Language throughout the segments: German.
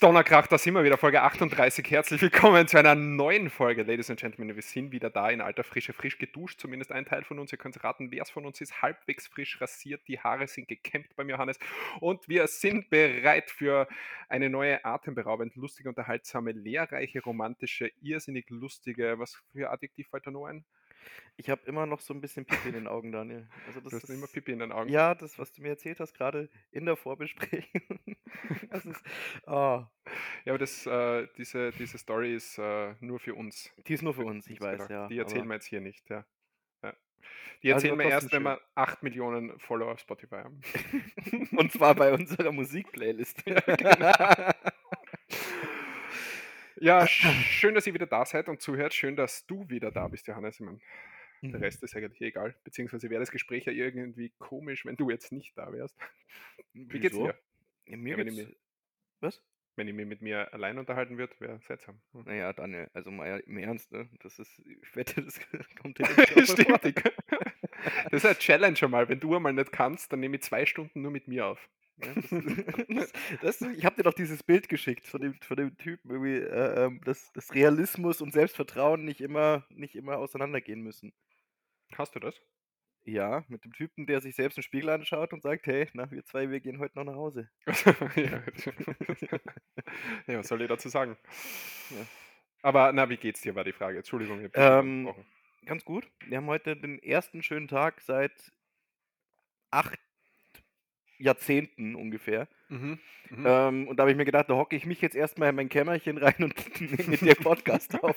Donnerkracht, da sind wir wieder, Folge 38. Herzlich willkommen zu einer neuen Folge, Ladies and Gentlemen. Wir sind wieder da in alter Frische, frisch geduscht, zumindest ein Teil von uns. Ihr könnt raten, wer es von uns ist. Halbwegs frisch rasiert, die Haare sind gekämmt beim Johannes und wir sind bereit für eine neue, atemberaubend lustige, unterhaltsame, lehrreiche, romantische, irrsinnig lustige, was für Adjektiv fällt da noch ein? Ich habe immer noch so ein bisschen Pipi in den Augen, Daniel. Also das Du hast ist immer Pipi in den Augen. ja, das, was du mir erzählt hast, gerade in der Vorbesprechung. Das ist oh, Ja, aber das, äh, diese, diese Story ist äh, nur für uns. die ist nur für uns, ich weiß, gedacht. ja. Die erzählen wir jetzt hier nicht, ja. ja. Die also erzählen war wir erst, wenn wir 8 Millionen Follower auf Spotify haben. Und zwar bei unserer Musikplaylist. Ja, genau. Ja, sch- schön, dass ihr wieder da seid und zuhört. Schön, dass du wieder da bist, Johannes. Ich mein, der Mhm. Rest ist eigentlich egal. Beziehungsweise wäre das Gespräch ja irgendwie komisch, wenn du jetzt nicht da wärst. Wie geht's Wieso? dir? Ja, mir Ja, geht's. mir, Was? wenn ich mich mit mir allein unterhalten würde, wäre seltsam. Hm. Naja, Daniel, also mal im Ernst, ne? Das ist, ich wette, das kommt dir nicht Stimmt. Das ist eine Challenge schon mal. Wenn du einmal nicht kannst, dann nehme ich zwei Stunden nur mit mir auf. Ja, das, das, ich habe dir doch dieses Bild geschickt von dem, von dem Typen, irgendwie, äh, ähm, dass, dass Realismus und Selbstvertrauen nicht immer, nicht immer auseinandergehen müssen. Hast du das? Ja, mit dem Typen, der sich selbst im Spiegel anschaut und sagt, hey, na, wir zwei, wir gehen heute noch nach Hause. ja. ja, was soll ich dazu sagen? Ja. Aber na, wie geht's dir, war die Frage. Entschuldigung, ich Ähm. Ganz gut. Wir haben heute den ersten schönen Tag seit acht Jahrzehnten ungefähr. Mhm. Mhm. Ähm, und da habe ich mir gedacht, da hocke ich mich jetzt erstmal in mein Kämmerchen rein und nehme mit dir Podcast auf.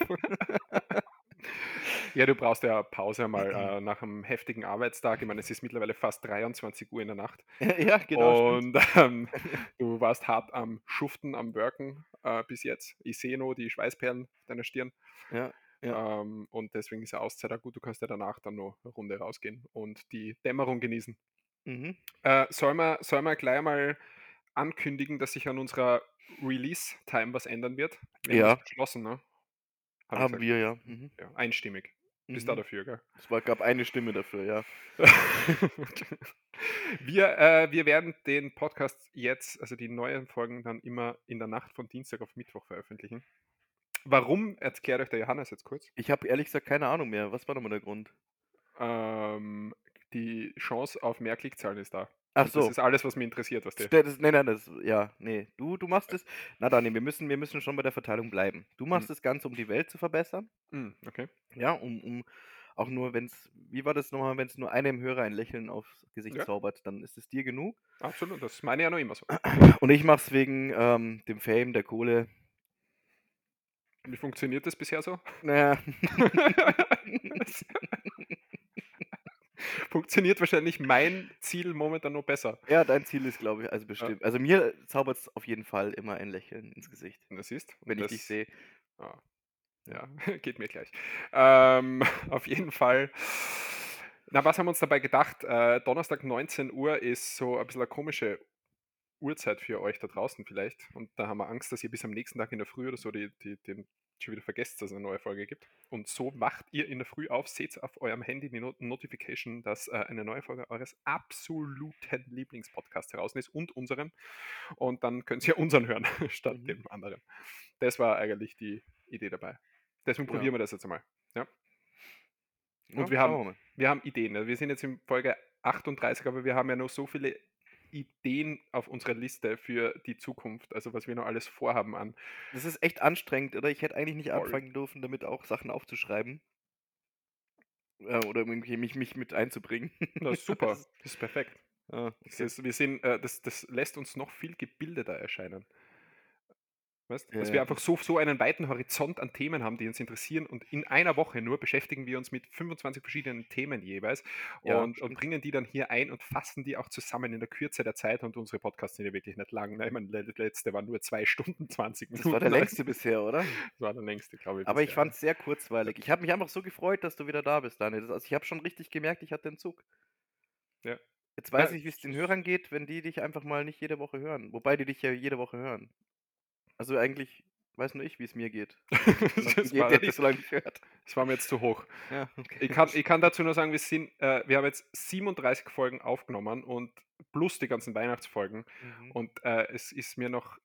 Ja, du brauchst ja Pause mal äh, nach einem heftigen Arbeitstag. Ich meine, es ist mittlerweile fast 23 Uhr in der Nacht. ja, genau. Und ähm, du warst hart am Schuften, am Worken äh, bis jetzt. Ich sehe nur die Schweißperlen deiner Stirn. Ja, ja. Ähm, und deswegen ist ja Auszeit auch gut. Du kannst ja danach dann noch eine Runde rausgehen und die Dämmerung genießen. Mhm. Äh, soll, man, soll man gleich mal ankündigen, dass sich an unserer Release-Time was ändern wird? Wir haben Ja. das beschlossen, ne? Hab Haben wir, ja. Mhm. Ja, einstimmig. Bist da Mhm. dafür, gell? Es war, gab eine Stimme dafür, ja. wir, äh, wir werden den Podcast jetzt, also die neuen Folgen, dann immer in der Nacht von Dienstag auf Mittwoch veröffentlichen. Warum, erklärt euch der Johannes jetzt kurz. Ich habe ehrlich gesagt keine Ahnung mehr. Was war nochmal der Grund? Ähm, die Chance auf mehr Klickzahlen ist da. Ach das so. ist alles, was mich interessiert, was Das, der. das, nein, nein, das, ja, nee. Du, du machst es. Na Daniel, wir müssen, wir müssen schon bei der Verteilung bleiben. Du machst Hm. das Ganze, um die Welt zu verbessern. Hm, okay. Ja, um, um auch nur, wenn es, wie war das nochmal, wenn es nur einem Hörer ein Lächeln aufs Gesicht Ja. zaubert, dann ist es dir genug. Absolut, das meine ich ja noch immer so. Und ich mach's wegen ähm, dem Fame, der Kohle. Wie funktioniert das bisher so? Naja, Funktioniert wahrscheinlich mein Ziel momentan noch besser. ja, dein Ziel ist, glaube ich, also bestimmt. Also mir zaubert es auf jeden Fall immer ein Lächeln ins Gesicht, Und das ist, wenn und ich dich das, sehe. Ah, ja, geht mir gleich. Ähm, auf jeden Fall. Na, was haben wir uns dabei gedacht? Äh, Donnerstag 19 Uhr ist so ein bisschen eine komische Uhrzeit für euch da draußen vielleicht. Und da haben wir Angst, dass ihr bis am nächsten Tag in der Früh oder so die, die, den schon wieder vergesst, dass es eine neue Folge gibt. Und so macht ihr in der Früh auf, seht auf eurem Handy die Not Notification, dass äh, eine neue Folge eures absoluten Lieblingspodcasts draußen ist und unseren. Und dann könnt ihr unseren hören, statt Mhm. dem anderen. Das war eigentlich die Idee dabei. Deswegen Genau. probieren wir das jetzt einmal. Ja. Ja, Und wir haben, wir mal. wir haben Ideen. ne? Wir sind jetzt in Folge 38, aber wir haben ja noch so viele Ideen auf unserer Liste für die Zukunft, also was wir noch alles vorhaben an. Das ist echt anstrengend, oder? Ich hätte eigentlich nicht Voll. anfangen dürfen, damit auch Sachen aufzuschreiben. Äh, oder irgendwie mich, mich mit einzubringen. Das ist super, Das- das ist perfekt. ah, Das, okay. ist, wir sind, äh, das, das lässt uns noch viel gebildeter erscheinen. Weißt? Dass ja, wir einfach so, so einen weiten Horizont an Themen haben, die uns interessieren und in einer Woche nur beschäftigen wir uns mit 25 verschiedenen Themen jeweils Ja, und, und bringen die dann hier ein und fassen die auch zusammen in der Kürze der Zeit und unsere Podcasts sind ja wirklich nicht lang. Ne? Ich meine, der letzte war nur 2 Stunden 20 Das Minuten. war der längste bisher, oder? Das war der längste, glaube ich. Aber ich bisher. fand es sehr kurzweilig. Ich habe mich einfach so gefreut, dass du wieder da bist, Daniel. Das, also ich habe schon richtig gemerkt, ich hatte den Zug. Ja. Jetzt weiß Ja, ich, wie es den Hörern geht, wenn die dich einfach mal nicht jede Woche hören. Wobei die dich ja jede Woche hören. Also eigentlich weiß nur ich, wie es mir geht. das, geht, war, dich so das war mir jetzt zu hoch. Ja, okay. Ich kann, ich kann dazu nur sagen, wir, sind, äh, wir haben jetzt 37 Folgen aufgenommen und plus die ganzen Weihnachtsfolgen. Mhm. Und äh, es ist mir noch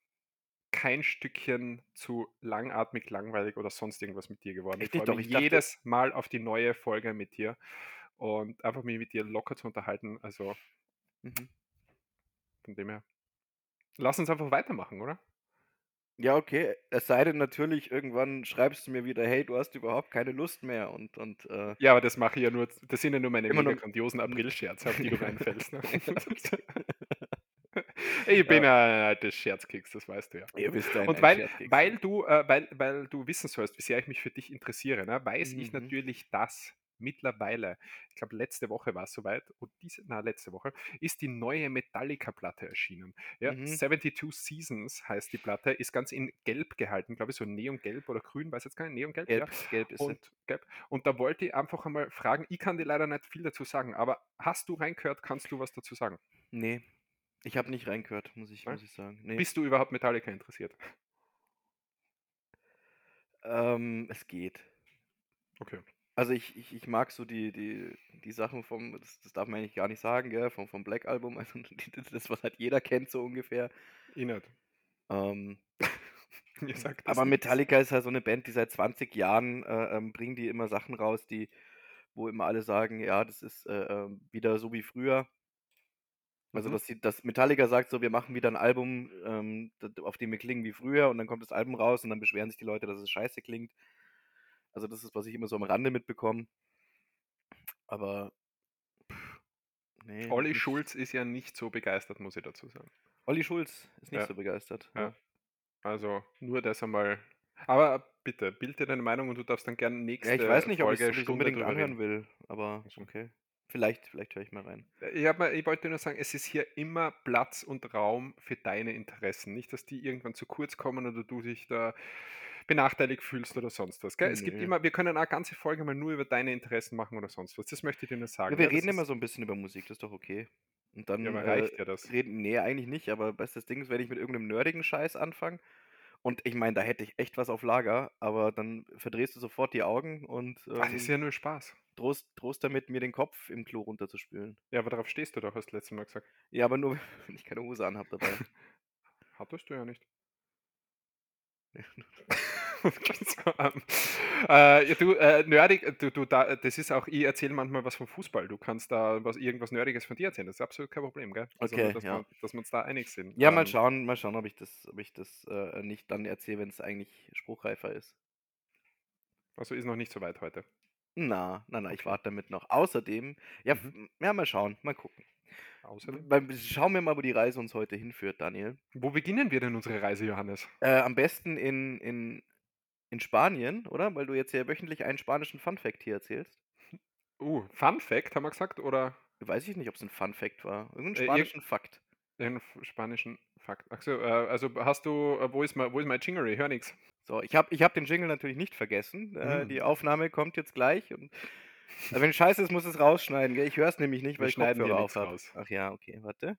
kein Stückchen zu langatmig, langweilig oder sonst irgendwas mit dir geworden. Ich Echt nicht? freue Doch, mich ich dachte jedes Mal auf die neue Folge mit dir und einfach mich mit dir locker zu unterhalten. Also Mhm. von dem her. Lass uns einfach weitermachen, oder? Ja, okay. Es sei denn natürlich, irgendwann schreibst du mir wieder: „Hey, du hast überhaupt keine Lust mehr“ und und, äh Ja, aber das mache ich ja nur das sind ja nur meine Immer mega grandiosen Aprilscherze, auf die du reinfällst, ne? Ich bin Ja. ein altes Scherzkeks, das weißt du ja. Ihr wisst ein Und weil weil du äh, weil weil du wissen sollst, wie sehr ich mich für dich interessiere, ne, weiß ich Mhm. natürlich, dass mittlerweile, ich glaube letzte Woche war's so weit und diese na, letzte Woche, ist die neue Metallica-Platte erschienen. Ja, Mhm. „72 Seasons“ heißt die Platte, ist ganz in Gelb gehalten, glaube ich, so neongelb oder grün, weiß jetzt gar nicht, Neongelb, ja. Gelb, gelb ist. Und gelb. Und da wollte ich einfach einmal fragen ich kann dir leider nicht viel dazu sagen, aber hast du reingehört? Kannst du was dazu sagen? Ne, ich habe nicht reingehört, muss ich Ne? muss ich sagen. Ne. Bist du überhaupt Metallica interessiert? Ähm, es geht. Okay. Also, ich ich ich mag so die die die Sachen vom das das darf man eigentlich gar nicht sagen, gell, vom vom Black Album, also die das, was halt jeder kennt so ungefähr. Nicht. Ähm, aber. Metallica ist halt so 'ne Band, die seit 20 Jahren, äh, ähm, bringen die immer Sachen raus, die wo immer alle sagen: „Ja, das ist, äh, ähm, wieder so wie früher.“ Also, Mhm. dass sie dass Metallica sagt so: „Wir machen wieder 'n Album, ähm, auf dem wir klingen wie früher“ und dann kommt das Album raus und dann beschweren sich die Leute, dass es scheiße klingt. Also, das ist, was ich immer so am Rande mitbekomme. Aber ne, noch Olli nicht. Schulz ist ja nicht so begeistert, muss ich dazu sagen. Olli Schulz ist nicht Ja. so begeistert, Ja. ja. Also, nur das einmal aber bitte, bild dir deine Meinung und du darfst dann gern Ja, ich weiß nächste nicht, Folge ob ich's Stunde unbedingt anhören will, aber Ach so. okay. Vielleicht vielleicht höre ich mal rein. Äh, ich mir ich wollte nur sagen, es ist hier immer Platz und Raum für deine Interessen. Nicht, dass die irgendwann zu kurz kommen oder du dich da benachteiligt fühlst oder sonst was, gell? Es gibt immer wir können eine ganze Folge mal nur über deine Interessen machen oder sonst was. Das möchte ich dir nur Ja, sagen, wir ja? Reden immer so 'n bisschen über Musik, das ist doch okay. Und Ja, dann, aber äh, reicht dir das? reden ne, eigentlich nicht, aber weißt das Ding ist, wenn ich mit irgend 'nem nerdigen Scheiß anfange und ich meine, da hätte ich echt was auf Lager, aber dann verdrehst du sofort die Augen und, Ah, das ist ähm, ja nur Spaß. drohst drohst damit, mir den Kopf im Klo runterzuspülen. Ja, aber darauf stehst du doch, hast du letztes Mal gesagt. Ja, aber nur, wenn ich keine Hose anhabe dabei. Hattest du ja nicht. Äh, ja, du, äh, nerdig du du da das ist auch ich erzähle manchmal was vom Fußball. Du kannst da was irgendwas Nerdiges von dir erzählen. Das ist absolut kein Problem, gell? Also Okay, dass ja. wir dass wir uns da einig sind. Ja, mal Ähm schauen mal schauen, ob ich das ob ich das, äh, nicht dann erzähle, wenn's eigentlich spruchreifer ist. Also, ist noch nicht so weit heute? Na, na, na, ich warte damit noch. Außerdem ja, Mhm. ja, mal schauen, mal gucken. Außerdem? Schauen wir mal, wo die Reise uns heute hinführt, Daniel. Wo beginnen wir denn unsere Reise, Johannes? Äh, am besten in in in Spanien, oder? Weil du jetzt ja wöchentlich einen spanischen Fun Fact hier erzählst. Uh, Fun Fact haben wir gesagt, oder? Weiß ich nicht, ob's 'n Fun Fact war. Irgend 'n Äh, spanischen Fakt. F spanischen Fakt. Ach so, äh, also hast du äh, wo ist mei wo ist mein Jingle? Ich höre nix. So, ich habe ich habe den Jingle natürlich nicht vergessen. Äh, die Mhm. Aufnahme kommt jetzt gleich und äh, wenn scheiße ist, musst du's rausschneiden, gell? Ich höre es nämlich nicht, Wir weil ich schneiden hier Kopfhörer auf habe. Ach ja, okay, warte.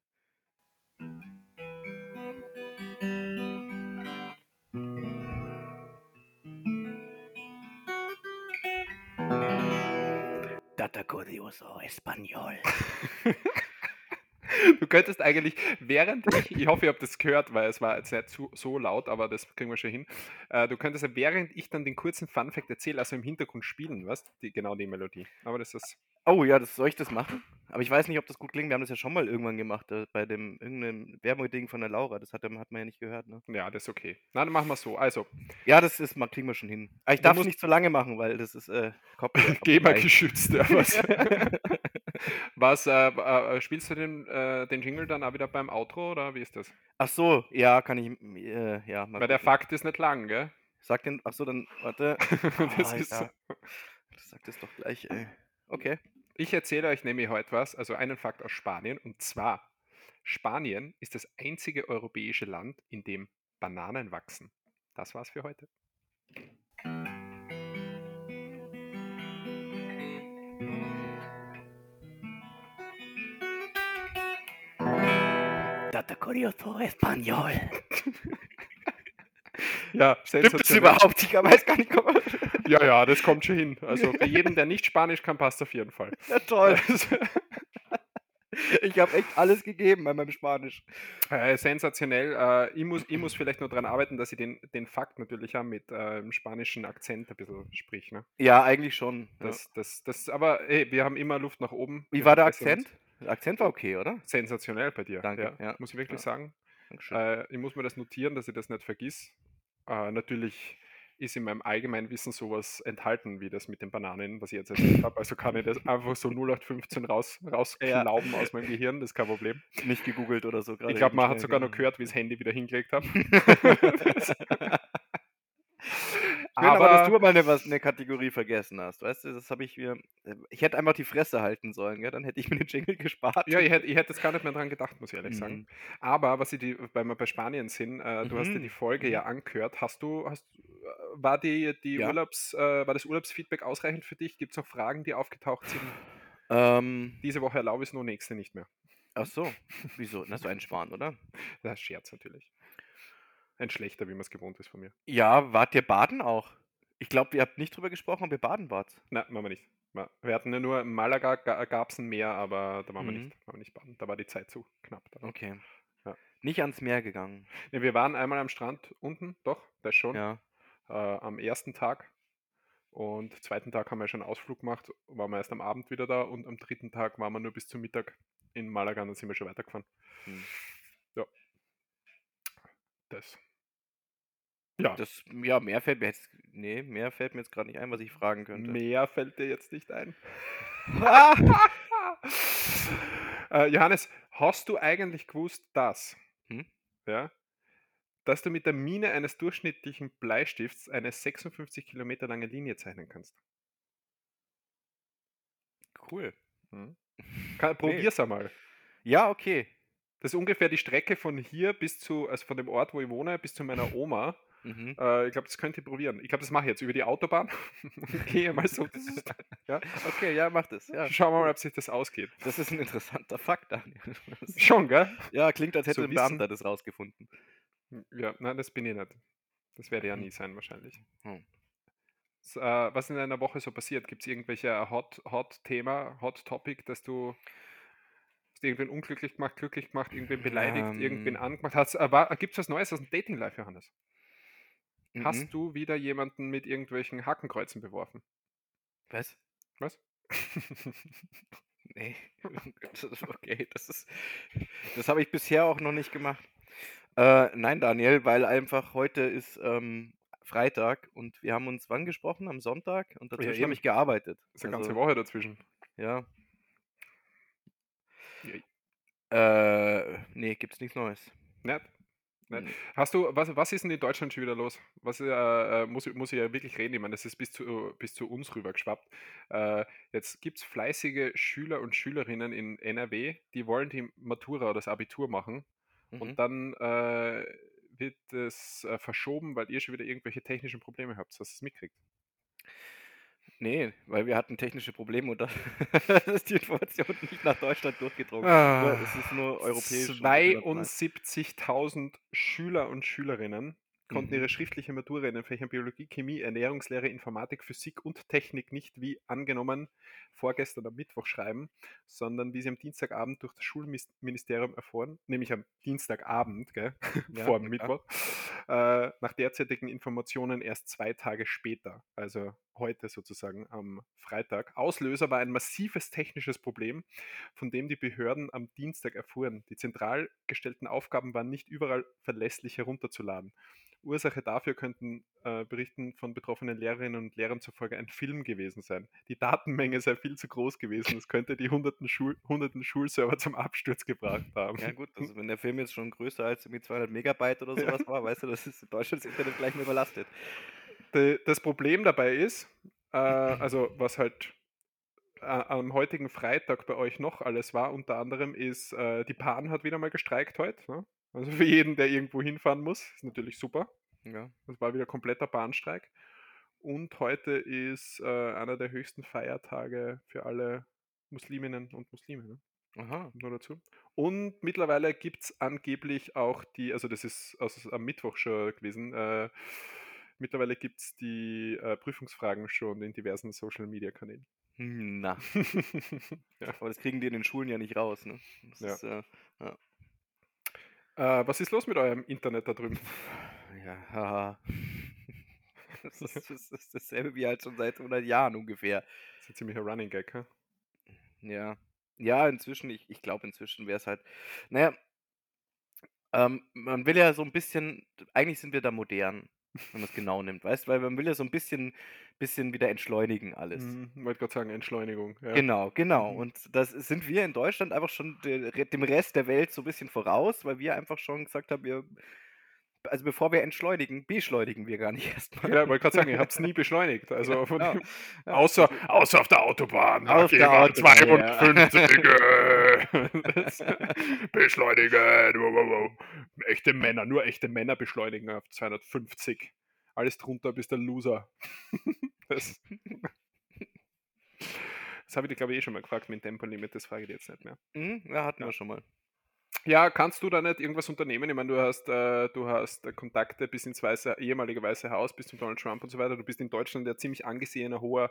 Dato curioso español. Du könntest eigentlich, während ich ich hoffe, ihr habt das gehört, weil es war jetzt nicht zu so laut, aber das kriegen wir schon hin. Äh, du könntest ja, während ich dann den kurzen Fun Fact erzähle, also im Hintergrund spielen, weißt, die genau die Melodie. Aber das ist Oh ja, das soll ich das machen? Aber ich weiß nicht, ob das gut klingt. Wir haben das ja schon mal irgendwann gemacht, äh, bei dem irgend 'nem Werbeding von der Laura. Das hat hat man ja nicht gehört, ne? Ja, das ist okay. Na, dann machen wir's so. Also Ja, das ist ma kriegen wir schon hin. Aber ich darf's musst nicht zu lange machen, weil das ist, äh, Copyright GEMA Copyright. geschützt, ja was? Was, äh, äh, spielst du den äh, den Jingle dann auch wieder beim Outro oder wie ist das? Ach so, ja, kann ich äh, ja, mal Weil der. Fakt ist nicht lang, gell? Sag den ach so, dann warte. Das Oh, ist so. ja. Sag das doch gleich, ey. Okay. Ich erzähle euch nämlich heute was, also einen Fakt aus Spanien, und zwar: Spanien ist das einzige europäische Land, in dem Bananen wachsen. Das war's für heute. Dato curioso español. Ja, das sensationell. überhaupt? Ich weiß gar nicht, ob Ja, ja, das kommt schon hin. Also, für jeden, der nicht Spanisch kann, passt's auf jeden Fall. Ja, toll. Also Ich habe echt alles gegeben bei meinem Spanisch. Äh, sensationell. Äh, ich, muss, ich muss vielleicht nur daran arbeiten, dass ich den, den Fakt natürlich auch mit äh, spanischen Akzent ein bisschen sprich. Ne? Ja, eigentlich schon. Ja. Das, das, das, aber hey, wir haben immer Luft nach oben. Wie war der. Akzent? Der Akzent war okay, oder? Sensationell bei dir. Danke, Ja, ja, muss ich wirklich sagen. Äh, ich muss mir das notieren, dass ich das nicht vergiss. Äh, natürlich ist in meinem allgemeinen Wissen sowas enthalten, wie das mit den Bananen, was ich jetzt erzählt habe. Also kann ich das einfach so 0815 raus, rausklauben aus meinem Gehirn, das ist kein Problem. Nicht gegoogelt oder so gerade. Ich glaube, man hat sogar noch gehört, wie ich das Handy wieder hingelegt habe. Schön, aber, dass du aber mal eine, was, eine Kategorie vergessen hast. Weißt du, das habe ich mir. Ich hätte einfach die Fresse halten sollen, gell? dann hätte ich mir den Jingle gespart. ja, ich hätte, ich hätte jetzt gar nicht mehr dran gedacht, muss ich ehrlich sagen. Mhm. Aber was ich die, weil wir bei Spanien sind, äh, du hast dir die Mhm, Folge mhm. ja angehört. Hast du, hast, äh, war die, die Ja. Urlaubs, äh, war das Urlaubsfeedback ausreichend für dich? Gibt es noch Fragen, die aufgetaucht sind? Ähm, Diese Woche erlaube ich es nur, nächste nicht mehr. ach so, wieso? Na, so ein Spahn, oder? Das ist Scherz natürlich. Ein schlechter, wie man es gewohnt ist von mir. Ja, wart ihr baden auch? Ich glaube, ihr habt nicht drüber gesprochen, ob ihr baden wart. Nein, machen wir nicht. Wir hatten ja nur in Malaga gab es ein Meer, aber da waren wir Mhm. nicht, waren wir nicht baden. Da war die Zeit zu knapp. Dann. Okay. Ja. Nicht ans Meer gegangen. Nee, wir waren einmal am Strand unten, doch, das schon, Ja. äh, am ersten Tag. Und zweiten Tag haben wir schon einen Ausflug gemacht, waren wir erst am Abend wieder da und am dritten Tag waren wir nur bis zum Mittag in Malaga und dann sind wir schon weitergefahren. Hm. Ja. Das. Ja, Das, ja, mehr fällt mir jetzt. Nee, mehr fällt mir jetzt gerade nicht ein, was ich fragen könnte. mehr fällt dir jetzt nicht ein. Äh, Johannes, hast du eigentlich gewusst, dass, Hm? ja, dass du mit der Mine eines durchschnittlichen Bleistifts eine 56 Kilometer lange Linie zeichnen kannst? Cool. Hm? Kann, probier's einmal. Ja, okay. Das ist ungefähr die Strecke von hier bis zu, also von dem Ort, wo ich wohne, bis zu meiner Oma. Mhm. Äh, ich glaube, das könnt ihr probieren. Ich glaube, das mache ich jetzt über die Autobahn. Gehe mal so. ja. Okay, ja, mach das. Ja. Schauen wir mal, ob sich das ausgeht. Das ist ein interessanter Fakt, Daniel. Schon, gell? Ja, klingt, als hätte So ein Beamter das rausgefunden. Ja, nein, das bin ich nicht. Das werde ja Mhm. nie sein, wahrscheinlich. Hm. S- Äh, was in einer Woche so passiert? Gibt es irgendwelche Hot, Hot Thema, Hot Topic, dass du hast irgendwen unglücklich gemacht, glücklich gemacht, irgendwen beleidigt, irgendwen Ähm. angemacht hast? Äh, Gibt es was Neues aus dem Dating Life, Johannes? Mhm. Hast du wieder jemanden mit irgendwelchen Hakenkreuzen beworfen? Was? Was? Nee. Okay, das ist. Das habe ich bisher auch noch nicht gemacht. Äh, nein, Daniel, weil einfach heute ist ähm, Freitag und wir haben uns wann gesprochen? Am Sonntag und dazwischen eben. habe ich gearbeitet. ist eine ganze Also, Woche dazwischen. Ja. Jei. Äh, nee, gibt's nichts Neues. Nicht? Nicht? Nee. Hast du, was, was ist denn in Deutschland schon wieder los? Was äh, äh, muss, ich- muss ich ja wirklich reden? Ich meine, das ist bis zu, bis zu uns rüber geschwappt. Äh, jetzt gibt es fleißige Schüler und Schülerinnen in NRW, die wollen die Matura oder das Abitur machen Mhm. und dann äh, wird es äh, verschoben, weil ihr schon wieder irgendwelche technischen Probleme habt. Hast du es mitgekriegt? Nee, weil wir hatten technische Probleme und da ist die Information nicht nach Deutschland durchgedrungen. Nur, es ist nur europäisch. und international. 72.000 Schüler und Schülerinnen konnten Mhm. ihre schriftliche Matura in den Fächern Biologie, Chemie, Ernährungslehre, Informatik, Physik und Technik nicht wie angenommen vorgestern am Mittwoch schreiben, sondern wie sie am Dienstagabend durch das Schulministerium erfahren, nämlich am Dienstagabend, gell, Ja, vor dem Mittwoch, äh, nach derzeitigen Informationen erst zwei Tage später, also heute sozusagen am Freitag. Auslöser war ein massives technisches Problem, von dem die Behörden am Dienstag erfuhren. Die zentral gestellten Aufgaben waren nicht überall verlässlich herunterzuladen. Ursache dafür könnten äh, Berichten von betroffenen Lehrerinnen und Lehrern zufolge ein Film gewesen sein. Die Datenmenge sei viel zu groß gewesen. Es könnte die hunderten, Schul hunderten Schulserver zum Absturz gebracht haben. Ja gut, also wenn der Film jetzt schon größer als irgendwie 200 Megabyte oder sowas war, weißt du, das ist in Deutschland das Internet gleich mal überlastet. De- Das Problem dabei ist, äh, also was halt äh, am heutigen Freitag bei euch noch alles war, unter anderem ist, äh, die Bahn hat wieder mal gestreikt heute. Ne? Also für jeden, der irgendwo hinfahren muss, ist natürlich super. Ja. Das war wieder kompletter Bahnstreik. Und heute ist äh, einer der höchsten Feiertage für alle Musliminnen und Muslime. Ne? Aha. Nur dazu. Und mittlerweile gibt es angeblich auch die, also das ist also am Mittwoch schon gewesen, äh, mittlerweile gibt es die äh, Prüfungsfragen schon in diversen Social Media Kanälen. Hm, na. Ja. Aber das kriegen die in den Schulen ja nicht raus, ne? Ja. ist, äh, ja. Äh, was ist los mit eurem Internet da drüben? Ja, haha. Das ist, das ist dasselbe wie halt schon seit 100 Jahren ungefähr. Das ist ein ziemlicher Running Gag, hä? Ja. Ja, inzwischen, ich, ich glaube, inzwischen wäre es halt. Naja, ähm, man will ja so ein bisschen, eigentlich sind wir da modern, wenn man es genau nimmt, weißt du, weil man will ja so ein bisschen, bisschen wieder entschleunigen alles. Mhm, wollte gerade sagen, Entschleunigung. Ja. Genau, genau. Mhm. Und das sind wir in Deutschland einfach schon de- dem Rest der Welt so ein bisschen voraus, weil wir einfach schon gesagt haben, wir, also bevor wir entschleunigen, beschleunigen wir gar nicht erstmal. Ja, wollte gerade sagen, ihr habt es nie beschleunigt. Also Genau, ja. dem, Ja, außer, außer auf der Autobahn. Auf der Autobahn, ja. 52. Das- Beschleunigen. Wow, wow, wow. Echte Männer, nur echte Männer beschleunigen auf 250. Alles drunter bist der Loser. Das, das habe ich dir, glaube ich, eh schon mal gefragt mit dem Tempolimit, das frage ich dir jetzt nicht mehr. Mhm, ja, hatten Ja. wir schon mal. Ja, kannst du da nicht irgendwas unternehmen? Ich meine, du hast, äh, du hast Kontakte bis ins weiße, ehemalige Weiße Haus, bis zum Donald Trump und so weiter. Du bist in Deutschland der ziemlich angesehener, hoher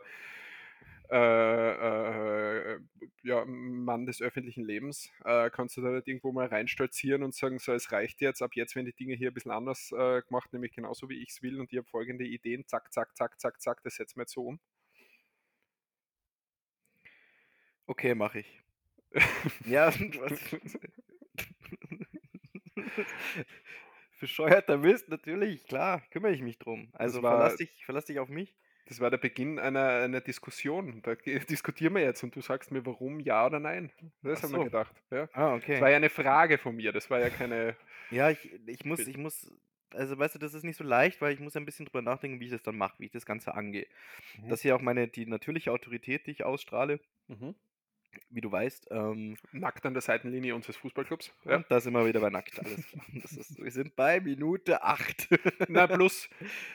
äh, äh, ja, Mann des öffentlichen Lebens. Äh, kannst du da nicht irgendwo mal reinstolzieren und sagen, so, es reicht jetzt, ab jetzt werden die Dinge hier ein bisschen anders äh, gemacht, nämlich genauso wie ich es will und ich habe folgende Ideen, zack, zack, zack, zack, zack, das setzen wir jetzt so um. Okay, mache ich. Ja, was? Bescheuerter Mist, natürlich, klar, kümmere ich mich drum. Also war- verlass, dich, verlass dich auf mich. Das war der Beginn einer, einer Diskussion. Da diskutieren wir jetzt und du sagst mir, warum ja oder nein. Das haben wir so. gedacht. Ja. Ah, Das okay. war ja eine Frage von mir, das war ja keine. Ja, ich, ich muss, ich muss, also weißt du, das ist nicht so leicht, weil ich muss ein bisschen drüber nachdenken, wie ich das dann mache, wie ich das Ganze angehe. Mhm. Das hier auch meine, die natürliche Autorität, die ich ausstrahle, Mhm. Wie du weißt. Ähm, Nackt an der Seitenlinie unseres Fußballclubs. Ja. Da sind wir wieder bei nackt, alles ist, wir sind bei Minute 8. Na, plus.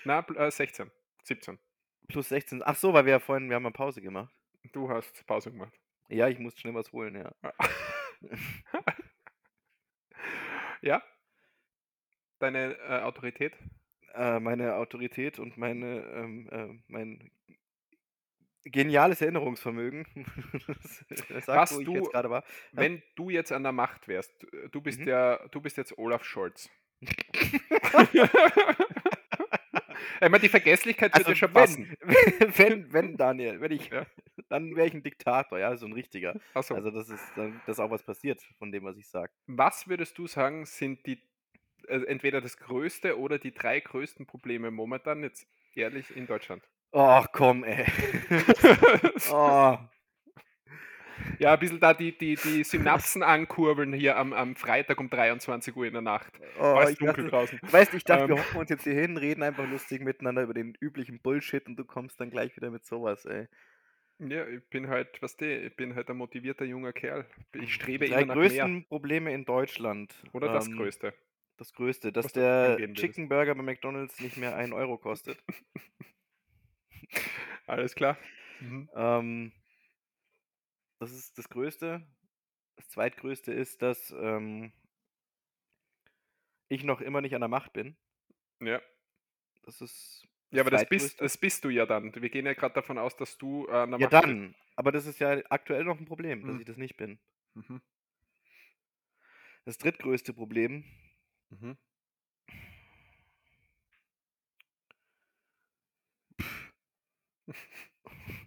Na, äh, 16. 17. Plus 16. Ach so, weil wir ja vorhin, wir haben eine Pause gemacht. Du hast Pause gemacht. Ja, ich muss schnell was holen, ja. ja? Deine äh, Autorität? Äh, meine Autorität und meine, ähm, äh, mein geniales Erinnerungsvermögen. Sag, Was wo ich du- war. Wenn du jetzt an der Macht wärst, äh, du bist Mhm. ja, du bist jetzt Olaf Scholz. ich meine, die Vergesslichkeit wird Also dir schon wenn, passen. wenn, wenn, Daniel, wenn ich, Ja. dann wäre ich ein Diktator, ja, so ein richtiger. Achso. Also das ist, dann, dass auch was passiert von dem, was ich sage. Was würdest du sagen, sind die äh, entweder das größte oder die drei größten Probleme momentan jetzt ehrlich in Deutschland? Oh, komm, ey. Oh. ja, ein bisschen da die, die, die Synapsen ankurbeln hier am, am Freitag um 23 Uhr in der Nacht. Oh, ist ich dunkel dachte, draußen. weißt, ich dachte, wir Ähm. hocken uns jetzt hier hin, reden einfach lustig miteinander über den üblichen Bullshit und du kommst dann gleich wieder mit sowas, ey. Ja, ich bin halt, was du, ich bin halt ein motivierter junger Kerl. Ich strebe Die drei immer nach mehr. größten Probleme in Deutschland. Oder das ähm, Größte. Das größte, dass du der. Chicken Burger bei McDonalds nicht mehr einen Euro kostet. Alles klar. Mhm. ähm, das ist das Größte. Das zweitgrößte ist, dass ähm, ich noch immer nicht an der Macht bin. Ja. Das ist. Ja, aber das bist, das bist du ja dann. Wir gehen ja gerade davon aus, dass du äh, an der Ja, Macht bist. dann. Aber das ist ja aktuell noch ein Problem, dass Mhm. ich das nicht bin. Mhm. Das drittgrößte Problem, Mhm.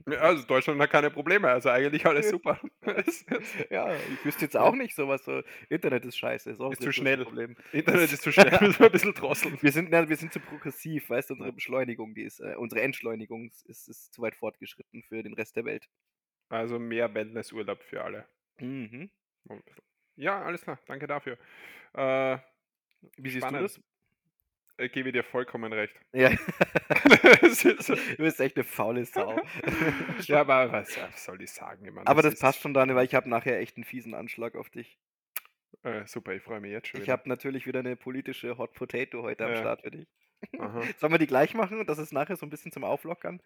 Ja, also Deutschland hat keine Probleme, also eigentlich alles super. Ja, ich wüsste jetzt auch nicht sowas. So, Internet ist scheiße, ist auch Ist zu schnell. Problem. Internet ist zu schnell, müssen wir ein bisschen drosseln. Wir sind, na, wir sind zu progressiv, weißt du, unsere. Beschleunigung, die ist, äh, unsere Entschleunigung ist, ist, zu weit fortgeschritten für den Rest der Welt. Also mehr Wellnessurlaub für alle. Mhm. Ja, alles klar, danke dafür. Äh, Wie siehst Spannend. du das? Ich gebe dir vollkommen recht. Ja. Du bist echt eine faule Sau. ja, aber was soll ich sagen? Ich meine, Aber das ist- passt schon, Daniel, weil ich habe nachher echt einen fiesen Anschlag auf dich. Äh, super, ich freue mich jetzt schon. Ich habe natürlich wieder eine politische Hot Potato heute am Ja. Start für dich. Aha. Sollen wir die gleich machen und das ist nachher so ein bisschen zum Auflockern?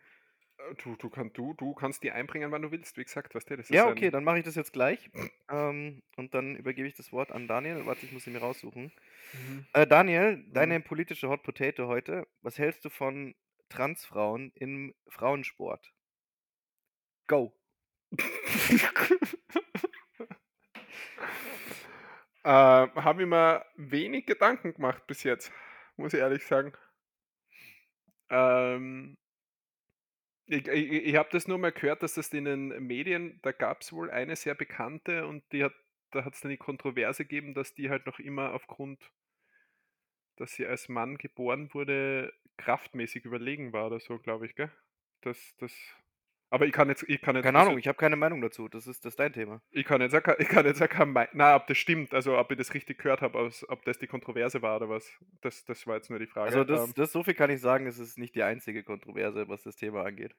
Du, du, kann, du, du kannst die einbringen, wann du willst. Wie gesagt, was der das Ja, ist okay, ein, dann mache ich das jetzt gleich. Ähm, und dann übergebe ich das Wort an Daniel. Warte, ich muss ihn mir raussuchen. Mhm. Äh, Daniel, deine politische Hot Potato heute. Was hältst du von Transfrauen im Frauensport? Go. Äh, habe ich mir wenig Gedanken gemacht bis jetzt, muss ich ehrlich sagen. Ähm ich ich ich habe das nur mal gehört, dass das in den Medien da gab's wohl eine sehr bekannte und die hat da hat's dann die Kontroverse gegeben, dass die halt noch immer aufgrund dass sie als Mann geboren wurde, kraftmäßig überlegen war oder so, glaube ich, gell? Das das aber ich kann jetzt ich kann jetzt Keine Ahnung, ich habe keine Meinung dazu. Das ist das ist dein Thema. ich kann jetzt ich kann jetzt auch kein mei na, ob das stimmt, also ob ich das richtig gehört habe, ob das die Kontroverse war oder was. Das das war jetzt nur die Frage. Also das Ähm, das so viel kann ich sagen, es ist nicht die einzige Kontroverse, was das Thema angeht.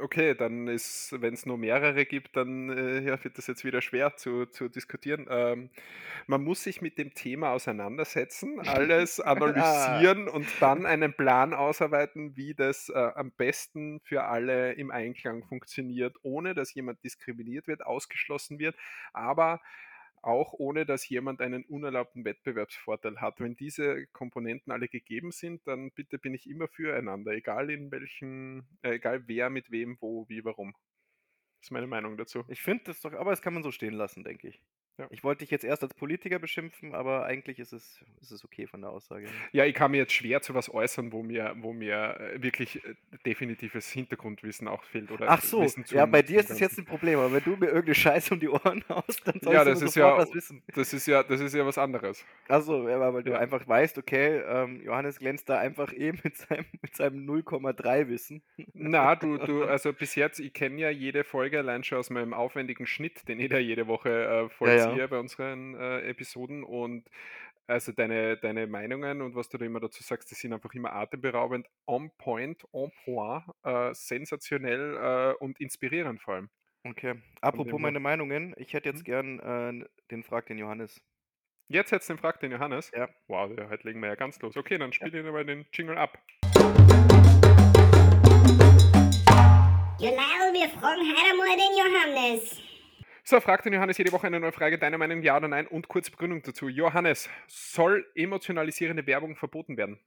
Okay, dann ist wenn's nur mehrere gibt, dann, äh, ja, wird das jetzt wieder schwer zu zu diskutieren. Ähm, man muss sich mit dem Thema auseinandersetzen, alles Ah. analysieren und dann einen Plan ausarbeiten, wie das, äh, am besten für alle im Einklang funktioniert, ohne dass jemand diskriminiert wird, ausgeschlossen wird, aber auch ohne dass jemand einen unerlaubten Wettbewerbsvorteil hat. Wenn diese Komponenten alle gegeben sind, dann bitte bin ich immer füreinander, egal in welchen äh, egal wer mit wem, wo, wie, warum. Ist meine Meinung dazu. Ich finde das doch aber das kann man so stehen lassen, denke ich. Ja. Ich wollte dich jetzt erst als Politiker beschimpfen, aber eigentlich ist es ist es okay von der Aussage. Ja, ich kann mir jetzt schwer zu was äußern, wo mir wo mir, äh, wirklich, äh, definitives Hintergrundwissen auch fehlt oder Ach so, ja, bei dir ist es jetzt Ganzen. 'n Problem, aber wenn du mir irgend 'ne Scheiße um die Ohren haust, dann soll Ja, ich das aber ist sofort ja was wissen. das ist ja das ist ja was anderes. Ach so, ja, weil du Ja. einfach weißt, okay, ähm, Johannes glänzt da einfach eh mit seinem mit seinem 0,3 Wissen. Na, du du also bis jetzt ich kenne ja jede Folge allein schon aus meinem aufwendigen Schnitt, den ich da jede Woche, äh, Ja, ja. vollziehe bei unseren, äh, Episoden und also deine deine Meinungen und was du da immer dazu sagst, die sind einfach immer atemberaubend, on point, on point, äh, sensationell, äh, und inspirierend vor allem. Okay. Apropos meine Meinungen, ich hätte jetzt Mhm. gern, äh, den Frag den Johannes. Jetzt hättest du den Frag den Johannes? Ja. Wow, ja, heute legen wir ja ganz los. Okay, dann Ja. spiel dir mal den Jingle ab. Ja, Lionel, wir fragen heute einmal den Johannes. So, fragt den Johannes jede Woche eine neue Frage. Deine Meinung ja oder nein und kurze Begründung dazu. Johannes, soll emotionalisierende Werbung verboten werden?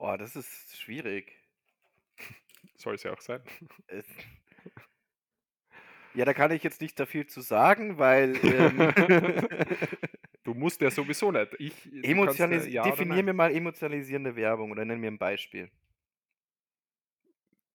Oh, das ist schwierig. Soll's ja auch sein. Es Ja, da kann ich jetzt nicht da viel zu sagen, weil, ähm Du musst ja sowieso nicht. Ich äh, Emotionalis ja oder definier nein. mir mal emotionalisierende Werbung oder nenn mir 'n Beispiel.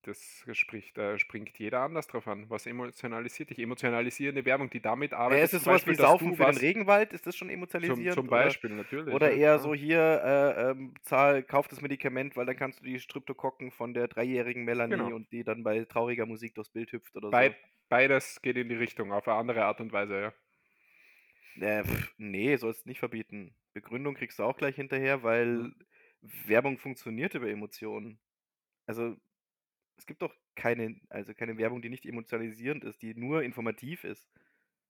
Das spricht äh, springt jeder anders drauf an. Was emotionalisiert dich? Emotionalisierende Werbung, die damit Ja, arbeitet ist es zum so was Beispiel, wie Saufen für den Regenwald? Ist das schon zum emotionalisierend zum oder Beispiel natürlich, oder ja, eher ja. so hier, äh, ähm, zahl kauf das Medikament, weil dann kannst du die Streptokokken von der dreijährigen Melanie Genau. und die dann bei trauriger Musik durchs Bild hüpft oder so. Bei beides geht in die Richtung, auf eine andere Art und Weise, ja. Äh, ne, sollst nicht verbieten. Begründung kriegst du auch gleich hinterher, weil Mhm. Werbung funktioniert über Emotionen. Also, es gibt doch keine also, keine Werbung, die nicht emotionalisierend ist, die nur informativ ist.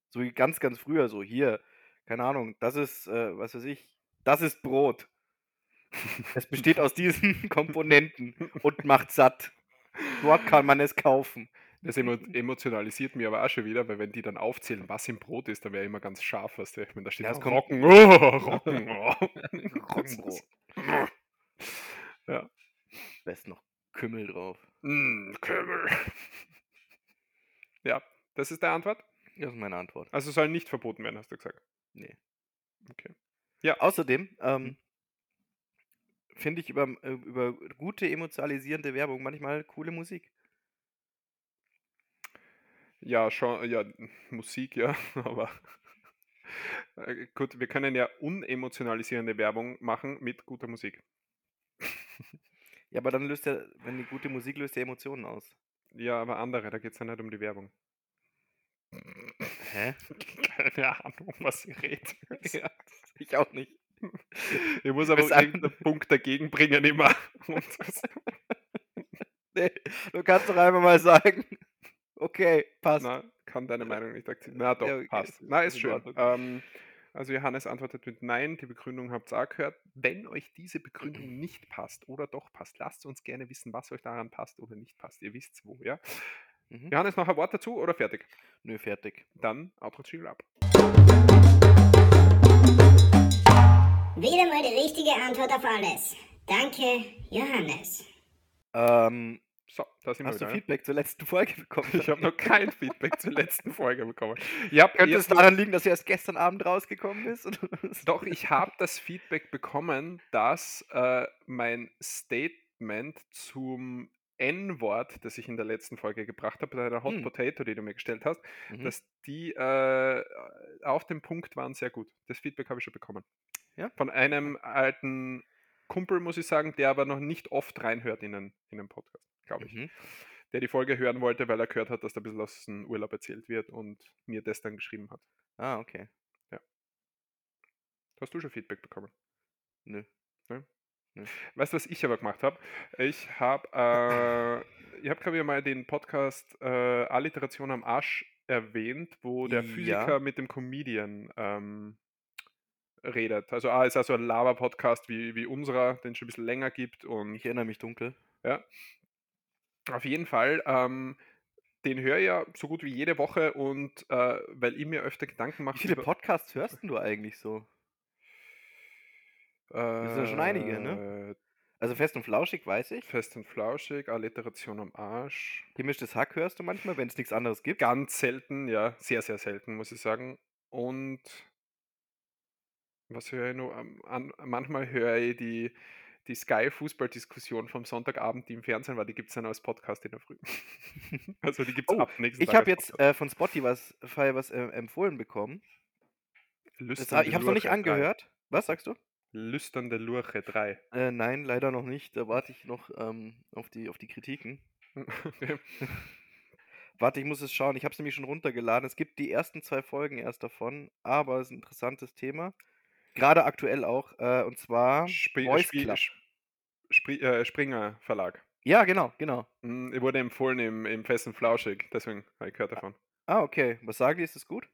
So wie ganz, ganz früher so: „Hier, keine Ahnung, das ist, äh, was weiß ich das ist Brot. Es besteht aus diesen Komponenten und macht satt. Dort kann man es kaufen.“ Das emo emotionalisiert mich aber auch schon wieder, weil wenn die dann aufzählen, was im Brot ist, dann wäre immer ganz scharf, weißt du? Wenn da steht Ja, kommt Rocken, oh, Rocken, oh. Roggenbrot. Ja. Am besten noch Kümmel drauf. Hm, Kümmel. Ja, das ist deine Antwort? Das ist meine Antwort. Also, soll nicht verboten werden, hast du gesagt? Ne. Okay. Ja. Außerdem, ähm, Mhm. finde ich über äh, über gute emotionalisierende Werbung manchmal coole Musik. Ja, schon ja, Musik, ja, aber äh, gut, wir können ja unemotionalisierende Werbung machen mit guter Musik. Ja, aber dann löst ja wenn die gute Musik löst ja Emotionen aus. Ja, aber andere, da geht's ja nicht um die Werbung. Hä? Keine Ahnung, was ihr redet. Ja, ich auch nicht. Ich muss aber irgendeinen Punkt dagegen bringen immer. Und das Ne, du kannst doch einfach mal sagen: „Okay, passt.“ Na, kann deine Meinung nicht akzeptieren. Na doch, Ja, okay, passt. Na, ist schön. Ähm, also Johannes antwortet mit Nein, die Begründung habt's auch gehört. Wenn euch diese Begründung nicht passt oder doch passt, lasst uns gerne wissen, was euch daran passt oder nicht passt. Ihr wisst's wo, ja? Mhm. Johannes, noch ein Wort dazu oder fertig? Nö, fertig. Dann Outro-Jingle ab. Wieder mal die richtige Antwort auf alles. Danke, Johannes. Ähm, So, da sind wir hast du wieder. ja. Feedback zur letzten Folge bekommen? Ich habe noch kein Feedback zur letzten Folge bekommen. Ja, Könnte es daran liegen, dass sie erst gestern Abend rausgekommen ist? oder was? Doch, ich habe das Feedback bekommen, dass äh, mein Statement zum N-Wort, das ich in der letzten Folge gebracht habe, bei der Hot Hm. Potato, die du mir gestellt hast, Mhm. dass die äh, auf dem Punkt waren sehr gut. Das Feedback habe ich schon bekommen. Ja? Von einem alten Kumpel, muss ich sagen, der aber noch nicht oft reinhört in einen, in einen Podcast, glaube ich. Mhm. Der die Folge hören wollte, weil er gehört hat, dass da ein bisschen aus dem Urlaub erzählt wird und mir das dann geschrieben hat. Ah, okay. Hast du schon Feedback bekommen? Nö. Weißt du, was ich aber gemacht habe? Ich habe, äh, ich habe, glaube ich, mal den Podcast äh, Alliteration am Arsch erwähnt, wo der Ja. Physiker mit dem Comedian ähm, redet. Also, ah, ist also ein Lava-Podcast wie, wie unserer, den es schon ein bisschen länger gibt. Und Ich erinnere mich dunkel. ja, auf jeden Fall. Ähm, den höre ich ja so gut wie jede Woche und äh, weil ich mir öfter Gedanken mache. Wie viele Podcasts hörst du eigentlich so? äh, sind ja schon einige, ne? Also fest und flauschig weiß ich. Fest und flauschig, Alliteration am Arsch. Gemischtes Hack hörst du manchmal, wenn es nichts anderes gibt. Ganz selten, ja, sehr, sehr selten, muss ich sagen. Und was höre ich noch? An, manchmal höre ich die, die Sky-Fußball-Diskussion vom Sonntagabend, die im Fernsehen war, die gibt es dann als Podcast in der Früh. also die gibt es Oh, ab nächsten Ich habe jetzt äh, von Spotify was, was äh, empfohlen bekommen. Das, Lüsternde ich habe es noch nicht angehört. Was sagst du? 3. Lüsternde Lurche 3. Äh, nein, leider noch nicht. Da warte ich noch ähm, auf, die, auf die Kritiken. Okay. Warte, ich muss es schauen. Ich habe es nämlich schon runtergeladen. Es gibt die ersten zwei Folgen erst davon, aber es ist ein interessantes Thema. Gerade aktuell auch. Äh, und zwar Spri Voice Spri Club. Spri äh, Springer Verlag. Ja, genau, genau. Mm, Ich wurde empfohlen im, im Fest und Flauschig, deswegen habe ich gehört davon. Ah, okay. Was sagen die? Ist das gut?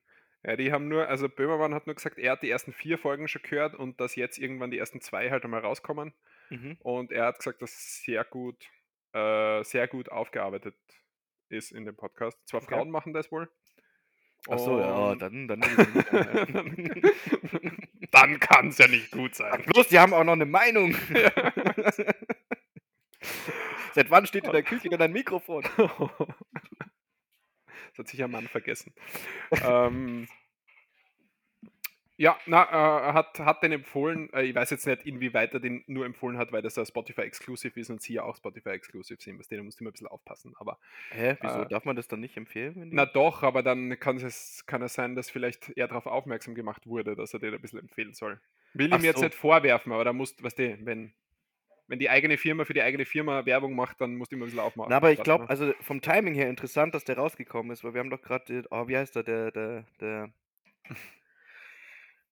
Ja, die haben nur, also Böhmermann hat nur gesagt, er hat die ersten vier Folgen schon gehört und dass jetzt irgendwann die ersten zwei halt einmal rauskommen. Mhm. Und er hat gesagt, dass sehr gut, äh, sehr gut aufgearbeitet ist in dem Podcast. Zwar Okay. Frauen machen das wohl. Ach so, ja, Und- dann, dann, dann kann es ja nicht gut sein. Bloß, die haben auch noch eine Meinung. Seit wann steht in der Küche denn ein Mikrofon? Das hat sich ein Mann vergessen. ähm, ja, na, äh, er hat, hat den empfohlen. Äh, ich weiß jetzt nicht, inwieweit er den nur empfohlen hat, weil das ein Spotify-Exclusive ist und sie ja auch Spotify-Exclusive sind. Was denen musst du immer ein bisschen aufpassen. Aber Hä, wieso? Äh, Darf man das dann nicht empfehlen? Na doch, aber dann kann es, kann es sein, dass vielleicht er darauf aufmerksam gemacht wurde, dass er den ein bisschen empfehlen soll. Will Ach ihm jetzt so. nicht vorwerfen, aber da musst, weißt du, wenn, wenn die eigene Firma für die eigene Firma Werbung macht, dann musst du immer ein bisschen aufmachen. Na, aber ich passen, glaube, ne? also vom Timing her interessant, dass der rausgekommen ist, weil wir haben doch gerade, oh, wie heißt der, der, der, der,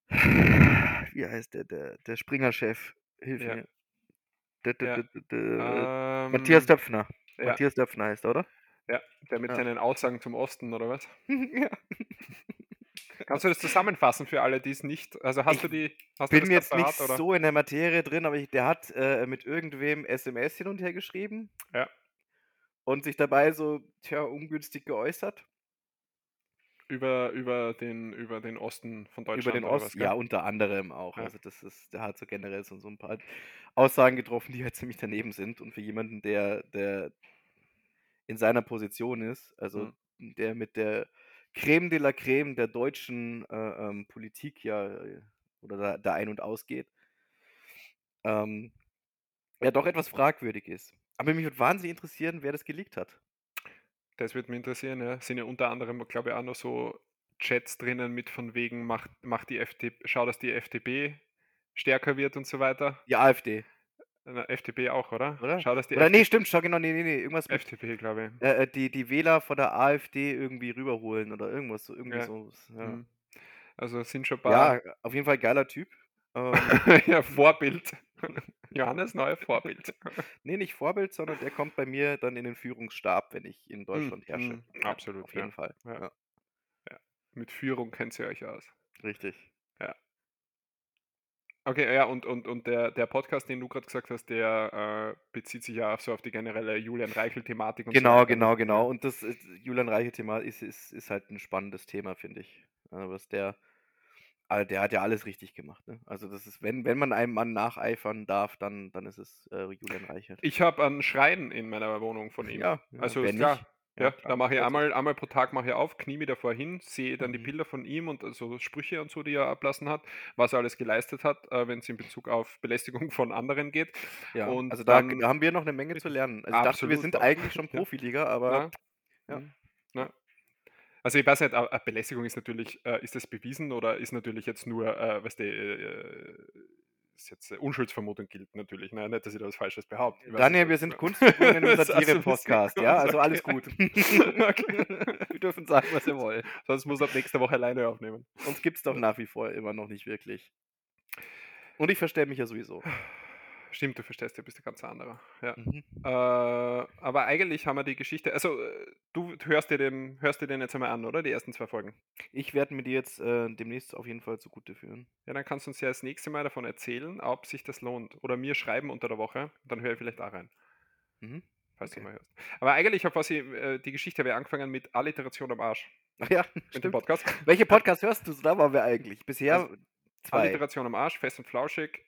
wie heißt der, der, der Springer-Chef, hilf Ja. mir. Ja. der, der, Ähm, Matthias Döpfner. ja. Matthias Döpfner heißt er, oder? Der mit Ja. seinen Aussagen zum Osten, oder was? ja. Kannst du das zusammenfassen für alle, die es nicht. Also hast Ich du die. Hast Bin mir jetzt nicht oder? so in der Materie drin, aber ich, der hat äh, mit irgendwem SMS hin und her geschrieben. Ja. Und sich dabei so, tja, ungünstig geäußert. Über, über, den, über den Osten von Deutschland. Über den Osten, ja, unter anderem auch. Ja. Also das ist, der hat so generell so, so ein paar Aussagen getroffen, die halt ziemlich daneben sind. Und für jemanden, der, der in seiner Position ist, also Mhm. der mit der Creme de la Creme der deutschen äh, ähm, Politik ja äh, oder da, da ein- und ausgeht, ähm, ja doch etwas fragwürdig ist. Aber mich würde wahnsinnig interessieren, wer das geleakt hat. Das würde mich interessieren, ja. Sind ja unter anderem, glaube ich, auch noch so Chats drinnen mit von wegen, macht, macht die FDP, schau, dass die FDP stärker wird und so weiter. Die AfD, Na, FDP auch, oder? Oder? Schau, dass die Oder nee, stimmt, schau genau, nee, nee, nee, irgendwas mit FDP, glaube ich. äh, äh, die, die Wähler von der AfD irgendwie rüberholen oder irgendwas, so irgendwie Ja. so. Ja. Mhm. Also sind schon ein paar. ja, auf jeden Fall geiler Typ. Ähm, ja, Vorbild. Johannes neuer Vorbild. nee, nicht Vorbild, sondern der kommt bei mir dann in den Führungsstab, wenn ich in Deutschland Mm, herrsche. mm, Ja, absolut, Auf jeden ja. Fall. Ja. Ja, Mit Führung kennt ihr euch aus. richtig. Okay, ja, und, und, und der, der Podcast, den du gerade gesagt hast, der äh, bezieht sich ja auch so auf die generelle Julian Reichel-Thematik und so Genau, weiter. genau, ne? genau. Ja. Und das ist, Julian Reiche Thema ist, ist, ist halt ein spannendes Thema, finde ich. Äh, was der Ah, der hat ja alles richtig gemacht, ne? Also das ist, wenn, wenn man einem Mann nacheifern darf, dann, dann ist es äh, Julian Reichert. Ich habe einen Schrein in meiner Wohnung von ihm. Ja, ja, also klar. nicht? Ja, Ja, da klar, mache ich trotzdem. einmal, einmal pro Tag mache ich auf, knie mich davor hin, sehe dann die Mhm. Bilder von ihm und so Sprüche und so, die er ablassen hat, was er alles geleistet hat, äh, wenn es in Bezug auf Belästigung von anderen geht. Ja, Und also da, dann- da haben wir noch eine Menge zu lernen. Also ich dachte, wir Absolut. sind eigentlich schon. Profiliga, aber Ja. ja. Also ich weiß nicht, äh, Belästigung ist natürlich, äh, ist das bewiesen oder ist natürlich jetzt nur, äh, weißt du, äh, ist jetzt Unschuldsvermutung gilt natürlich, ne? nicht, dass ich da was Falsches behaupte. Daniel, nicht, wir was- sind Kunstfiguren im Satire-Podcast, ja? Also alles gut. wir dürfen sagen, was wir wollen. Sonst muss ab nächste Woche alleine aufnehmen. Uns gibt es doch nach wie vor immer noch nicht wirklich. Und ich verstelle mich ja sowieso. Stimmt, du verstehst, du bist ein ganz anderer. Ja. Mhm. Äh, aber eigentlich haben wir die Geschichte, also äh, du hörst dir, den, hörst dir den jetzt einmal an, oder? Die ersten zwei Folgen. Ich werde mir die jetzt äh, demnächst auf jeden Fall zugute führen. Ja, dann kannst du uns ja das nächste Mal davon erzählen, ob sich das lohnt. Oder mir schreiben unter der Woche, dann höre ich vielleicht auch rein. Mhm. falls du Okay. mal hörst. Aber eigentlich habe ich äh, die Geschichte habe ich angefangen mit Alliteration am Arsch. Ach ja, Mit dem stimmt. Podcast. Welche Podcast hörst du? Da waren wir eigentlich. Bisher Also, zwei. Alliteration am Arsch, fest und flauschig.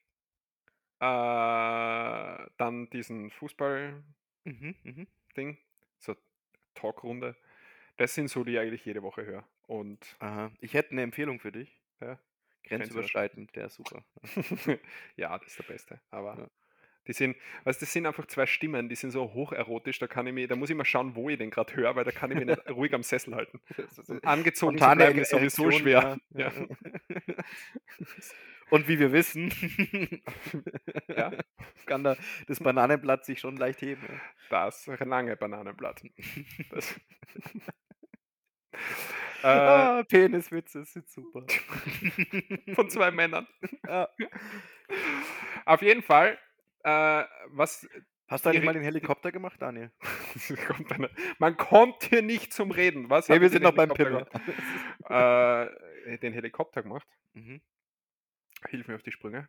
Äh, dann diesen Fußball-Ding, Mhm, mhm. so Talkrunde. Das sind so, die ich eigentlich jede Woche höre. Und Aha. Ich hätte eine Empfehlung für dich. Ja. Grenzüberschreitend, der ist super. ja, das ist der Beste. Aber Ja. die sind, weißt, das sind einfach zwei Stimmen, die sind so hocherotisch, da kann ich mir, da muss ich mal schauen, wo ich den gerade höre, weil da kann ich mich nicht ruhig am Sessel halten. Angezogen zu bleiben ist sowieso schwer. ja, Ja. Und wie wir wissen, Ja. kann da das Bananenblatt sich schon leicht heben. ja. Das lange Bananenblatt. Das. äh, Ah, Peniswitze sind super. von zwei Männern. Ja. Auf jeden Fall, äh, was Hast du eigentlich mal den Helikopter gemacht, Daniel? man kommt hier nicht zum Reden. Was? Habt wir sind noch beim gemacht? Äh, den Helikopter gemacht. Mhm. Hilf mir auf die Sprünge.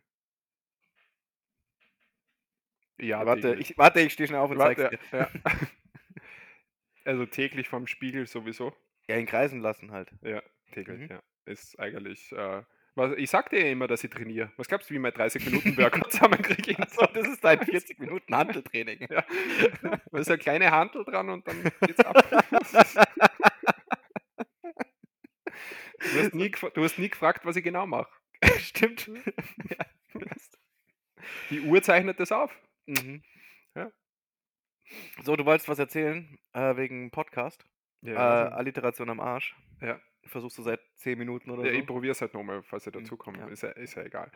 Ja, warte, ich, warte, ich stehe schnell auf und zeig's Warte, dir. ja. Also täglich vom Spiegel sowieso. Ja, ihn kreisen lassen halt. Ja, täglich, Mhm. ja. Ist eigentlich. Äh, was, ich sagte ja immer, dass ich trainiere. Was glaubst du, wie mein 30 Minuten Workout zusammenkriege? So, das ist dein 40 Minuten Handeltraining. Ja. Da ist eine kleine Handel dran und dann geht's ab. Du hast nie, du hast nie gefragt, was ich genau mache. Stimmt. Die Uhr zeichnet das auf. Mhm. Ja. So, du wolltest was erzählen äh, wegen Podcast. äh, Ja, Alliteration am Arsch. ja. Versuchst du seit 10 Minuten oder ja so? ich probiere es halt nochmal, falls ich Mhm, dazu komme. ja. Ist, ja, ist ja egal.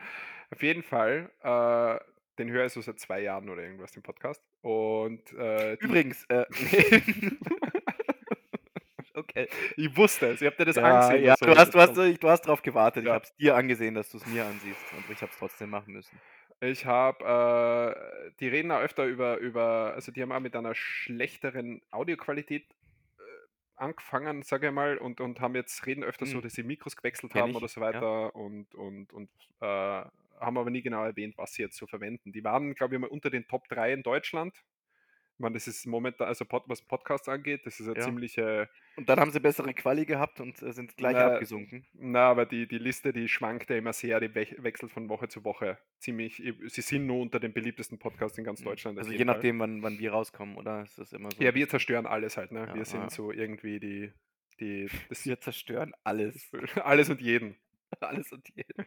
Auf jeden Fall, äh, den höre ich so seit zwei Jahren oder irgendwas, den Podcast. Und äh, Übrigens, äh, okay. ich wusste es, ihr habt ja das Ja, angesehen. ja, du, hast, du, hast, du hast drauf gewartet. Ich Ja. habe es dir angesehen, dass du es mir ansiehst. Und ich habe es trotzdem machen müssen. Ich habe, äh, die reden auch öfter über, über, also die haben auch mit einer schlechteren Audioqualität äh, angefangen, sage ich mal, und, und haben jetzt, reden öfter so, Mhm. dass sie Mikros gewechselt Kenn haben ich, oder so ja. weiter und, und, und äh, haben aber nie genau erwähnt, was sie jetzt so verwenden. Die waren, glaube ich, mal unter den Top 3 in Deutschland. Meine, das ist momentan, also Pod, was Podcasts angeht, das ist eine Ja. ziemliche, Und dann haben sie bessere Quali gehabt und äh, sind gleich Na, abgesunken. na, aber die, die Liste, die schwankt ja immer sehr, die wech- wechselt von Woche zu Woche ziemlich. Sie sind nur unter den beliebtesten Podcasts in ganz Deutschland. auf Also je nachdem, wann, wann wir rauskommen, oder? Ist das immer so? Ja, wir zerstören alles halt, ne? Ja, wir sind ja. so irgendwie die, die das wir zerstören alles. alles und jeden. alles und jeden.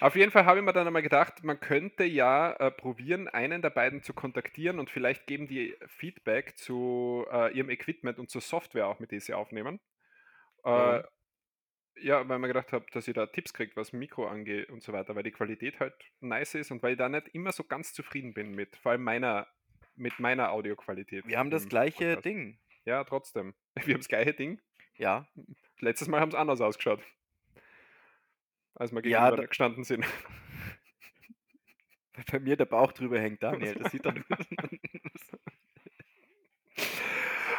Auf jeden Fall habe ich mir dann einmal gedacht, man könnte ja äh, probieren, einen der beiden zu kontaktieren und vielleicht geben die Feedback zu äh, ihrem Equipment und zur Software auch, mit der sie aufnehmen. Äh, Warum? ja, weil mir gedacht habe, dass ich da Tipps kriege, was Mikro angeht und so weiter, weil die Qualität halt nice ist und weil ich da nicht immer so ganz zufrieden bin mit, vor allem meiner, mit meiner Audioqualität. Wir haben das gleiche Podcast. Ding. Ja, trotzdem. Wir haben das gleiche Ding. Ja. Letztes Mal haben es anders ausgeschaut. Als wir Ja, gegenüber da- gestanden sind. Weil bei mir der Bauch drüber hängt, Daniel. Das sieht dann.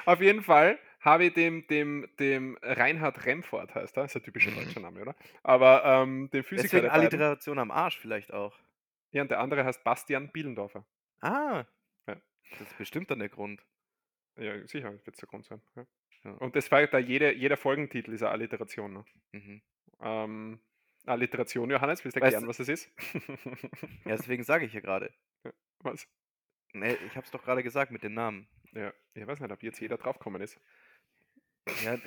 Auf jeden Fall habe ich dem, dem, dem Reinhard Remford, heißt er, ist ein typischer Mhm. deutscher Name, oder? Aber ähm, den Physiker Deswegen der Alliteration am Arsch vielleicht auch. ja, und der andere heißt Bastian Bielendorfer. Ah. Ja. Das ist bestimmt dann der Grund. Ja, sicher, wird es der Grund sein. Ja. Ja. Und das war da jede, jeder Folgentitel dieser Alliteration. Ne? Mhm. Ähm, Alliteration, Johannes, willst du erklären, was es ist? Ja, deswegen sage ich ja gerade. was? Nee, ich habe es doch gerade gesagt mit den Namen. Ja, ich weiß nicht, ob jetzt jeder draufgekommen ist. Ja,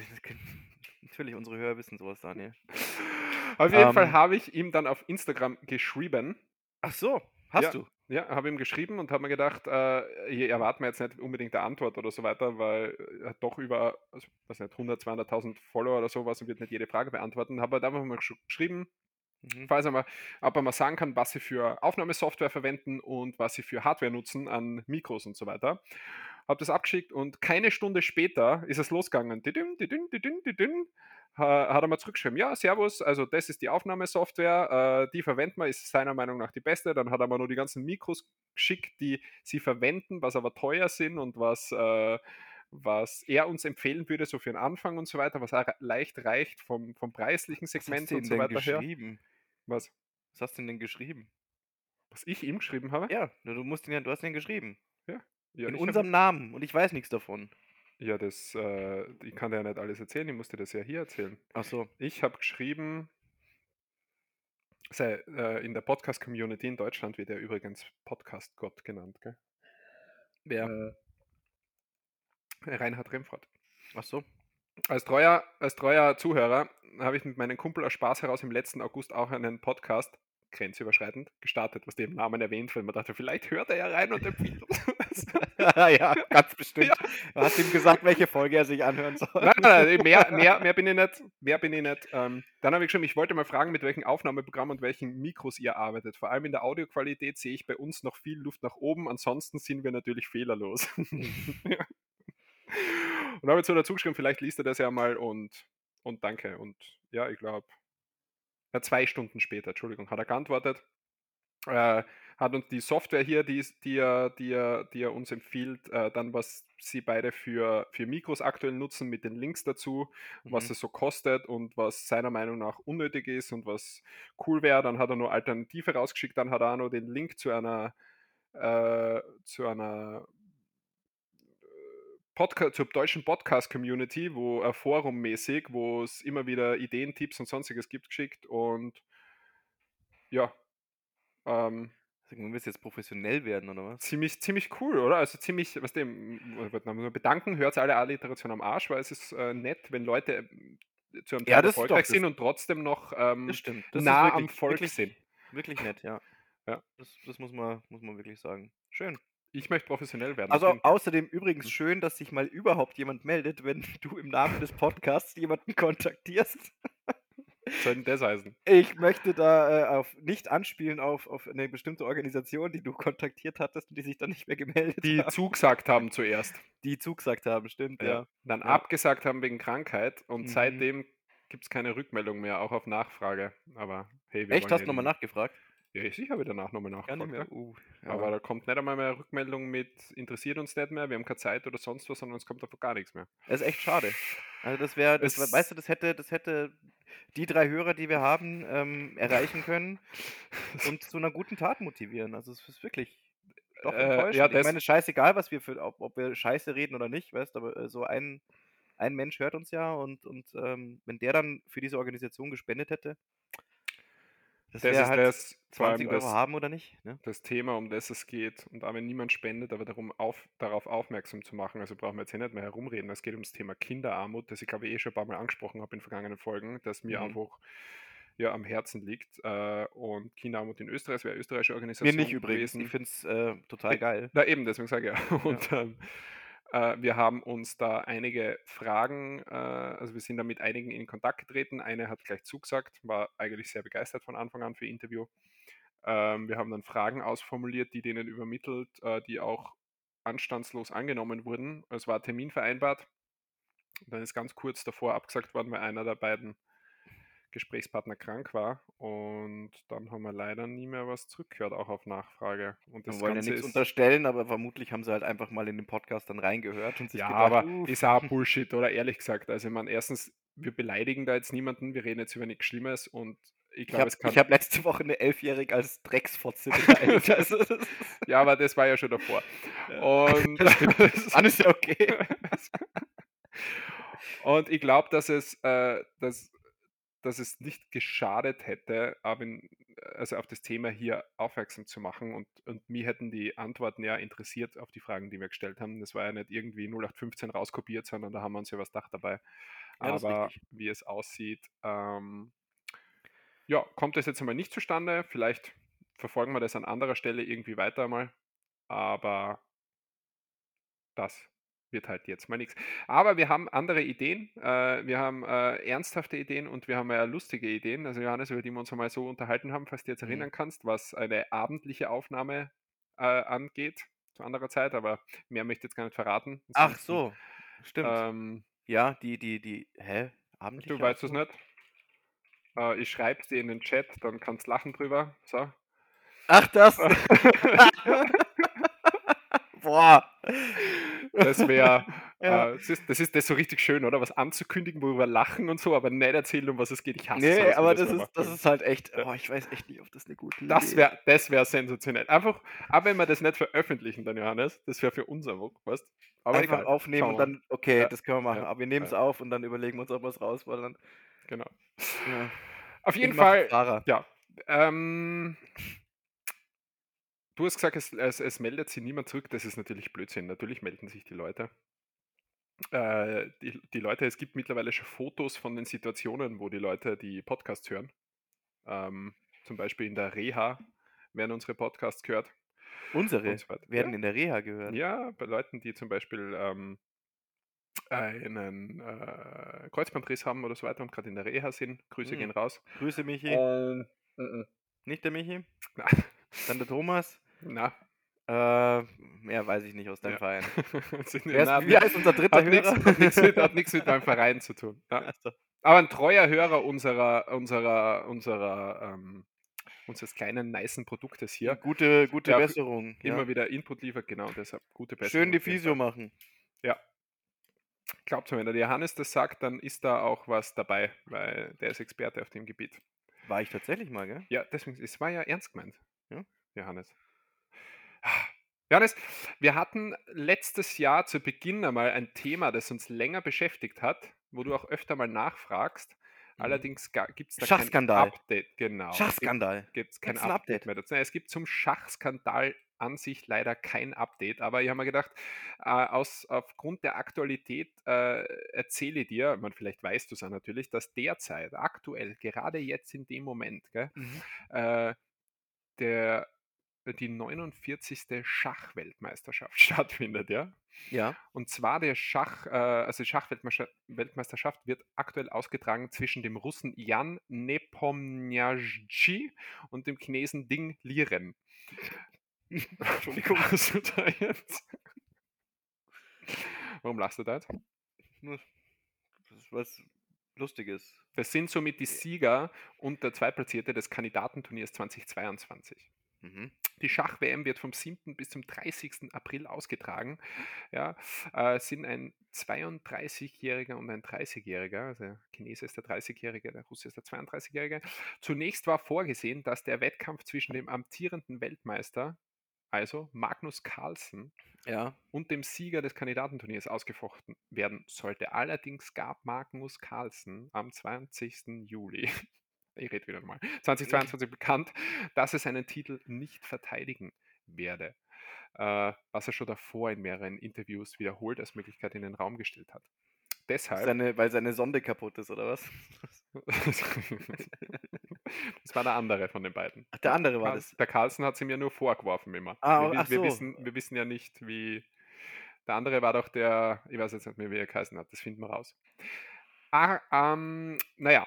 natürlich, unsere Hörer wissen sowas, Daniel. Auf jeden Fall Ähm. habe ich ihm dann auf Instagram geschrieben. Ach so, hast Ja. du? Ja, habe ihm geschrieben und habe mir gedacht, äh, hier erwarten wir jetzt nicht unbedingt eine Antwort oder so weiter, weil er hat doch über, also, was nicht, 100, 200.000 Follower oder sowas und wird nicht jede Frage beantworten. Habe halt einfach mal gesch- geschrieben, Mhm. falls er mal, ob er mal sagen kann, was sie für Aufnahmesoftware verwenden und was sie für Hardware nutzen an Mikros und so weiter. Habe das abgeschickt und keine Stunde später ist es losgegangen. Didüm, didüm, didüm. Ha- Hat er mal zurückgeschrieben, ja, Servus, also das ist die Aufnahmesoftware, äh, die verwenden wir, ist seiner Meinung nach die beste. Dann hat er mal nur die ganzen Mikros geschickt, die sie verwenden, was aber teuer sind und was, äh, was er uns empfehlen würde, so für den Anfang und so weiter, was auch leicht reicht vom, vom preislichen Was hast Segment du und so denn weiter her. geschrieben? Was? Was hast du denn geschrieben? Was ich ihm geschrieben habe? Ja, du musst ihn ja, du hast ihn geschrieben. Ja, In ich hab- unserem Namen und ich weiß nichts davon. Ja, das, äh, ich kann dir ja nicht alles erzählen, ich musste das ja hier erzählen. Ach so. Ich habe geschrieben, sei, äh, in der Podcast-Community in Deutschland wird er übrigens Podcast-Gott genannt, gell? Wer? Äh, Reinhard Remford. Ach so. Als treuer, als treuer Zuhörer habe ich mit meinem Kumpel aus Spaß heraus im letzten August auch einen Podcast, grenzüberschreitend, gestartet, was den Namen erwähnt, weil man dachte, vielleicht hört er ja rein und empfiehlt uns. ja, ganz bestimmt. Ja. Du hast ihm gesagt, welche Folge er sich anhören soll. Nein, nein, nein, mehr, mehr, mehr bin ich nicht. Mehr bin ich nicht. Ähm, dann habe ich geschrieben, ich wollte mal fragen, mit welchem Aufnahmeprogramm und welchen Mikros ihr arbeitet. Vor allem in der Audioqualität sehe ich bei uns noch viel Luft nach oben. Ansonsten sind wir natürlich fehlerlos. Und habe jetzt so dazu geschrieben, vielleicht liest er das ja mal und, und danke. Und ja, ich glaube, ja, zwei Stunden später, Entschuldigung, hat er geantwortet. Äh, hat uns die Software hier, die, die, er, die, er, die er uns empfiehlt, äh, dann was sie beide für, für Mikros aktuell nutzen, mit den Links dazu, was Mhm. es so kostet und was seiner Meinung nach unnötig ist und was cool wäre. Dann hat er nur Alternative rausgeschickt, dann hat er auch noch den Link zu einer, äh, zu einer Podca zur deutschen Podcast-Community, wo äh, forummäßig, wo es immer wieder Ideen, Tipps und sonstiges gibt, geschickt und ja, ähm, Wollen wir jetzt professionell werden, oder was? ziemlich, ziemlich cool, oder? Also ziemlich, was dem, ich wollte nur bedanken, hört alle Alliteration am Arsch, weil es ist äh, nett, wenn Leute ähm, zu einem Ja, Teil doch- erfolgreich sind und trotzdem noch ähm, Das stimmt. Das nah ist am wirklich, Volk wirklich, sind. Wirklich nett, ja. Ja. Das, das muss, man, muss man wirklich sagen. Schön. Ich möchte professionell werden. Also außerdem übrigens Mhm. schön, dass sich mal überhaupt jemand meldet, wenn du im Namen des Podcasts jemanden kontaktierst. soll denn das heißen? Ich möchte da äh, auf nicht anspielen auf, auf eine bestimmte Organisation, die du kontaktiert hattest und die sich dann nicht mehr gemeldet Die haben. zugesagt haben zuerst. Die zugesagt haben, stimmt, ja. Ja. Dann Ja. abgesagt haben wegen Krankheit und Mhm. seitdem gibt es keine Rückmeldung mehr, auch auf Nachfrage. Aber hey, wir Echt? Hast du nochmal nachgefragt? Ja, sicher wieder nach nochmal nachgefragt. ja. Uh, Aber da kommt nicht einmal mehr Rückmeldung mit interessiert uns nicht mehr, wir haben keine Zeit oder sonst was, sondern es kommt einfach gar nichts mehr. Das ist echt schade. Also das wäre, weißt du, das hätte, das hätte die drei Hörer, die wir haben, ähm, erreichen können und zu einer guten Tat motivieren. Also es ist wirklich doch Äh, enttäuschend. ja, ich meine, scheißegal, was wir für, ob, ob wir Scheiße reden oder nicht, weißt, aber äh, so ein, ein Mensch hört uns ja und, und ähm, wenn der dann für diese Organisation gespendet hätte, das Das ist halt das, vor 20 allem Euro das, haben oder nicht. Ne? das Thema, um das es geht. Und auch wenn niemand spendet, aber darum auf, darauf aufmerksam zu machen, also brauchen wir jetzt hier nicht mehr herumreden. Es geht ums Thema Kinderarmut, das ich glaube ich eh schon ein paar Mal angesprochen habe in vergangenen Folgen, das mir Mhm. einfach ja, am Herzen liegt. Äh, und Kinderarmut in Österreich, es wäre österreichische Mir Organisation. nicht übrigens. gewesen. Ich finde es äh, total Äh, geil. Na eben, deswegen sage ich ja. Und ähm, äh, wir haben uns da einige Fragen, äh, also wir sind da mit einigen in Kontakt getreten. Eine hat gleich zugesagt, war eigentlich sehr begeistert von Anfang an für Interview. Ähm, wir haben dann Fragen ausformuliert, die denen übermittelt, äh, die auch anstandslos angenommen wurden. Es war Termin vereinbart. Dann ist ganz kurz davor abgesagt worden, weil einer der beiden Gesprächspartner krank war. Und dann haben wir leider nie mehr was zurückgehört, auch auf Nachfrage. Und Wir das wollen ja Ganze nichts ist, unterstellen, aber vermutlich haben sie halt einfach mal in den Podcast dann reingehört und sich Ja, gedacht, aber "Uff." ist auch Bullshit, oder? Ehrlich gesagt. Also, ich meine, erstens, wir beleidigen da jetzt niemanden, wir reden jetzt über nichts Schlimmes und ich Ich glaube, habe es kann. hab letzte Woche eine Elfjährige als Drecksfotze beleidigt. also, ja, aber das war ja schon davor. Ja. Und, Dann ist ja okay. und ich glaube, dass es, äh, dass, dass es nicht geschadet hätte, in, also auf das Thema hier aufmerksam zu machen. Und, und mich hätten die Antworten ja interessiert auf die Fragen, die wir gestellt haben. Das war ja nicht irgendwie 0815 rauskopiert, sondern da haben wir uns ja was gedacht dabei. Ja, aber wie es aussieht, ähm, ja, kommt das jetzt einmal nicht zustande. Vielleicht verfolgen wir das an anderer Stelle irgendwie weiter mal. Aber das wird halt jetzt mal nichts. Aber wir haben andere Ideen. Äh, wir haben äh, ernsthafte Ideen und wir haben ja lustige Ideen. Also Johannes, über die wir uns einmal so unterhalten haben, falls du jetzt Mhm. erinnern kannst, was eine abendliche Aufnahme äh, angeht zu anderer Zeit. Aber mehr möchte ich jetzt gar nicht verraten. Ach so, stimmt. Ähm, ja, die, die, die, hä? Abendliche du weißt es nicht. Äh, ich schreibe dir in den Chat, dann kannst du lachen drüber. So. Ach, das. Boah. Das wäre, Ja. äh, das, ist, das ist das so richtig schön, oder? Was anzukündigen, worüber lachen und so, aber nicht erzählen, um was es geht. Ich hasse Nee, wenn aber das das ist, das ist halt echt. Oh, ich weiß echt nicht, ob das eine gute Das Idee wäre das wär sensationell. Einfach, aber wenn wir das nicht veröffentlichen, dann Johannes, das wäre für unser Wuck, weißt Aber Einfach egal. aufnehmen und dann, okay, Ja, das können wir machen. ja, Aber wir nehmen es auf und dann überlegen wir uns, ob wir es rausballern. Genau. Auf jeden Fall, Fahrer. ja. Ähm, du hast gesagt, es, es, es meldet sich niemand zurück. Das ist natürlich Blödsinn. Natürlich melden sich die Leute. Äh, die, die Leute, es gibt mittlerweile schon Fotos von den Situationen, wo die Leute die Podcasts hören. Ähm, zum Beispiel in der Reha werden unsere Podcasts gehört. Unsere so werden Ja. in der Reha gehört. Ja, bei Leuten, die zum Beispiel ähm, einen äh, Kreuzbandriss haben oder so weiter und gerade in der Reha sind. Grüße Mhm. gehen raus. Grüße Michi. Ähm, mhm. Nicht der Michi, na, dann der Thomas. Na, Äh, mehr weiß ich nicht aus deinem Ja. Verein. Ist, wie heißt unser dritter hat nichts Hörer? hat nix mit, hat nix mit meinem Verein zu tun. Ja. Aber ein treuer Hörer unserer, unserer, unserer, ähm, unseres kleinen, nicen Produktes hier. Gute, gute Ja, Besserung. Ja. Immer wieder Input liefert, genau, deshalb gute Besserung. Schön die Physio machen. Ja. Glaubt mir, wenn der Johannes das sagt, dann ist da auch was dabei, weil der ist Experte auf dem Gebiet. War ich tatsächlich mal, gell? Ja, deswegen, es war ja ernst gemeint. Ja. Johannes. Johannes, wir hatten letztes Jahr zu Beginn einmal ein Thema, das uns länger beschäftigt hat, wo du auch öfter mal nachfragst. Mhm. Allerdings gibt es da kein Update. Genau. Schachskandal. Gibt es kein Update, Update? mehr dazu. Es gibt zum Schachskandal an sich leider kein Update, aber ich habe mir gedacht, äh, aus, aufgrund der Aktualität äh, erzähle ich dir, man, vielleicht weißt du es ja natürlich, dass derzeit, aktuell, gerade jetzt in dem Moment, gell, Mhm. äh, der, die 49. Schachweltmeisterschaft stattfindet, ja. Ja. Und zwar der Schach, äh, also die Schachweltmeisterschaft wird aktuell ausgetragen zwischen dem Russen Jan Nepomniachtchi und dem Chinesen Ding Liren. Entschuldigung, was du da jetzt? Warum lachst du da jetzt? Das ist was Lustiges. Das sind somit die Sieger und der Zweitplatzierte des Kandidatenturniers 2022. Mhm. Die Schach-WM wird vom 7. bis zum 30. April ausgetragen. Ja, äh, sind ein 32-Jähriger und ein 30-Jähriger. Also der Chinese ist der 30-Jährige, der Russe ist der 32-Jährige. Zunächst war vorgesehen, dass der Wettkampf zwischen dem amtierenden Weltmeister, also Magnus Carlsen, Ja. und dem Sieger des Kandidatenturniers ausgefochten werden sollte. Allerdings gab Magnus Carlsen am 20. Juli, ich rede wieder mal, 2022 bekannt, dass er seinen Titel nicht verteidigen werde, äh, was er schon davor in mehreren Interviews wiederholt als Möglichkeit in den Raum gestellt hat. Deshalb, Seine, weil seine Sonde kaputt ist, oder was? das war der andere von den beiden. Ach, der andere war das. Der Carlsen hat sie mir nur vorgeworfen immer. Ah, wir, wi- ach wir, so. wissen, wir wissen ja nicht, wie. Der andere war doch der, ich weiß jetzt nicht mehr, wie er geheißen hat, das finden wir raus. Ah, ähm, naja,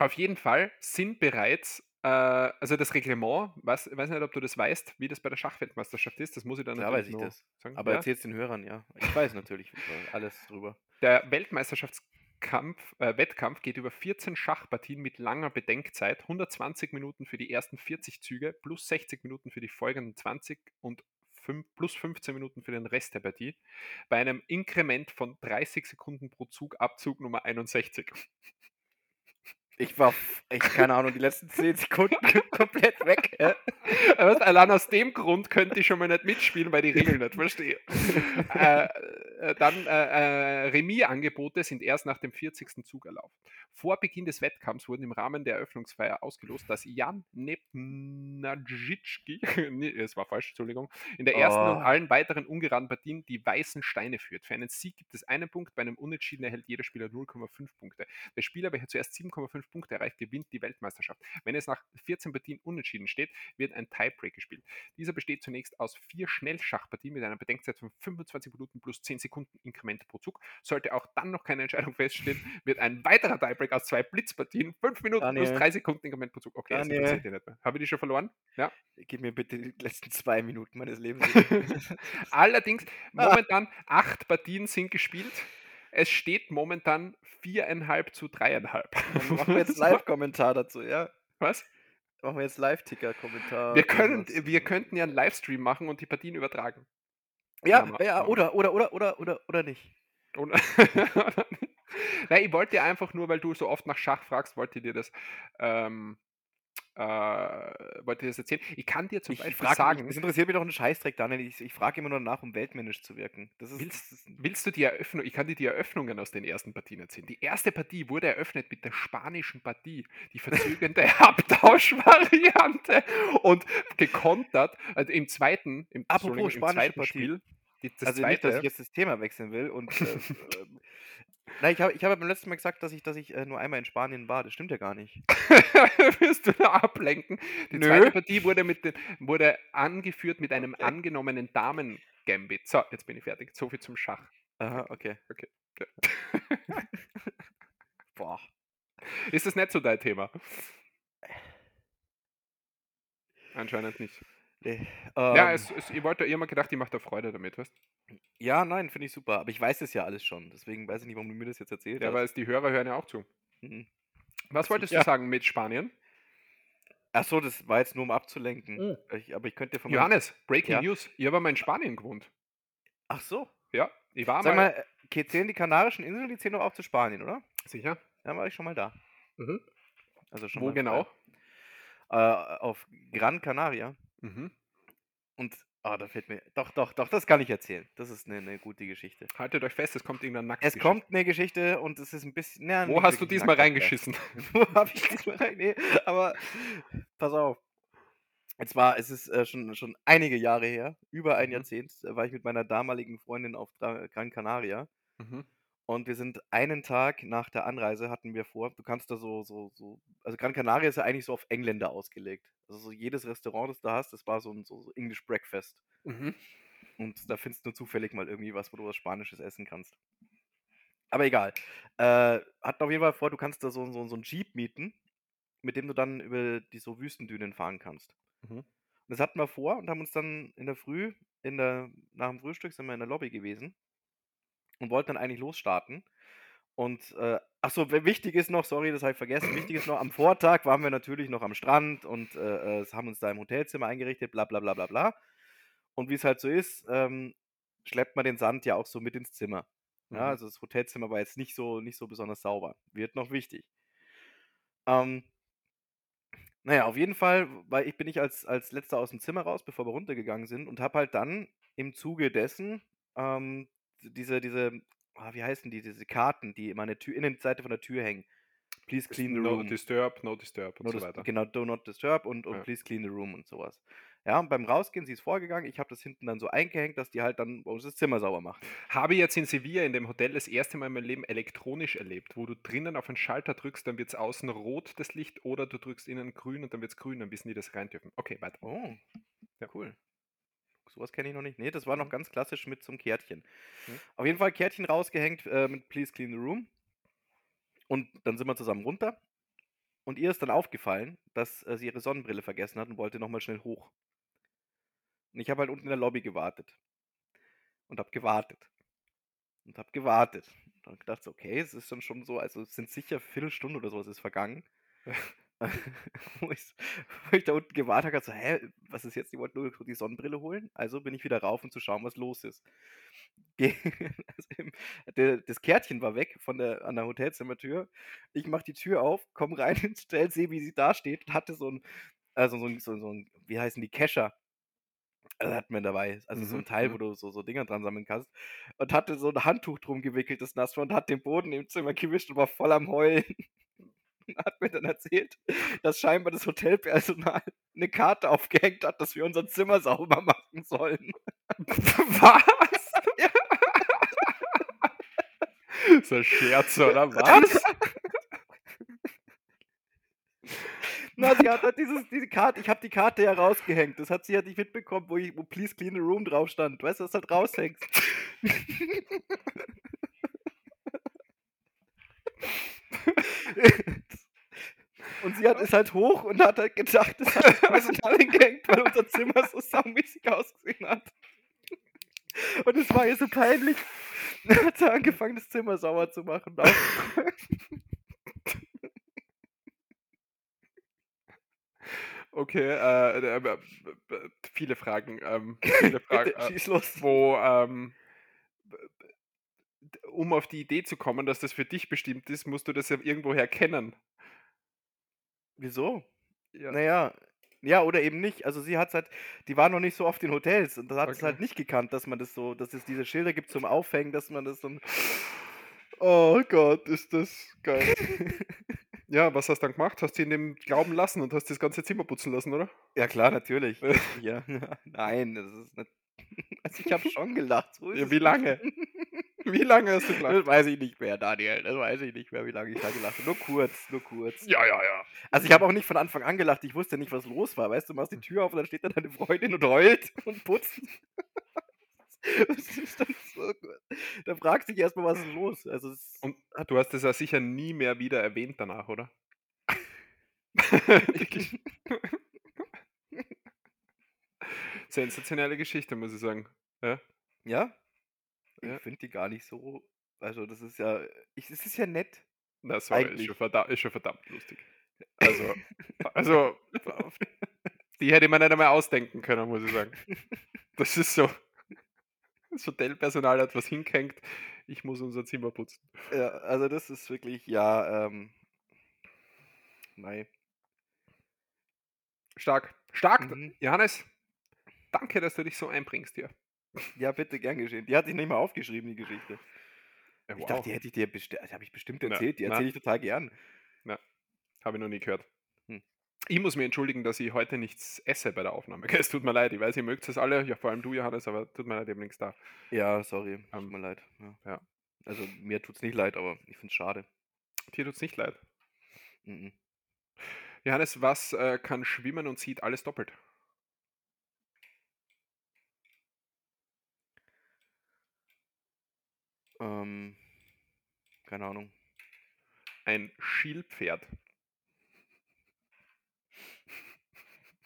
auf jeden Fall sind bereits, äh, also das Reglement, was, weiß nicht, ob du das weißt, wie das bei der Schachweltmeisterschaft ist, das muss ich dann Klar weiß ich das. sagen. Aber ja? erzähl's den Hörern, ja. Ich weiß natürlich äh, alles drüber. Der Weltmeisterschaftskampf, äh, Wettkampf geht über 14 Schachpartien mit langer Bedenkzeit, 120 Minuten für die ersten 40 Züge, plus 60 Minuten für die folgenden 20 und plus 15 Minuten für den Rest der Partie, bei einem Inkrement von 30 Sekunden pro Zug, Abzug Nummer 61. Ich war, ich keine Ahnung, die letzten 10 Sekunden komplett weg. Äh? Aber allein aus dem Grund könnte ich schon mal nicht mitspielen, weil die Regeln nicht verstehe. äh, äh, dann äh, äh, Remis-Angebote sind erst nach dem 40. Zug erlaubt. Vor Beginn des Wettkampfs wurden im Rahmen der Eröffnungsfeier ausgelost, dass Jan Nepnajitski, nee, es war falsch, Entschuldigung, in der ersten Oh. und allen weiteren ungeraden Partien die weißen Steine führt. Für einen Sieg gibt es einen Punkt, bei einem Unentschieden erhält jeder Spieler 0,5 Punkte. Der Spieler, welcher zuerst 7,5 Punkte erreicht, gewinnt die Weltmeisterschaft. Wenn es nach 14 Partien unentschieden steht, wird ein Tiebreak gespielt. Dieser besteht zunächst aus vier Schnellschachpartien mit einer Bedenkzeit von 25 Minuten plus 10 Sekunden Inkrement pro Zug. Sollte auch dann noch keine Entscheidung feststehen, wird ein weiterer Tiebreak aus zwei Blitzpartien, 5 Minuten plus Daniel. 3 Sekunden Inkrement pro Zug. Okay, das interessiert nicht mehr. Habe ich die schon verloren? Ja. Gib mir bitte die letzten zwei Minuten meines Lebens. Allerdings, Ah. momentan acht Partien sind gespielt. Es steht momentan viereinhalb zu dreieinhalb. Dann machen wir jetzt Live-Kommentar dazu, ja? Was? Machen wir jetzt Live-Ticker-Kommentar. Wir, können, wir könnten ja einen Livestream machen und die Partien übertragen. Ja, Ja, ja, oder, oder, oder, oder, oder, oder nicht. Und Nein, ich wollte dir einfach nur, weil du so oft nach Schach fragst, wollte ich dir das, ähm, äh, wollte das erzählen. Ich kann dir zum Ich Beispiel frage sagen, es interessiert mich doch ein Scheißdreck, Daniel. Ich, ich frage immer nur nach, um weltmännisch zu wirken. Ist, Willst- willst du die Eröffnung, ich kann dir die Eröffnungen aus den ersten Partien erzählen. Die erste Partie wurde eröffnet mit der spanischen Partie, die verzögernde Abtauschvariante und gekontert, also im zweiten, im, Apropos im zweiten Partie. Spiel, die, das also nicht, dass ich zweite, jetzt das Thema wechseln will. Und äh, ähm, nein, ich habe ich hab beim letzten Mal gesagt, dass ich, dass ich äh, nur einmal in Spanien war. Das stimmt ja gar nicht. wirst du da ablenken. Die Nö. zweite Partie wurde, mit den, wurde angeführt mit einem Okay. angenommenen Damen-Gambit. So, jetzt bin ich fertig. So viel zum Schach. Aha, okay. Okay. Boah. Ist das nicht so dein Thema? Anscheinend nicht. Nee. ja, ähm, es, es, ich wollte immer gedacht, ich mache da Freude damit, weißt ja, nein, finde ich super. Aber ich weiß das ja alles schon. Deswegen weiß ich nicht, warum du mir das jetzt erzählt Ja, hast. aber es, die Hörer hören ja auch zu. Mhm. Was wolltest Ja. du sagen mit Spanien? Ach so, das war jetzt nur um abzulenken. Ich, aber ich könnte von Johannes, Breaking Ja. News. Ich habe mal in Spanien gewohnt. Ach so. Ja, ich war Sag mal. mal, okay, zählen die Kanarischen Inseln, die zählen doch auch zu Spanien, oder? Sicher? Da war ich schon mal da. Mhm. Also schon Wo mal genau? Äh, auf Gran Canaria. Mhm. Und, ah, da fällt mir, doch, doch, doch, das kann ich erzählen. Das ist eine, eine gute Geschichte. Haltet euch fest, es kommt irgendein Nackt. Es kommt eine Geschichte und es ist ein bisschen, na, Wo hast du diesmal reingeschissen? Wo hab ich diesmal rein? Nee, aber pass auf. Es war, es ist äh, schon, schon einige Jahre her, über ein Mhm. Jahrzehnt, äh, war ich mit meiner damaligen Freundin auf Gra- Gran Canaria. Mhm. Und wir sind einen Tag nach der Anreise hatten wir vor, du kannst da so, so, so, also Gran Canaria ist ja eigentlich so auf Engländer ausgelegt. Also so jedes Restaurant, das du da hast, das war so ein so, so English Breakfast. Mhm. Und da findest du zufällig mal irgendwie was, wo du was Spanisches essen kannst. Aber egal. Äh, hatten auf jeden Fall vor, du kannst da so, so, so einen Jeep mieten, mit dem du dann über die so Wüstendünen fahren kannst. Mhm. Und das hatten wir vor und haben uns dann in der Früh, in der, nach dem Frühstück sind wir in der Lobby gewesen und wollten dann eigentlich losstarten. Und, äh, ach so, wichtig ist noch, sorry, das habe ich vergessen, wichtig ist noch, am Vortag waren wir natürlich noch am Strand und äh, haben uns da im Hotelzimmer eingerichtet, bla bla bla bla bla. Und wie es halt so ist, ähm, schleppt man den Sand ja auch so mit ins Zimmer. Ja, Mhm. also das Hotelzimmer war jetzt nicht so, nicht so besonders sauber. Wird noch wichtig. Ähm, naja, auf jeden Fall weil ich, bin ich als, als letzter aus dem Zimmer raus, bevor wir runtergegangen sind und habe halt dann im Zuge dessen ähm, diese, diese, ah, wie heißen die, diese Karten, die immer an der Tür, Innenseite von der Tür hängen. Please clean the no room. disturb, no disturb und No so dis- weiter. Genau, do not disturb und, und Ja. please clean the room und sowas. Ja, und beim Rausgehen, sie ist vorgegangen, ich habe das hinten dann so eingehängt, dass die halt dann uns das Zimmer sauber macht. Habe ich jetzt in Sevilla in dem Hotel das erste Mal in meinem Leben elektronisch erlebt, wo du drinnen auf einen Schalter drückst, dann wird es außen rot, das Licht, oder du drückst innen grün und dann wird es grün, dann wissen die, dass sie rein dürfen. Okay, weiter. Oh, ja, cool. Sowas kenne ich noch nicht. Nee, das war noch ganz klassisch mit zum Kärtchen. Mhm. Auf jeden Fall Kärtchen rausgehängt äh, mit Please clean the room. Und dann sind wir zusammen runter. Und ihr ist dann aufgefallen, dass äh, sie ihre Sonnenbrille vergessen hat und wollte nochmal schnell hoch. Und ich habe halt unten in der Lobby gewartet. Und habe gewartet. Und habe gewartet. Und dann gedacht, okay, es ist dann schon so, also es sind sicher Viertelstunde oder sowas ist vergangen. wo, ich, wo ich da unten gewartet habe, so, hä, was ist jetzt? Die wollten nur die Sonnenbrille holen. Also bin ich wieder rauf, um zu schauen, was los ist. Also das Kärtchen war weg von der, an der Hotelzimmertür. Ich mache die Tür auf, komme rein ins Stell, sehe, wie sie da steht und hatte so ein, also so ein, so, so ein wie heißen die, Kescher. Also hat man dabei, also so Mhm, ein Teil, mhm. wo du so, so Dinger dran sammeln kannst. Und hatte so ein Handtuch drum gewickelt, das nass war, und hat den Boden im Zimmer gewischt und war voll am Heulen. Hat mir dann erzählt, dass scheinbar das Hotelpersonal eine Karte aufgehängt hat, dass wir unser Zimmer sauber machen sollen. Was? so ein Scherz, oder was? Na, sie hat halt dieses, diese Karte, ich habe die Karte ja rausgehängt. Das hat sie ja nicht mitbekommen, wo, ich, wo Please Clean the Room drauf stand. Weißt du, was halt raushängst? Und sie hat ist halt hoch und hat halt gedacht, das hat Personal hingehängt, weil unser Zimmer so saumäßig ausgesehen hat. Und es war ihr so peinlich. Dann hat sie angefangen, das Zimmer sauber zu machen. Okay, äh, äh, äh, viele Fragen. Ähm, viele Fragen. Äh, schieß los. wo, ähm, um auf die Idee zu kommen, dass das für dich bestimmt ist, musst du das ja irgendwoher kennen. Wieso? Ja. Naja, ja, oder eben nicht. Also sie hat halt, die war noch nicht so oft in Hotels und da hat es Okay. halt nicht gekannt, dass man das so, dass es diese Schilder gibt zum Aufhängen, dass man das dann. Oh Gott, ist das geil. Ja, was hast du dann gemacht? Hast du ihn dem glauben lassen und hast das ganze Zimmer putzen lassen, oder? ja klar, natürlich. ja, nein, das ist nicht. Also ich habe schon gelacht. So Ja, es wie lange? Wie lange hast du gelacht? Das weiß ich nicht mehr, Daniel. Das weiß ich nicht mehr, wie lange ich da gelacht habe. Nur kurz, nur kurz. Ja, ja, ja. Also ich habe auch nicht von Anfang an gelacht. Ich wusste nicht, was los war. Weißt du, du machst die Tür auf und dann steht da deine Freundin und heult und putzt. Das ist dann so gut. Da fragst du dich erstmal, was ist los. Also es Und du hast es ja sicher nie mehr wieder erwähnt danach, oder? Sensationelle Geschichte, muss ich sagen. Ja? ja? Ja. Ich finde die gar nicht so. Also das ist ja. Ich, es ist ja nett. Na, sorry, ist schon, verdammt, ist schon verdammt lustig. Also, also, die hätte man nicht einmal ausdenken können, muss ich sagen. Das ist so. Das Hotelpersonal hat was hingehängt, ich muss unser Zimmer putzen. Ja, also das ist wirklich, ja, ähm. Nein. Stark. Stark, Mhm. Johannes. Danke, dass du dich so einbringst hier. Ja, bitte, gern geschehen. Die hatte ich nicht mal aufgeschrieben, die Geschichte. Ja, Ich dachte, die hätte ich dir bestimmt, habe ich bestimmt Na, erzählt. Die na. erzähle ich total gern. Habe ich noch nie gehört. Hm. Ich muss mir entschuldigen, dass ich heute nichts esse bei der Aufnahme. Es tut mir leid, ich weiß, ihr mögt es alle, ja vor allem du, Johannes, aber tut mir leid, ich habe nichts da. Ja, sorry. Tut Ähm, mir leid. Ja. ja. Also mir tut's nicht leid, aber ich find's schade. Dir tut es nicht leid. Mhm. Johannes, was äh, kann schwimmen und sieht alles doppelt? Ähm, keine Ahnung. Ein Schielpferd.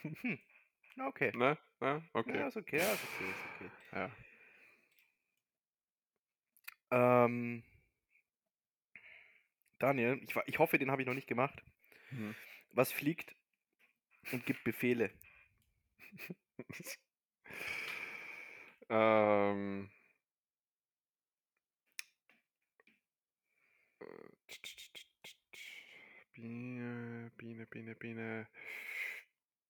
Hm. Okay. Ne? Ne? Okay. Ja, ist okay, ja, ist okay, ist okay. Ja. Ähm, Daniel, ich, ich hoffe, den habe ich noch nicht gemacht. Mhm. Was fliegt und gibt Befehle? ähm. Biene, Biene, Biene, Biene,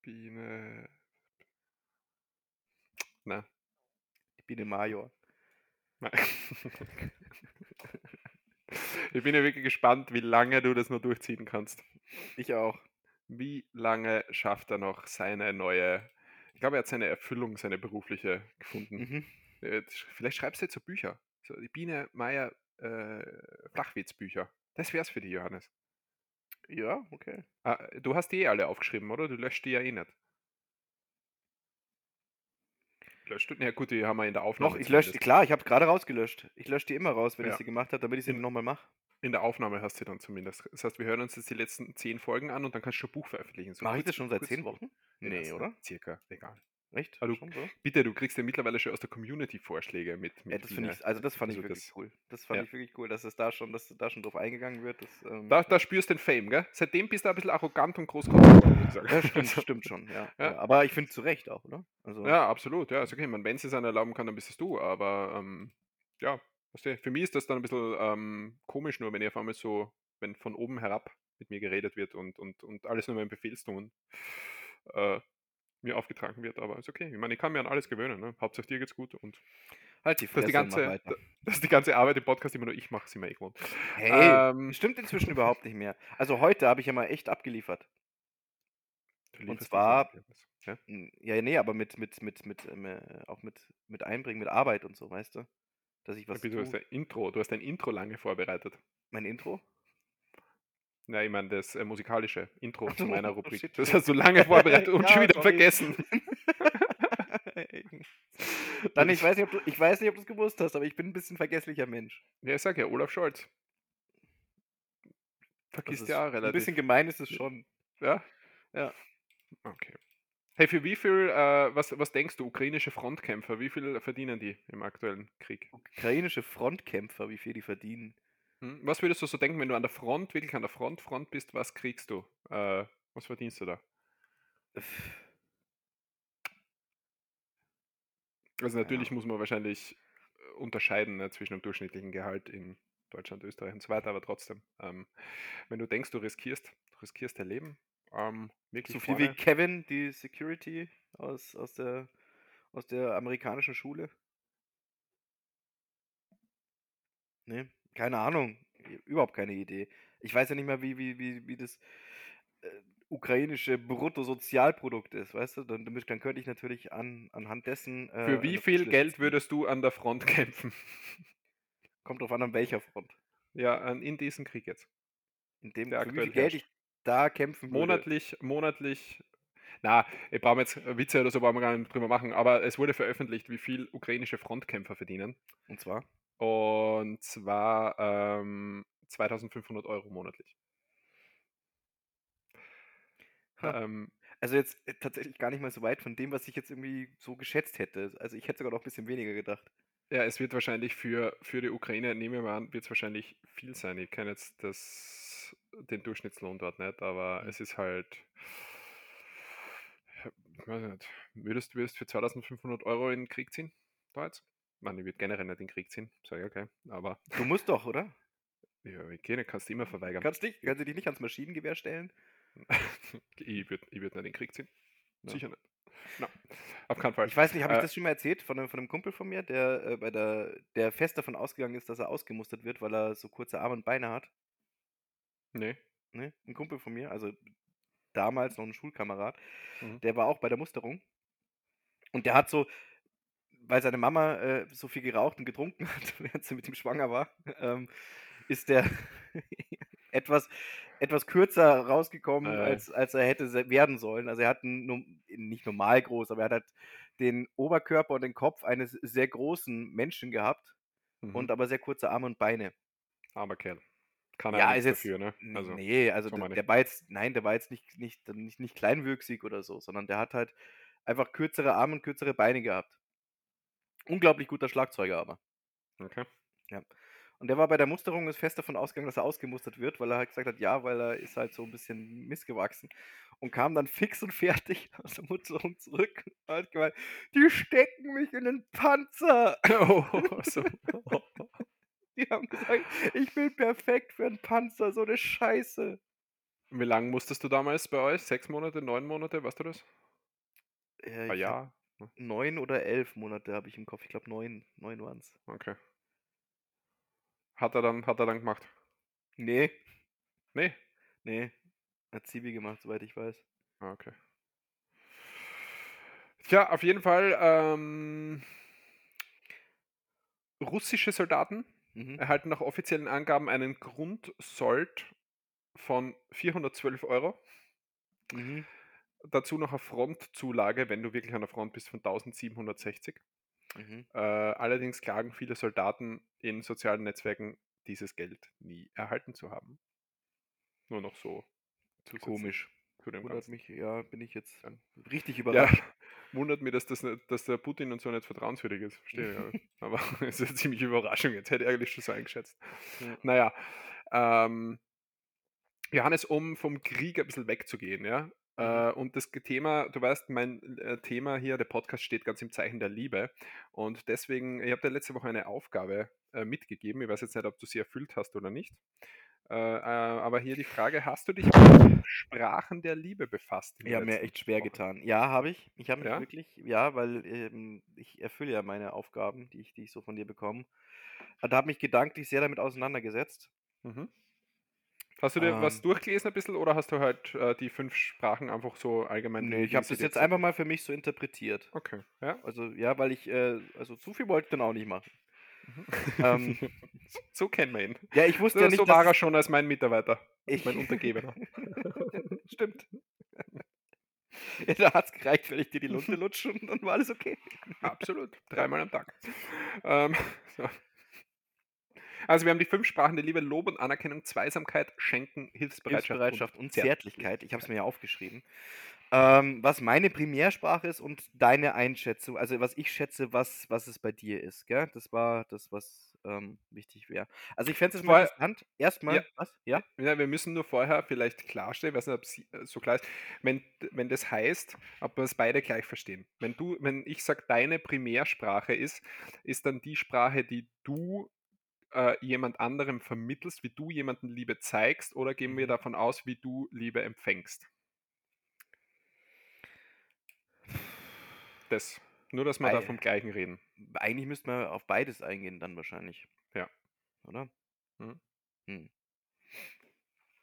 Biene. Na, Die Biene Major. Ich bin ja wirklich gespannt, wie lange du das noch durchziehen kannst. Ich auch. Wie lange schafft er noch seine neue, ich glaube, er hat seine Erfüllung, seine berufliche gefunden. Mhm. Vielleicht schreibst du jetzt so Bücher. So die Biene Meier äh, Flachwitzbücher. Das wär's für dich, Johannes. Ja, okay. Ah, du hast die eh alle aufgeschrieben, oder? Du löscht die ja eh nicht. Löscht du? Na gut, die haben wir in der Aufnahme. Noch, ich lösche, klar, ich habe gerade rausgelöscht. Ich lösche die immer raus, wenn Ja. ich sie gemacht habe, damit ich sie nochmal mache. In der Aufnahme hast du dann zumindest. Das heißt, wir hören uns jetzt die letzten zehn Folgen an und dann kannst du ein Buch veröffentlichen. So Mache ich das schon seit zehn Wochen? Ja, Nee, so oder? Circa, egal. Echt? Ah, du- so? Bitte, du kriegst ja mittlerweile schon aus der Community Vorschläge mit. mit Ja, das finde ich, also das fand ich Also wirklich das- cool. Das fand ja. ich wirklich cool, dass es da schon, dass da schon drauf eingegangen wird. Das, ähm, Da, da spürst du den Fame, gell? Seitdem bist du ein bisschen arrogant und großkotzig ich ja, stimmt, stimmt schon, ja. Ja. Aber ich finde zu Recht auch, oder? Also, Ja, absolut. Ja, ist okay. Man, wenn sie es dann erlauben kann, dann bist es du. Aber ähm, ja, weißt du, für mich ist das dann ein bisschen ähm, komisch, nur wenn ich auf einmal so, wenn von oben herab mit mir geredet wird und, und, und alles nur mein Befehlston äh, mir aufgetragen wird, aber ist okay. Ich meine, ich kann mir an alles gewöhnen. Ne? Hauptsache dir geht's gut und Halt die dass die Fresse und mach ganze, dass die ganze Arbeit im Podcast immer nur ich mache, sind wir eh gewohnt. Hey, Ähm, stimmt inzwischen überhaupt nicht mehr. Also heute habe ich ja mal echt abgeliefert. nicht zwar- Ja? Ja, nee, aber mit, mit, mit, mit, ähm, äh, auch mit, mit Einbringen, mit Arbeit und so, weißt du? Dass ich was Du hast tue. ein Intro, du hast ein Intro lange vorbereitet. Mein Intro? Ja, ich meine das äh, musikalische Intro zu meiner oh Rubrik. Das hast du lange vorbereitet und Ja, schon wieder sorry. vergessen. Dann, ich weiß, nicht, ob du, ich weiß nicht, ob du es gewusst hast, aber ich bin ein bisschen vergesslicher Mensch. Ja, ich sag ja, Olaf Scholz. Vergisst ja auch ein relativ. bisschen gemein ist es schon. Ja? Ja. Okay. Hey, für wie viel, äh, was, was denkst du, ukrainische Frontkämpfer, wie viel verdienen die im aktuellen Krieg? Ukrainische Frontkämpfer, wie viel die verdienen. Hm? Was würdest du so denken, wenn du an der Front, wirklich an der Front, Front bist, was kriegst du? Äh, was verdienst du da? Also natürlich muss man wahrscheinlich äh, unterscheiden ne, zwischen dem durchschnittlichen Gehalt in Deutschland, Österreich und so weiter, aber trotzdem, ähm, wenn du denkst, du riskierst, du riskierst dein Leben, ähm, wirklich So viel vorne, wie Kevin, die Security aus, aus, der, aus der amerikanischen Schule. Nee, keine Ahnung. Überhaupt keine Idee. Ich weiß ja nicht mehr, wie, wie, wie, wie das äh, ukrainische Bruttosozialprodukt ist, weißt du? Dann, dann könnte ich natürlich an, anhand dessen. äh, Für wie viel Geld würdest du an der Front kämpfen? Kommt drauf an, an welcher Front. Ja, an- in diesem Krieg jetzt. In dem, Der für wie viel Geld ich da kämpfen würde. Monatlich, monatlich. Na, ich brauche jetzt äh, Witze oder so, brauchen wir gar nicht drüber machen, aber es wurde veröffentlicht, wie viel ukrainische Frontkämpfer verdienen. Und zwar? Und zwar ähm, 2500 Euro monatlich. Ha. Ähm, Also jetzt äh, tatsächlich gar nicht mal so weit von dem, was ich jetzt irgendwie so geschätzt hätte. Also ich hätte sogar noch ein bisschen weniger gedacht. ja, es wird wahrscheinlich für, für die Ukraine, nehmen wir mal an, wird es wahrscheinlich viel sein. Ich kenne jetzt das, den Durchschnittslohn dort nicht, aber Mhm. es ist halt. Ich weiß nicht, würdest du für 2500 Euro in den Krieg ziehen? Da jetzt? Mann, ich würde generell nicht in den Krieg ziehen, sage ich okay. Aber Du musst doch, oder? ja, ich gehe kannst du immer verweigern. Kannst, dich, kannst du dich nicht ans Maschinengewehr stellen? ich würde ich würd nicht in den Krieg ziehen. Ja. Sicher nicht. Na, auf keinen Fall. Ich weiß nicht, habe ich Äh, das schon mal erzählt von einem, von einem Kumpel von mir, der äh, bei der, der fest davon ausgegangen ist, dass er ausgemustert wird, weil er so kurze Arme und Beine hat. Nee. Ne? Ein Kumpel von mir, also damals noch ein Schulkamerad, Mhm. der war auch bei der Musterung. Und der hat so, weil seine Mama äh, so viel geraucht und getrunken hat, während sie mit ihm schwanger war, ähm, ist der etwas, etwas kürzer rausgekommen, Äh. als, als er hätte werden sollen. Also er hat einen, nicht normal groß, aber er hat halt den Oberkörper und den Kopf eines sehr großen Menschen gehabt Mhm. und aber sehr kurze Arme und Beine. Armer Kerl. Kann Ja, er ist nichts jetzt- dafür, ne? Also, nee, also der, der nicht. war jetzt, nein, der war jetzt nicht, nicht, nicht, nicht kleinwüchsig oder so, sondern der hat halt einfach kürzere Arme und kürzere Beine gehabt. Unglaublich guter Schlagzeuger aber. okay. Und der war bei der Musterung ist fest davon ausgegangen, dass er ausgemustert wird, weil er halt gesagt hat, ja, weil er ist halt so ein bisschen missgewachsen. Und kam dann fix und fertig aus der Musterung zurück und hat gemeint, die stecken mich in den Panzer. Oh, so. Die haben gesagt, ich bin perfekt für einen Panzer, so eine Scheiße. Wie lange musstest du damals bei euch? Sechs Monate, neun Monate, weißt du das? Äh, Ein ich Jahr? Neun oder elf Monate habe ich im Kopf. Ich glaube neun. Neun waren es. Okay. Hat er dann, hat er dann gemacht? Nee, Nee. nee. Hat Zivi gemacht, soweit ich weiß. Ah, Okay. Tja, auf jeden Fall ähm, russische Soldaten Mhm. erhalten nach offiziellen Angaben einen Grundsold von 412 Euro. Mhm. Dazu noch eine Frontzulage, wenn du wirklich an der Front bist, von 1760. Mhm. Äh, allerdings klagen viele Soldaten in sozialen Netzwerken, dieses Geld nie erhalten zu haben. Nur noch so Komisch. zu dem Wundert Ganzen. mich, ja, bin ich jetzt Ja. richtig Ja, überrascht. wundert mich, dass, das nicht, dass der Putin und so nicht vertrauenswürdig ist. Verstehe ja. Aber es ist eine ziemliche Überraschung jetzt. Hätte ich eigentlich schon so eingeschätzt. Ja. Naja, ähm, Johannes, um vom Krieg ein bisschen wegzugehen, ja. Äh, und das Thema, du weißt, mein äh, Thema hier, der Podcast steht ganz im Zeichen der Liebe. Und deswegen, ich habe dir letzte Woche eine Aufgabe äh, mitgegeben. Ich weiß jetzt nicht, ob du sie erfüllt hast oder nicht. Aber hier die Frage, hast du dich mit Sprachen der Liebe befasst? Ja, mir echt schwer Wochen? getan. Ja, habe ich. Ich habe mich Ja? wirklich, ja, weil ähm, ich erfülle ja meine Aufgaben, die ich, die ich so von dir bekomme. Und habe mich gedanklich sehr damit auseinandergesetzt. Mhm. Hast du dir was Ähm, durchgelesen ein bisschen oder hast du halt äh, die fünf Sprachen einfach so allgemein, nee, ich habe das jetzt einfach mal für mich so interpretiert. Okay, ja. Also, ja, weil ich, äh, also zu viel wollte ich dann auch nicht machen. Mhm. Ähm, so kennen wir ihn. ja, ich wusste ja nicht, so war er schon als mein Mitarbeiter, als ich, mein Untergebener. stimmt. Ja, da hat es gereicht, wenn ich dir die Lunte lutsche und dann war alles okay. Absolut, dreimal am Tag. Ähm, so. Also wir haben die fünf Sprachen der Liebe, Lob und Anerkennung, Zweisamkeit, Schenken, Hilfsbereitschaft, Hilfsbereitschaft und Zärtlichkeit. Zärtlichkeit. Ich habe es mir ja aufgeschrieben. Ähm, was meine Primärsprache ist und deine Einschätzung, also was ich schätze, was, was es bei dir ist, gell? Das war das, was ähm, wichtig wäre. Also ich fände es mal interessant. ja, Erstmal, was? Ja? ja, wir müssen nur vorher vielleicht klarstellen, ich weiß nicht, ob es äh, so klar ist, wenn, wenn das heißt, ob wir es beide gleich verstehen. Wenn du, wenn ich sage, deine Primärsprache ist, ist dann die Sprache, die du äh, jemand anderem vermittelst, wie du jemanden Liebe zeigst, oder gehen wir Mhm. davon aus, wie du Liebe empfängst? Das. Nur, dass wir da vom Gleichen reden. Eigentlich müsste man auf beides eingehen dann wahrscheinlich, Ja. oder? Mhm. Hm.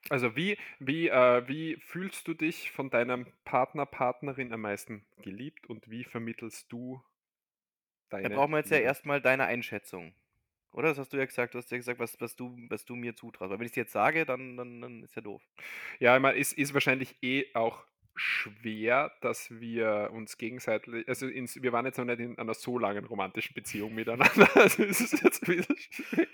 Also wie, wie, äh, wie fühlst du dich von deinem Partner, Partnerin am meisten geliebt und wie vermittelst du Da deine brauchen wir jetzt ja Liebe? erstmal deine Einschätzung. Oder? Das hast du ja gesagt. Du hast ja gesagt, was, was, du, was du mir zutraust. Weil wenn ich es jetzt sage, dann, dann, dann ist ja doof. Ja, ich meine, es ist wahrscheinlich eh auch schwer, dass wir uns gegenseitig, also ins, wir waren jetzt noch nicht in einer so langen romantischen Beziehung miteinander, also es ist jetzt ein bisschen schwer.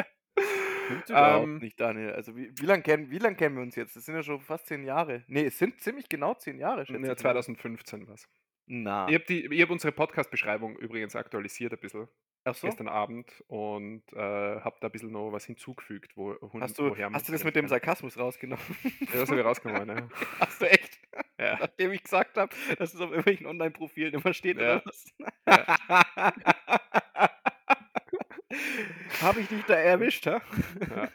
Stimmt überhaupt Ähm, nicht, Daniel. Also wie, wie lange kennen, wie lang kennen wir uns jetzt? Das sind ja schon fast zehn Jahre. Nee, es sind ziemlich genau zehn Jahre, schätze ja, ich mal. 2015 was. Na. Ich habe hab unsere Podcast-Beschreibung übrigens aktualisiert ein bisschen so? gestern Abend und äh, habe da ein bisschen noch was hinzugefügt, wo, Hast du, hast du das mit dem Sarkasmus rausgenommen? Ja, das habe ich rausgenommen, ja. Hast du echt? Ja, Nachdem ich gesagt habe, dass es auf irgendwelchen Online-Profilen immer steht, Ja. oder was? ja, habe ich dich da erwischt, ha? ja.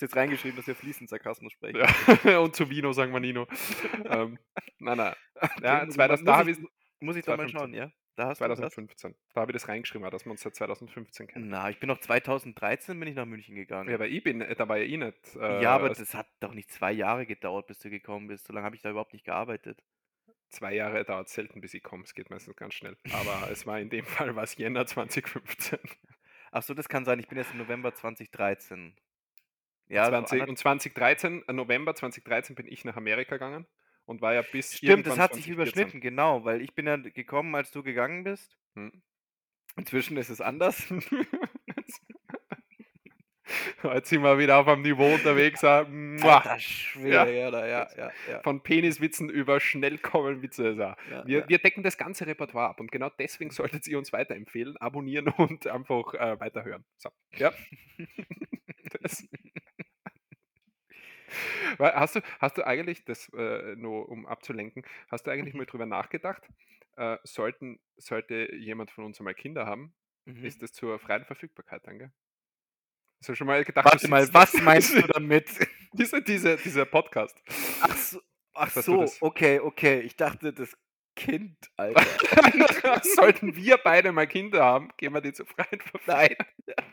Hast jetzt reingeschrieben, dass wir fließend Sarkasmus sprechen? ja. Und zu Vino sagen wir Nino. ähm, nein, nein. Ja, Okay, 2000, muss, da habe ich, muss ich doch mal 2015. schauen, ja? Da hast du das? 2015. Da habe ich das reingeschrieben, dass wir uns seit 2015 kennen. Na, ich bin noch 2013 bin ich nach München gegangen. Ja, aber ich bin, da war ja ich nicht. Äh, Ja, aber das hat doch nicht zwei Jahre gedauert, bis du gekommen bist. So lange habe ich da überhaupt nicht gearbeitet. zwei Jahre dauert selten, bis ich komme. Es geht meistens ganz schnell. Aber es war in dem Fall was Jänner 2015. Ach so, das kann sein. Ich bin erst im November 2013. Ja, so 20, anderth- und 2013, äh, November 2013 bin ich nach Amerika gegangen und war ja bis Stimmt, das hat sich 2014. überschnitten, genau, weil ich bin ja gekommen, als du gegangen bist. Hm. Inzwischen ist es anders. Jetzt sind wir wieder auf einem Niveau unterwegs. Alter Schwede, ja, da, ja, ja, ja. Von Peniswitzen über schnell kommen Witze. Also. ja, Wir, ja. wir decken das ganze Repertoire ab und genau deswegen solltet ihr uns weiterempfehlen, abonnieren und einfach äh, weiterhören. So, ja. das. Hast du, hast du eigentlich, das äh, nur um abzulenken, hast du eigentlich Mhm. mal drüber nachgedacht, äh, sollten, sollte jemand von uns einmal Kinder haben, Mhm. ist das zur freien Verfügbarkeit dann, gell? Hast du schon mal gedacht, Warte mal, was meinst du damit? diese, diese, dieser Podcast. Ach so, ach so okay, okay. Ich dachte, das Kind, Alter. Sollten wir beide mal Kinder haben, gehen wir die zur freien Verfügbarkeit. Nein.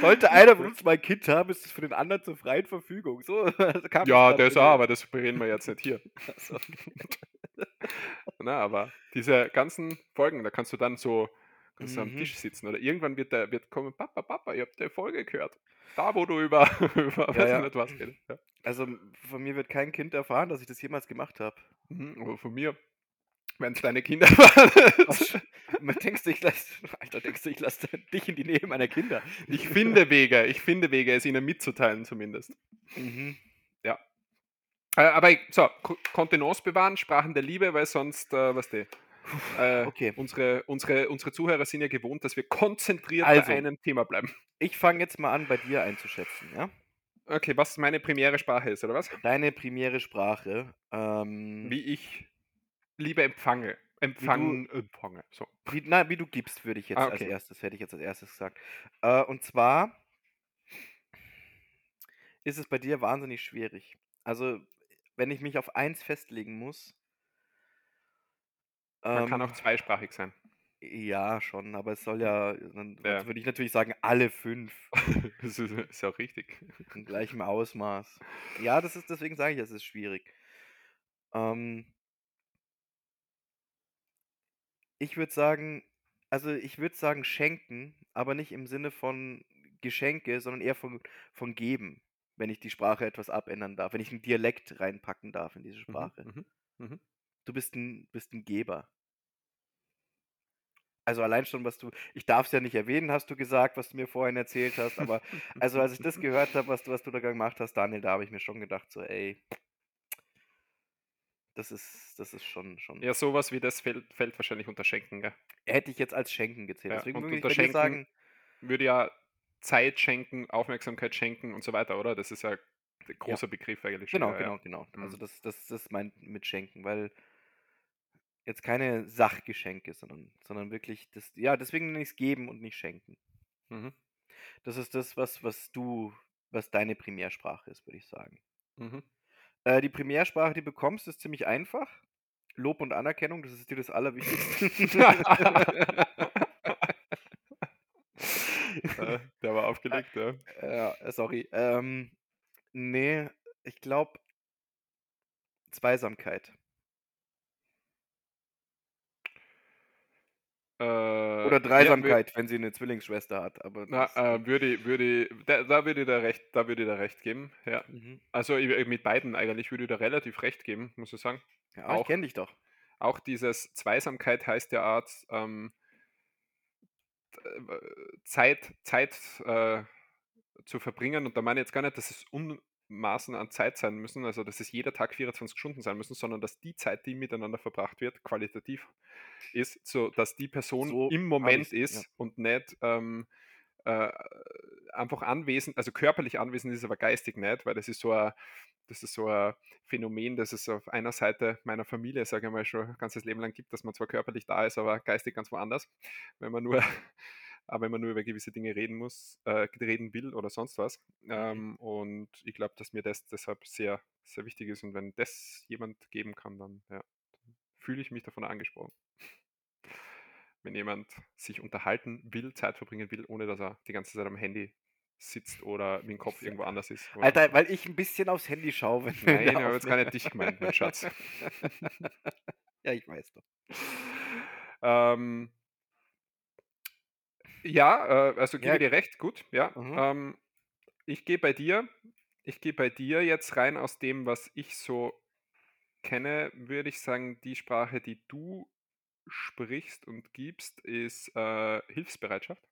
Sollte einer von uns mal ein Kind haben, ist es für den anderen zur freien Verfügung. So kam Ja, das auch, aber das bereden wir jetzt nicht hier. So. Na, aber diese ganzen Folgen, da kannst du dann so kannst du am Mhm. Tisch sitzen oder irgendwann wird der wird kommen, Papa, Papa, ihr habt die Folge gehört. Da, wo du über, über weiß ja. ich nicht was redest. Ja. Also von mir wird kein Kind erfahren, dass ich das jemals gemacht habe. Mhm, aber von mir, wenn es deine Kinder waren. denkst du, ich lass, Alter, denkst du, ich lasse dich in die Nähe meiner Kinder? ich finde Wege, ich finde Wege, es ihnen mitzuteilen zumindest. Mhm. Äh, aber so, Ko- Kontenance bewahren, Sprachen der Liebe, weil sonst, äh, was die, äh, Okay. unsere, unsere, unsere Zuhörer sind ja gewohnt, dass wir konzentriert Also. bei einem Thema bleiben. Ich fange jetzt mal an, bei dir einzuschätzen, ja? Okay, was meine primäre Sprache ist, oder was? Deine primäre Sprache. Ähm, Wie ich Liebe empfange. Empfangen, empfange. So. wie, na, wie du gibst, würde ich jetzt Ah, als okay. erstes, hätte ich jetzt als erstes gesagt. Äh, und zwar ist es bei dir wahnsinnig schwierig. Also, wenn ich mich auf eins festlegen muss, Man kann ähm, auch zweisprachig sein. ja, schon, aber es soll ja, dann Ja. würde ich natürlich sagen, alle fünf Das ist, ist auch richtig. in gleichem Ausmaß. Ja, das ist, deswegen sage ich, es ist schwierig. Ähm, ich würde sagen, also ich würde sagen schenken, aber nicht im Sinne von Geschenke, sondern eher von, von geben, wenn ich die Sprache etwas abändern darf, wenn ich einen Dialekt reinpacken darf in diese Mhm, Sprache. mhm, mhm. Du bist ein, bist ein Geber. Also allein schon, was du, ich darf es ja nicht erwähnen, hast du gesagt, was du mir vorhin erzählt hast, aber also als ich das gehört habe, was du, was du da gemacht hast, Daniel, da habe ich mir schon gedacht, so, ey, das ist, das ist schon, schon. Ja, sowas wie das fällt, fällt wahrscheinlich unter Schenken, gell? Hätte ich jetzt als Schenken gezählt. Ja, Deswegen und würde ich Schenken sagen, würde ja Zeit schenken, Aufmerksamkeit schenken und so weiter, oder? Das ist ja ein ja, großer Begriff eigentlich schon genau, ja. genau, genau. Also Mhm. das, das, das meint mit Schenken, weil jetzt keine Sachgeschenke, sondern, sondern wirklich das, ja, deswegen nenne ich es geben und nicht schenken. Mhm. Das ist das, was, was du, was deine Primärsprache ist, würde ich sagen. Mhm. Äh, die Primärsprache, die du bekommst, ist ziemlich einfach. Lob und Anerkennung, das ist dir das Allerwichtigste. Äh, Der war aufgelegt, ja. ja, äh, sorry. Ähm, nee, ich glaube Zweisamkeit. Äh, Oder ja, Dreisamkeit, wenn sie eine Zwillingsschwester hat. Aber na, äh, würde, würde, da, da würde ich da recht, da würde ich da recht geben, ja. mhm. Also ich- mit beiden eigentlich würde ich da relativ recht geben, muss ich sagen. Ja, ich Auch, kenne dich doch. auch dieses Zweisamkeit heißt ja Art, ähm, äh, Zeit, Zeit äh, zu verbringen. Und da meine ich jetzt gar nicht, dass es Unmaßen an Zeit sein müssen, also dass es jeder Tag 24 Stunden sein müssen, sondern dass die Zeit, die miteinander verbracht wird, qualitativ ist, so dass die Person So im Moment ich es. Ja. ist und nicht ähm, äh, einfach anwesend, also körperlich anwesend ist, aber geistig nicht, weil das ist so ein, das ist so ein Phänomen, das es auf einer Seite meiner Familie, sage ich mal, schon ein ganzes Leben lang gibt, dass man zwar körperlich da ist, aber geistig ganz woanders, wenn man nur, aber wenn man nur über gewisse Dinge reden muss, äh, reden will oder sonst was. Mhm. Ähm, und ich glaube, dass mir das deshalb sehr, sehr wichtig ist. Und wenn das jemand geben kann, dann, ja, dann fühle ich mich davon angesprochen. Wenn jemand sich unterhalten will, Zeit verbringen will, ohne dass er die ganze Zeit am Handy sitzt oder mit dem Kopf irgendwo anders ist. Alter, weil ich ein bisschen aufs Handy schaue, wenn Nein, ich habe jetzt gar nicht dich gemeint, mein Schatz. ja, ich weiß doch. Ähm, ja, äh, also gebe Ja. dir recht, gut, ja. Mhm. Ähm, ich gehe bei dir, ich gehe bei dir jetzt rein aus dem, was ich so kenne, würde ich sagen, die Sprache, die du sprichst und gibst, ist äh, Hilfsbereitschaft.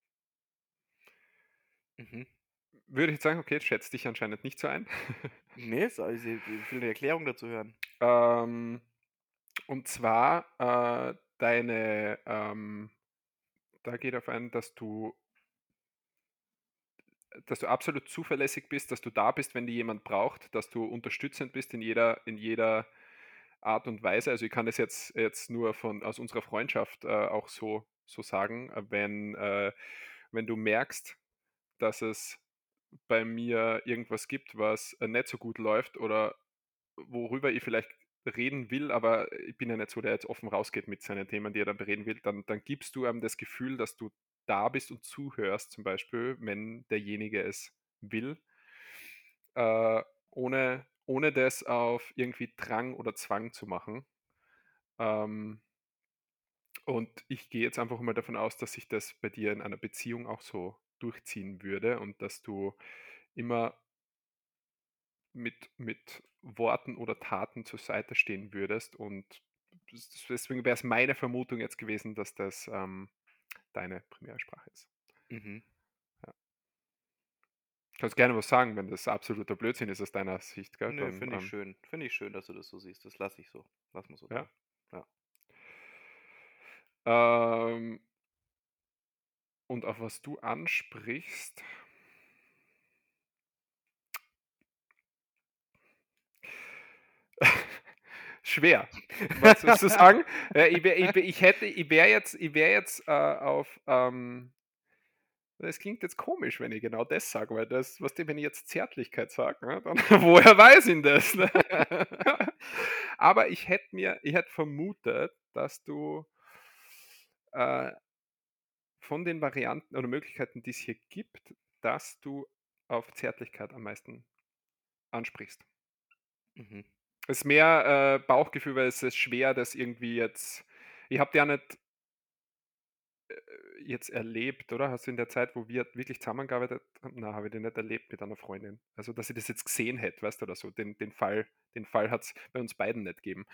Mhm. Würde ich jetzt sagen, okay, jetzt schätzt dich anscheinend nicht so ein. Nee, so, also ich will eine Erklärung dazu hören. Ähm, und zwar äh, deine, ähm, da geht auf ein, dass du, dass du absolut zuverlässig bist, dass du da bist, wenn die jemand braucht, dass du unterstützend bist in jeder, in jeder Art und Weise. Also ich kann das jetzt, jetzt nur von aus unserer Freundschaft äh, auch so, so sagen, äh, wenn, äh, wenn du merkst, dass es bei mir irgendwas gibt, was äh, nicht so gut läuft oder worüber ich vielleicht reden will, aber ich bin ja nicht so, der jetzt offen rausgeht mit seinen Themen, die er dann bereden will, dann, dann gibst du einem das Gefühl, dass du da bist und zuhörst, zum Beispiel, wenn derjenige es will, äh, ohne, ohne das auf irgendwie Drang oder Zwang zu machen. Ähm, und ich gehe jetzt einfach mal davon aus, dass sich das bei dir in einer Beziehung auch so durchziehen würde und dass du immer mit, mit Worten oder Taten zur Seite stehen würdest. Und deswegen wäre es meine Vermutung jetzt gewesen, dass das ähm, deine Primärsprache ist. Mhm. Kannst gerne was sagen, wenn das absoluter Blödsinn ist aus deiner Sicht. Gell? Nö, finde ich ähm, schön. Finde ich schön, dass du das so siehst. Das lasse ich so. Lass mal so. Ja. da. Ähm, und auf was du ansprichst. Schwer. Was willst du sagen? Ja, ich, wär, ich, wär, ich hätte, ich wäre jetzt, ich wär jetzt äh, auf, ähm, Das klingt jetzt komisch, wenn ich genau das sage, weil das, was wenn ich jetzt Zärtlichkeit sage, ne, dann woher weiß ich das? Ne? Aber ich hätte mir, ich hätte vermutet, dass du äh, von den Varianten oder Möglichkeiten, die es hier gibt, dass du auf Zärtlichkeit am meisten ansprichst. Mhm. Es ist mehr äh, Bauchgefühl, weil es ist schwer, das irgendwie jetzt. Ich habe ja nicht äh, jetzt erlebt, oder? Hast du in der Zeit, wo wir wirklich zusammengearbeitet haben, na, habe ich den nicht erlebt mit einer Freundin. Also, dass ich das jetzt gesehen hätte, weißt du, oder so. Den, den Fall, den Fall hat es bei uns beiden nicht gegeben,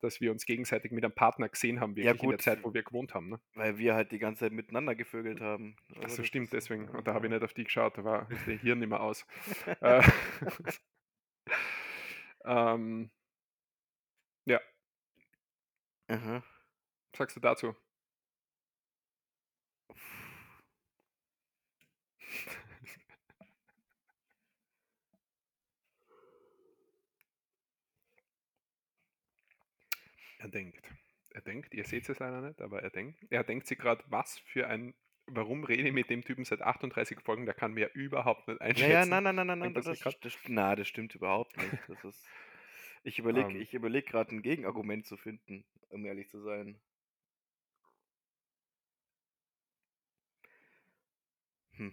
dass wir uns gegenseitig mit einem Partner gesehen haben, Ja, wirklich in der gut. Zeit, wo wir gewohnt haben. Ne? Weil wir halt die ganze Zeit miteinander gevögelt haben. Aber Achso, das stimmt, ist- deswegen. Und da habe ich ja. nicht auf die geschaut, da war das Hirn nicht mehr aus. äh, ähm, ja, Aha. was sagst du dazu? Er denkt. Er denkt, ihr seht es leider nicht, aber er denkt. Er denkt sich gerade, was für ein. Warum rede ich mit dem Typen seit 38 Folgen? Der kann mir überhaupt nicht Ja, einschätzen. ja, nein, nein, nein, nein, nein, Denkt das, das das, na, das stimmt überhaupt nicht. Das ist, ich überlege Ähm. ich überleg gerade ein Gegenargument zu finden, um ehrlich zu sein. Hm.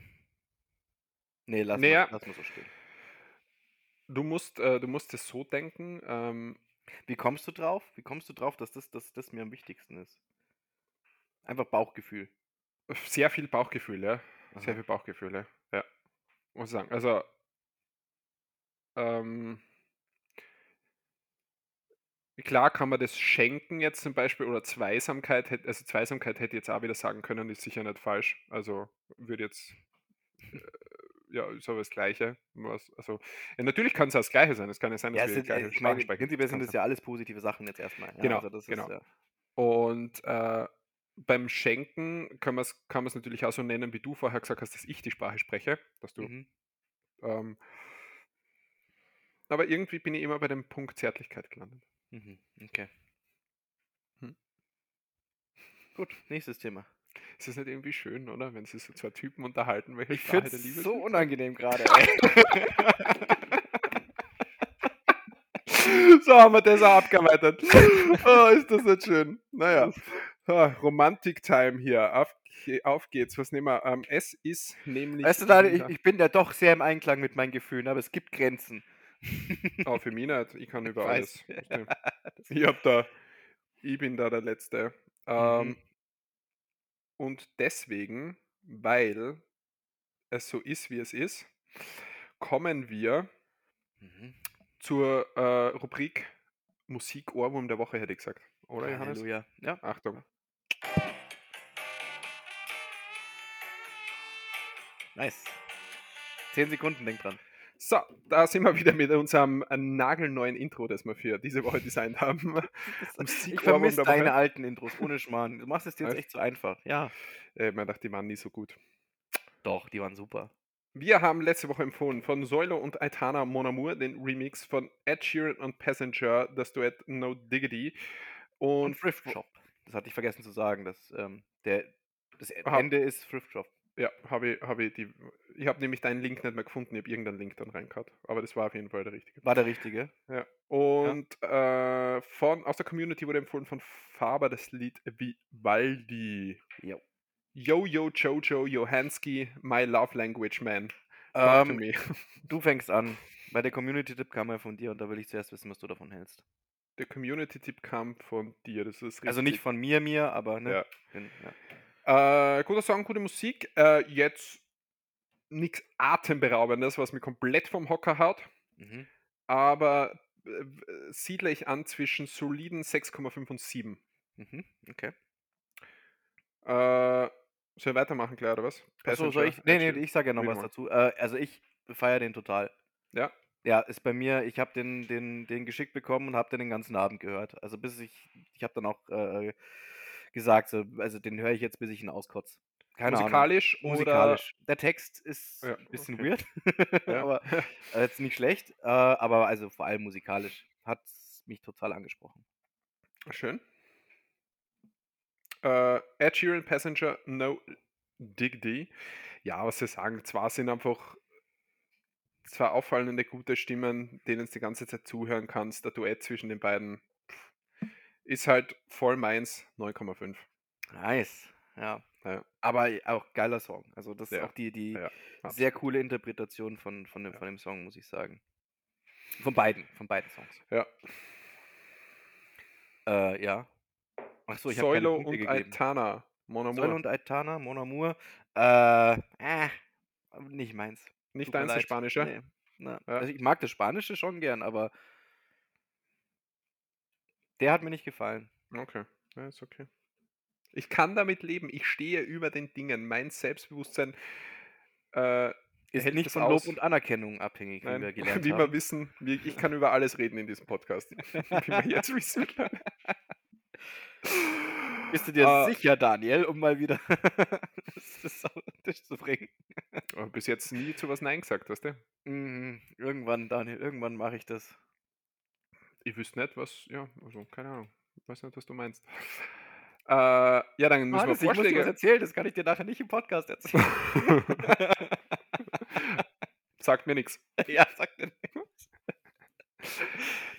Nee, lass, Naja. mal, lass mal so stehen. Du musst, äh, du musst es so denken. Ähm, Wie kommst du drauf? Wie kommst du drauf, dass das, dass das mir am wichtigsten ist? Einfach Bauchgefühl. sehr viel Bauchgefühl, ja. Sehr Aha. viel Bauchgefühl, ja. ja. Muss ich sagen. Also, ähm, klar kann man das schenken jetzt zum Beispiel oder Zweisamkeit, hätte- also Zweisamkeit hätte ich jetzt auch wieder sagen können, ist sicher nicht falsch. Also würde jetzt, äh, ja, ist aber das Gleiche. Also, ja, natürlich kann es auch das Gleiche sein. Es kann ja sein, dass Ja, wir sind, die gleiche äh, ich meine, prinzipiell Das sind es ja alles positive Sachen jetzt erstmal. Ja, Genau, also das genau. Ist, ja, Und äh, beim Schenken kann man es kann man's natürlich auch so nennen, wie du vorher gesagt hast, dass ich die Sprache spreche. Dass du, mhm. ähm, aber irgendwie bin ich immer bei dem Punkt Zärtlichkeit gelandet. Mhm. Okay. Hm. Gut, nächstes Thema. Ist das nicht irgendwie schön, oder? Wenn sich so zwei Typen unterhalten, welche Ich Sprache finde der Liebe es so sind? unangenehm gerade. so haben wir das auch abgearbeitet. Oh, ist das nicht schön? Naja, ah, Romantik-Time hier. Auf, auf geht's. Was nehmen wir? Ähm, es ist nämlich. Weißt du, ich, ich bin ja doch sehr im Einklang mit meinen Gefühlen, aber es gibt Grenzen. Oh, für mich nicht. Ich kann über alles. Ich hab da, ich bin da der Letzte. Ähm, Mhm. Und deswegen, weil es so ist, wie es ist, kommen wir Mhm. zur äh, Rubrik Musik-Ohrwurm der Woche, hätte ich gesagt. Oder, Johannes? Halleluja. Ja. Achtung. Nice. Zehn Sekunden, denk dran. So, da sind wir wieder mit unserem nagelneuen Intro, das wir für diese Woche designt haben. Ich vermisse deine alten Intros, ohne Schmarrn. Du machst es dir jetzt Echt? zu einfach. Ja. Äh, man dachte, die waren nie so gut. Doch, die waren super. Wir haben letzte Woche empfohlen von Soilo und Aitana Mon Amour den Remix von Ed Sheeran und Passenger, das Duett No Diggity. Und Und Thrift Shop. Das hatte ich vergessen zu sagen. Dass, ähm, der, das Aha. Ende ist Thrift Shop. Ja, habe ich, habe ich die. Ich habe nämlich deinen Link nicht mehr gefunden, ich habe irgendeinen Link dann reingehauen. Aber das war auf jeden Fall der richtige. War der richtige? Ja. Und äh, von, aus der Community wurde empfohlen von Faber das Lied Vivaldi. Jo. Yo, yo, Jojo, Johansky, My Love Language Man. To Ähm, du fängst an. Bei der Community-Tipp kam er von dir und da will ich zuerst wissen, was du davon hältst. Der Community-Tipp kam von dir, das ist richtig. Also nicht von mir, mir, aber ne? Ja. Bin, ja. Äh, guter Song, gute Musik. Äh, jetzt nichts Atemberaubendes, was mich komplett vom Hocker haut. Mhm. Aber äh, siedle ich an zwischen soliden 6,5 und 7. Mhm. Okay. Äh, soll ich weitermachen, klar, oder was? Achso, soll ich? Nee, nee, ich sage ja noch was mal. dazu. Äh, also ich feiere den total. Ja, Ja, ist bei mir, ich habe den, den, den geschickt bekommen und habe den den ganzen Abend gehört. Also bis ich, ich habe dann auch äh, gesagt, so, also den höre ich jetzt, bis ich ihn auskotze. Keine musikalisch Ahnung. oder Musikalisch. Der Text ist Ja, ein bisschen okay. weird, Ja. aber äh, jetzt nicht schlecht. Äh, aber also vor allem musikalisch hat mich total angesprochen. Schön. Äh, Ed Sheeran Passenger No Dig die. Ja, was sie sagen, zwar sind einfach zwei auffallende gute Stimmen, denen du die ganze Zeit zuhören kannst. Der Duett zwischen den beiden ist halt voll meins, 9,5. Nice. Ja. Ja. Aber auch geiler Song. Also das ist Ja, auch die, die Ja, sehr coole Interpretation von, von, dem, von dem Song, muss ich sagen. Von beiden, von beiden Songs. Ja. Äh, ja. Ach so, ich habe Punkte und gegeben. Aitana, Mon Amour. Soilo und Aitana, Mon Amour. Äh, äh, nicht meins. Nicht Tut deins, das. Spanische? Nee. Na, Ja. also ich mag das Spanische schon gern, aber der hat mir nicht gefallen. Okay, ja, ist okay. Ich kann damit leben. Ich stehe über den Dingen. Mein Selbstbewusstsein äh, Ist nicht von aus. Lob und Anerkennung abhängig, wie Nein, wir gelernt wie wir wissen, ich kann über alles reden in diesem Podcast. wie wir jetzt wissen. Bist du dir Äh, sicher, Daniel, um mal wieder das auf den Tisch zu bringen? bis jetzt nie zu was Nein gesagt, weißt du? Mhm, irgendwann, Daniel, irgendwann mache ich das. Ich wüsste nicht, was, ja, also keine Ahnung. Ich weiß nicht, was du meinst. Äh, ja, dann müssen Hannes, wir ich muss dir was Vorschläge. erzählen, das kann ich dir nachher nicht im Podcast erzählen. Sagt mir nichts. ja, sag dir nichts.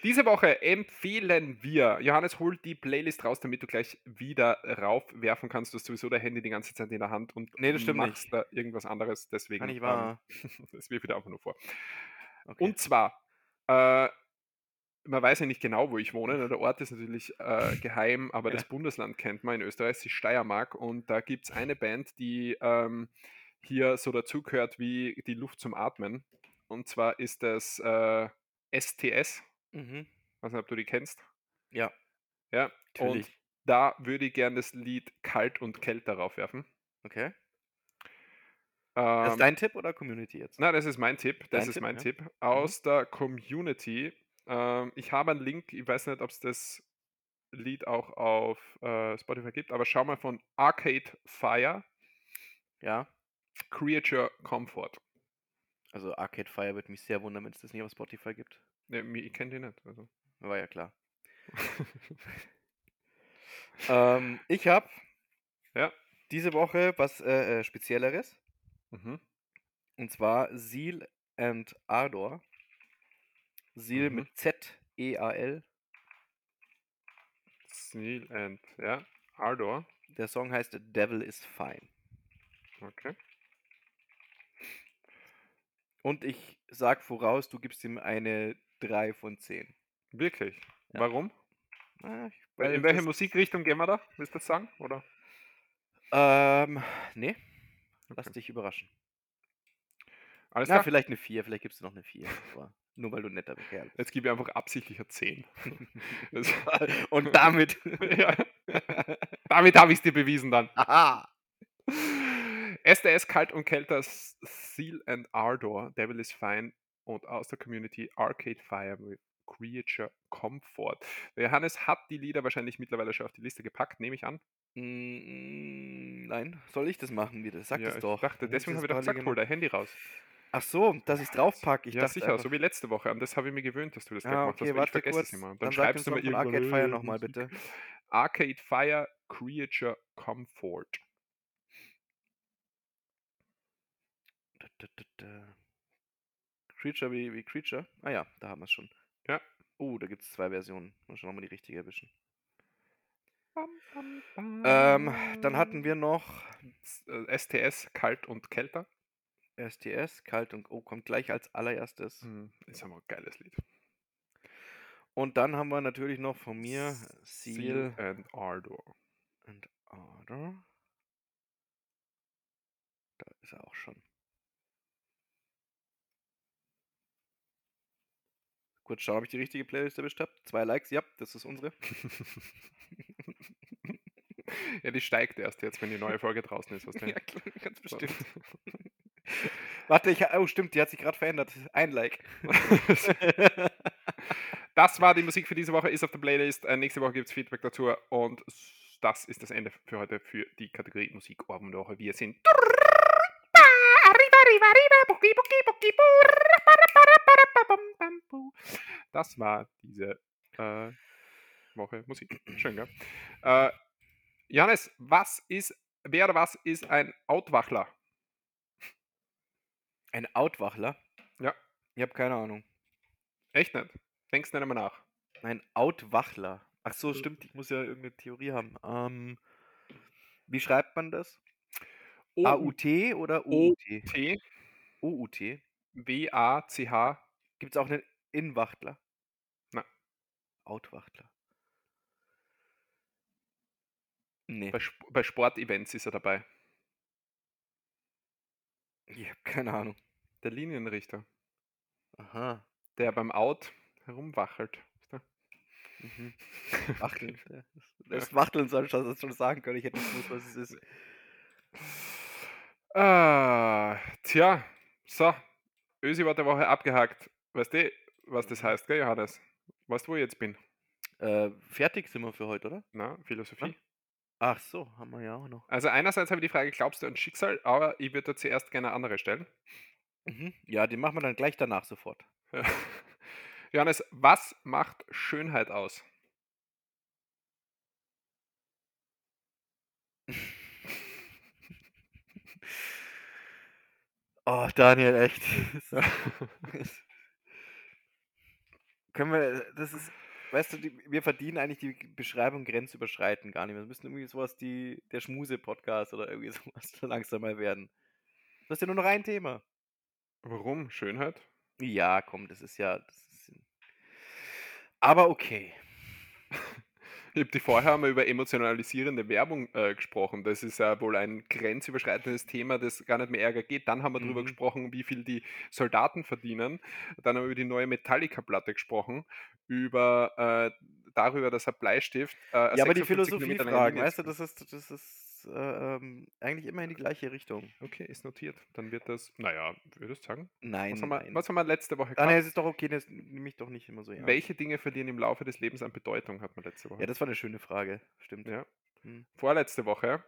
Diese Woche empfehlen wir, Johannes, hol die Playlist raus, damit du gleich wieder raufwerfen kannst. Du hast sowieso dein Handy die ganze Zeit in der Hand und Nee, das stimmt machst da irgendwas anderes. Deswegen, Kann nicht ähm, wahr. das wirft wieder einfach nur vor. Okay. Und zwar, äh, man weiß ja nicht genau, wo ich wohne. ne, Der Ort ist natürlich äh, geheim, aber das Bundesland kennt man in Österreich, ist Steiermark. Und da gibt es eine Band, die ähm, hier so dazugehört wie die Luft zum Atmen. Und zwar ist das äh, STS. mhm. weiß nicht, ob du die kennst. Ja, Ja, und natürlich. da würde ich gerne das Lied Kalt und Kält darauf werfen. Okay. Das Ähm, ist dein Tipp oder Community jetzt? na, das ist mein Tipp. Das Dein ist Tipp, mein ja. Tipp. Aus der Community. Ähm, ich habe einen Link, ich weiß nicht, ob es das Lied auch auf äh, Spotify gibt, aber schau mal von Arcade Fire, Ja. Creature Comfort. Also Arcade Fire würde mich sehr wundern, wenn es das nicht auf Spotify gibt. Ne, mi- ich kenne die nicht. Also. War ja klar. Ähm, ich habe ja. diese Woche was äh, äh, Spezielleres. Mhm. Und zwar Seal and Ardor. Seal Mhm. mit Z-E-A-L. Sneal and, ja, Ardor. Der Song heißt Devil is Fine. Okay. Und ich sag voraus, du gibst ihm eine 3 von 10. Wirklich? Ja. Warum? Ich- Weil in welche Musikrichtung gehen wir da? Willst du das sagen? Oder? Ähm, nee, lass Okay. dich überraschen. Alles Na, klar. vielleicht eine 4, vielleicht gibst du noch eine 4. Nur weil du netter Kerl bist. Jetzt gebe ich einfach absichtlich eine 10. Das- Und damit. ja. Damit habe ich es dir bewiesen dann. Aha! SDS Kalt und Kälter Seal and Ardor, Devil is Fine und aus der Community Arcade Fire with Creature Comfort. Der Johannes hat die Lieder wahrscheinlich mittlerweile schon auf die Liste gepackt, nehme ich an. Mm, Nein, soll ich das machen wieder? Sag ja, das doch. Ich dachte, deswegen habe ich doch gesagt, hol dein Handy raus. Ach so, dass ich es draufpacke. Ich ja, sicher, einfach- so wie letzte Woche. An das habe ich mir gewöhnt, dass du das gleich Ah, machst. okay, ich warte vergesse kurz. es immer. Dann dann schreibst du mir irgendwo Arcade Fire nochmal, bitte. Arcade Fire Creature Comfort. Da, da, da. Creature wie, wie Creature? Ah ja, da haben wir es schon. Ja. Oh, da gibt es zwei Versionen. Mal schauen, ob wir die richtige erwischen. Bam, bam, Ähm, dann hatten wir noch bam. Äh, STS Kalt und Kälter. STS, Kalt und Oh, kommt gleich als allererstes. Hm, Ist aber ein geiles Lied. Und dann haben wir natürlich noch von mir Seal and Ardor. and Order. Da ist er auch schon. Kurz schauen, ob ich die richtige Playlist erwischt habe. Zwei Likes, ja, das ist unsere. ja, die steigt erst jetzt, wenn die neue Folge draußen ist. Was ja, klar, ganz bestimmt. Warte, ich, oh stimmt, die hat sich gerade verändert. Ein Like. das war die Musik für diese Woche, ist auf der Playlist. Äh, nächste Woche gibt es Feedback dazu und das ist das Ende für heute für die Kategorie Musik Ohrwurm der Woche. Wir sind Das war diese äh, Woche Musik. Schön, gell? Äh, Johannes, was ist wer oder was ist ein Outwachler? Ein Outwachler? Ja. Ich habe keine Ahnung. Echt nicht? Denkst nicht einmal nach. Ein Outwachler. Ach so, Äh. stimmt, ich muss ja irgendeine Theorie haben. Ähm, wie schreibt man das? AUT oder OUT? OUT. W-A-C-H. Gibt es auch einen Inwachtler? Na. Outwachtler. Nee, Bei, Sp bei Sportevents ist er dabei. Ich habe keine Ahnung. Der Linienrichter, Aha. der beim Out herumwachelt. Mhm. Wachteln. ja. Das Wachteln soll ich das schon sagen können. Ich hätte nicht gewusst, was es ist. Ah, tja, so. Ösi war der Woche abgehakt. Weißt du, was das heißt, gell, Johannes? Weißt du, wo ich jetzt bin? Äh, fertig sind wir für heute, oder? Na, Philosophie. Ach so, haben wir ja auch noch. Also einerseits habe ich die Frage, glaubst du an Schicksal? Aber ich würde zuerst gerne eine andere stellen. Mhm. Ja, die machen wir dann gleich danach sofort. Ja. Johannes, was macht Schönheit aus? Oh, Daniel, echt. Können wir, das ist, weißt du, die, wir verdienen eigentlich die Beschreibung grenzüberschreitend gar nicht mehr. Wir müssen irgendwie sowas, die, der Schmuse-Podcast oder irgendwie sowas langsam mal werden. Du hast ja nur noch ein Thema. Warum Schönheit? Ja, komm, das ist ja, das ist, aber okay. Ich habe die vorher einmal über emotionalisierende Werbung äh, gesprochen. Das ist ja wohl ein grenzüberschreitendes Thema, das gar nicht mehr Ärger geht. Dann haben wir darüber Mhm. gesprochen, wie viel die Soldaten verdienen. Dann haben wir über die neue Metallica-Platte gesprochen, über äh, darüber, dass ein Bleistift. Äh, Ja, aber die 56 Kilometer lange Philosophiefragen, weißt du, das ist, das ist äh, ähm, eigentlich immer in die gleiche Richtung. Okay, ist notiert. Dann wird das, naja, würdest du sagen? Nein, Was haben, wir, nein. was haben wir letzte Woche Ah, gehabt? nee, es ist doch okay, das nehme ich doch nicht immer so ernst. Welche Dinge verlieren im Laufe des Lebens an Bedeutung, hat man letzte Woche. Ja, das war eine schöne Frage, stimmt. Ja. Hm. Vorletzte Woche.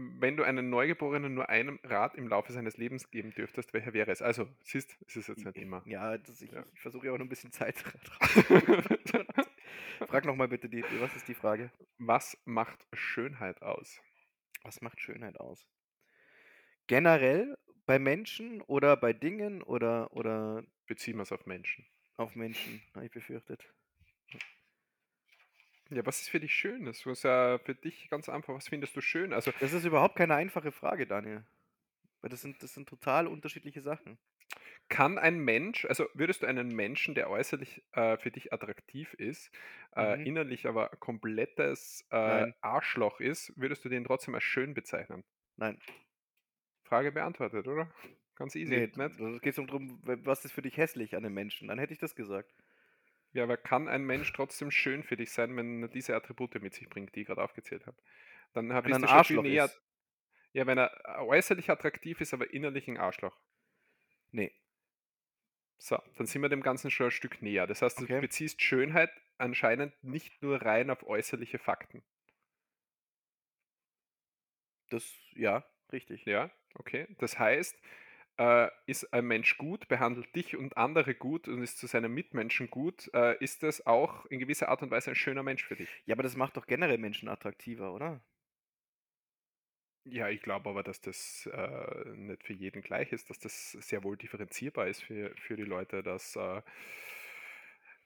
Wenn du einem Neugeborenen nur einen Rat im Laufe seines Lebens geben dürftest, welcher wäre es? Also, siehst, es ist jetzt nicht immer. Ja, das, ich, Ja. ich versuche ja auch noch ein bisschen Zeit drauf. Frag nochmal bitte, die, was ist die Frage? Was macht Schönheit aus? Was macht Schönheit aus? Generell bei Menschen oder bei Dingen oder, oder Beziehen wir es auf Menschen. auf Menschen, habe ich befürchtet. Ja, was ist für dich schön? Das ist ja für dich ganz einfach. Was findest du schön? Also, Das ist überhaupt keine einfache Frage, Daniel. Weil das sind, das sind total unterschiedliche Sachen. Kann ein Mensch, also würdest du einen Menschen, der äußerlich äh, für dich attraktiv ist, äh, Mhm. innerlich aber komplettes äh, Nein. Arschloch ist, würdest du den trotzdem als schön bezeichnen? Nein. Frage beantwortet, oder? Ganz easy, Nee, nicht? es geht darum, was ist für dich hässlich an einem Menschen? Dann hätte ich das gesagt. Ja, aber kann ein Mensch trotzdem schön für dich sein, wenn er diese Attribute mit sich bringt, die ich gerade aufgezählt habe? Dann hab- Wenn er bist ein du schon viel Arschloch näher. ist. Ja, wenn er äh, äußerlich attraktiv ist, aber innerlich ein Arschloch. Nee. So, dann sind wir dem Ganzen schon ein Stück näher. Das heißt, du Okay. beziehst Schönheit anscheinend nicht nur rein auf äußerliche Fakten. Das, ja, richtig. Ja, okay. Das heißt, äh, ist ein Mensch gut, behandelt dich und andere gut und ist zu seinen Mitmenschen gut, äh, ist das auch in gewisser Art und Weise ein schöner Mensch für dich. Ja, aber das macht doch generell Menschen attraktiver, oder? Ja, ich glaube aber, dass das äh, nicht für jeden gleich ist, dass das sehr wohl differenzierbar ist für, für die Leute, dass äh,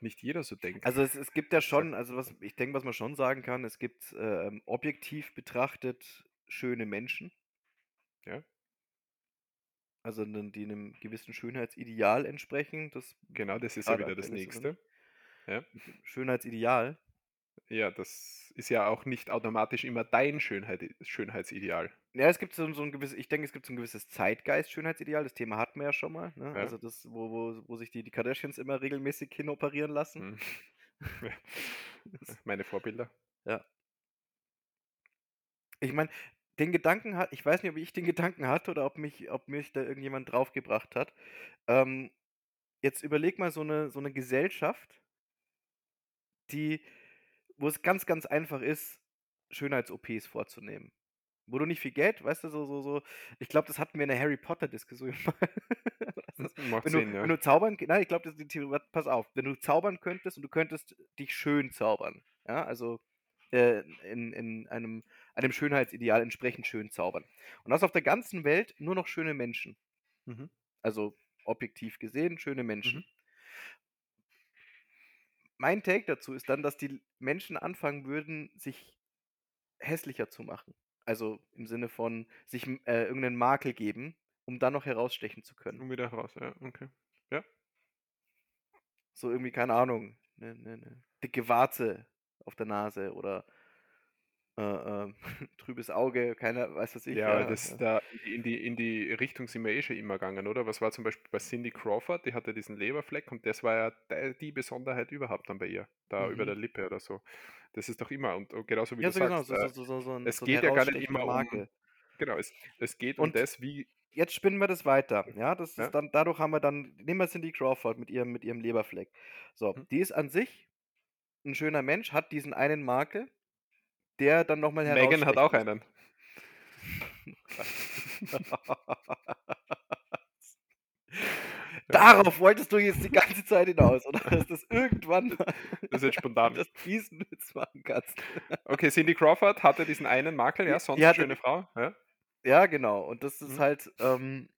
nicht jeder so denkt. Also es, es gibt ja schon, also was ich denke, was man schon sagen kann, es gibt ähm, objektiv betrachtet schöne Menschen. Ja. Also die einem gewissen Schönheitsideal entsprechen. Das genau, das ist ja wieder das Nächste. Schönheitsideal. Ja, das ist ja auch nicht automatisch immer dein Schönheit, Schönheitsideal. Ja, es gibt so, so ein gewisses, ich denke, es gibt so ein gewisses Zeitgeist-Schönheitsideal. Das Thema hatten wir ja schon mal. Ne? Ja. Also das, wo, wo, wo sich die, die Kardashians immer regelmäßig hinoperieren lassen. Hm. Ja. Meine Vorbilder. Ich meine, den Gedanken hat, ich weiß nicht, ob ich den Gedanken hatte oder ob mich, ob mich da irgendjemand draufgebracht hat. Ähm, jetzt überleg mal so eine, so eine Gesellschaft, die, wo es ganz, ganz einfach ist, Schönheits-OPs vorzunehmen. Wo du nicht viel Geld, weißt du, so, so, so. Ich glaube, das hatten wir in der Harry Potter-Diskussion mal. Das ist- Macht wenn, Sinn, du, ja. wenn du zaubern, nein, ich glaube, das ist die Theorie, pass auf, wenn du zaubern könntest und du könntest dich schön zaubern, ja, also äh, in, in einem einem Schönheitsideal entsprechend schön zaubern. Und das auf der ganzen Welt nur noch schöne Menschen. Mhm. Also objektiv gesehen schöne Menschen. Mhm. Mein Take dazu ist dann, dass die Menschen anfangen würden, sich hässlicher zu machen. Also im Sinne von sich äh, irgendeinen Makel geben, um dann noch herausstechen zu können. Und wieder raus, ja, okay. Ja. So irgendwie, keine Ahnung, eine ne, ne dicke Warze auf der Nase oder äh, äh, trübes Auge, keiner weiß was ich. Ja, ja, das da in die, in die Richtung sind wir eh schon immer gegangen, oder? Was war zum Beispiel bei Cindy Crawford, die hatte diesen Leberfleck und das war ja die Besonderheit überhaupt dann bei ihr, da über Mhm. der Lippe oder so. Das ist doch immer, und genauso wie Ja, du so genau, sagst, so, äh, so, so, so, ein, es geht ja gar nicht immer um, Makel. genau, es, es geht um Und das, wie, jetzt spinnen wir das weiter. Ja, das ja, ist dann, dadurch haben wir dann, nehmen wir Cindy Crawford mit ihrem, mit ihrem Leberfleck. So, hm. die ist an sich ein schöner Mensch, hat diesen einen Makel, der dann nochmal Megan hat auch einen. Darauf wolltest du jetzt die ganze Zeit hinaus, oder? Dass das irgendwann mal das ist jetzt spontan. das fiesen Witz machen kannst. Okay, Cindy Crawford hatte diesen einen Makel, ja, sonst hatte, schöne Frau, ja. ja, genau. Und das ist Mhm. halt, ähm,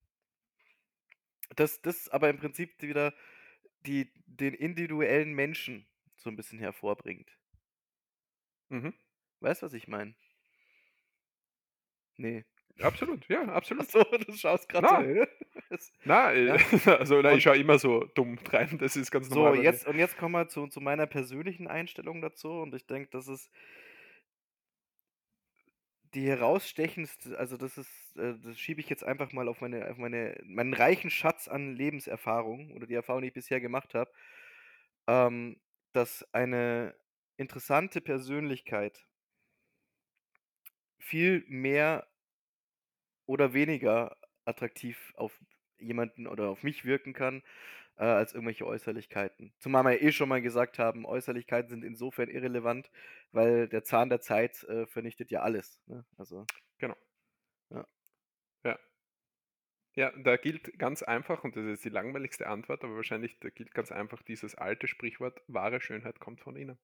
das, das aber im Prinzip wieder die, den individuellen Menschen so ein bisschen hervorbringt. Mhm. Weißt du, was ich meine? Nee. Absolut, ja, Ach absolut. so, du schaust gerade so. Na, na, äh, ja. also na, ich schaue immer so dumm rein, das ist ganz so, normal mir. jetzt, und jetzt kommen wir zu, zu meiner persönlichen Einstellung dazu. Und ich denke, das ist die herausstechendste, also das ist, äh, das schiebe ich jetzt einfach mal auf meine, auf meine, meinen reichen Schatz an Lebenserfahrung oder die Erfahrung, die ich bisher gemacht habe, ähm, dass eine interessante Persönlichkeit viel mehr oder weniger attraktiv auf jemanden oder auf mich wirken kann, äh, als irgendwelche Äußerlichkeiten. Zumal wir ja eh schon mal gesagt haben, Äußerlichkeiten sind insofern irrelevant, weil der Zahn der Zeit äh, vernichtet ja alles. Ne? Also, Genau. ja. Ja. Ja, da gilt ganz einfach, und das ist die langweiligste Antwort, aber wahrscheinlich da gilt ganz einfach dieses alte Sprichwort, wahre Schönheit kommt von innen.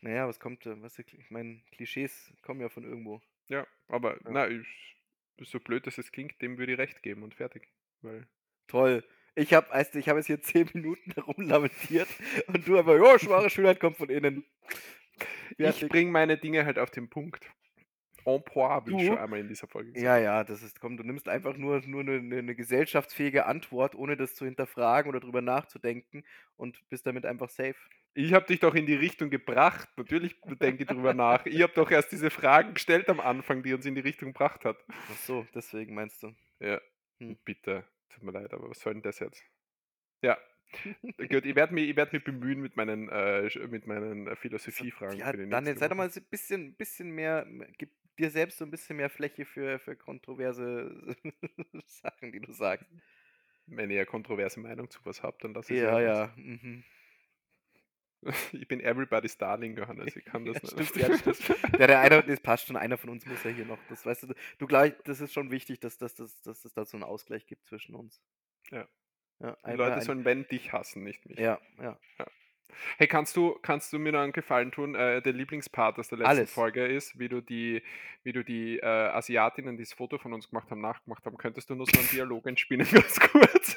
Naja, was kommt, äh, was, ich meine, Klischees kommen ja von irgendwo. Ja, aber Ja. na, ich, so blöd dass es klingt, dem würde ich recht geben und fertig. Weil Toll. Ich habe du, ich hab jetzt hier zehn Minuten herumlamentiert und du aber, ja, schwere Schönheit kommt von innen. ich Fertig. bringe meine Dinge halt auf den Punkt. En point, wie ich schon einmal in dieser Folge gesagt Ja, habe. ja, das ist, komm, du nimmst einfach nur, nur eine, eine, eine gesellschaftsfähige Antwort, ohne das zu hinterfragen oder drüber nachzudenken und bist damit einfach safe. Ich habe dich doch in die Richtung gebracht. Natürlich denke ich drüber nach. Ich habe doch erst diese Fragen gestellt am Anfang, die uns in die Richtung gebracht hat. Ach so, deswegen meinst du. Ja, Hm. bitte. Tut mir leid, aber was soll denn das jetzt? Ja, gut, ich werde mich, ich werd mich bemühen mit meinen, äh, mit meinen äh, So, Philosophiefragen ja, Daniel, sei doch mal ein bisschen, bisschen mehr, gib dir selbst so ein bisschen mehr Fläche für, für kontroverse Sachen, die du sagst. Wenn ihr kontroverse Meinung zu was habt, dann lasst es Ja, ja. Mhm. Ich bin everybody's darling, Johannes. Ich kann das Ja, nicht. stimmt, ja, stimmt. Ja, der eine, das passt schon, einer von uns muss ja hier noch, das weißt du, du gleich, das ist schon wichtig, dass, dass, dass, dass es da so einen Ausgleich gibt zwischen uns. Ja. Ja, Die Leute ein, sollen wenn dich hassen, nicht mich. ja, ja. Ja. Hey, kannst du, kannst du mir noch einen Gefallen tun? Äh, der Lieblingspart aus der letzten Alles. Folge ist, wie du die, wie du die äh, Asiatinnen, die das Foto von uns gemacht haben, nachgemacht haben. Könntest du nur so einen Dialog entspinnen, ganz kurz?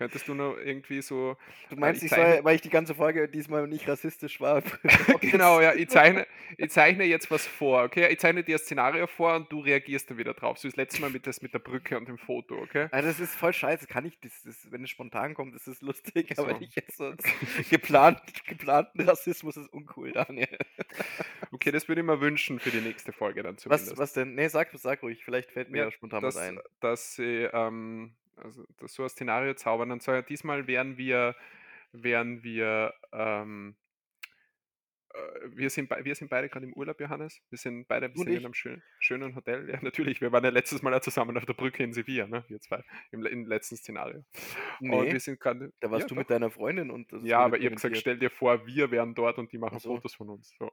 Könntest du nur irgendwie so. Du meinst, ich ich soll, weil ich die ganze Folge diesmal nicht rassistisch war, genau, ja, ich zeichne, ich zeichne jetzt was vor, okay? Ich zeichne dir ein Szenario vor und du reagierst dann wieder drauf. So wie das letzte Mal mit, das, mit der Brücke und dem Foto, okay? Also das ist voll scheiße, kann ich, das, das, wenn es spontan kommt, ist es lustig, aber So. nicht jetzt so geplant, geplanten Rassismus ist uncool, Daniel. Okay, das würde ich mir wünschen für die nächste Folge dann zumindest. Was, was denn? Nee, sag, sag ruhig, vielleicht fällt mir Ja, spontan dass, was ein. dass sie ähm, also, dass so ein Szenario zaubern und sagen, diesmal wären wir, wären wir, ähm, äh, wir sind, wir sind beide gerade im Urlaub, Johannes. Wir sind beide und sind in einem schön, schönen Hotel. Ja, natürlich. Wir waren ja letztes Mal ja zusammen auf der Brücke in Sevilla, ne? Wir zwei, im, im letzten Szenario. Und Nee, wir sind gerade. da warst ja, du doch. mit deiner Freundin und das Ja, aber ich habe gesagt, stell dir vor, wir wären dort und die machen Ach so. Fotos von uns. So.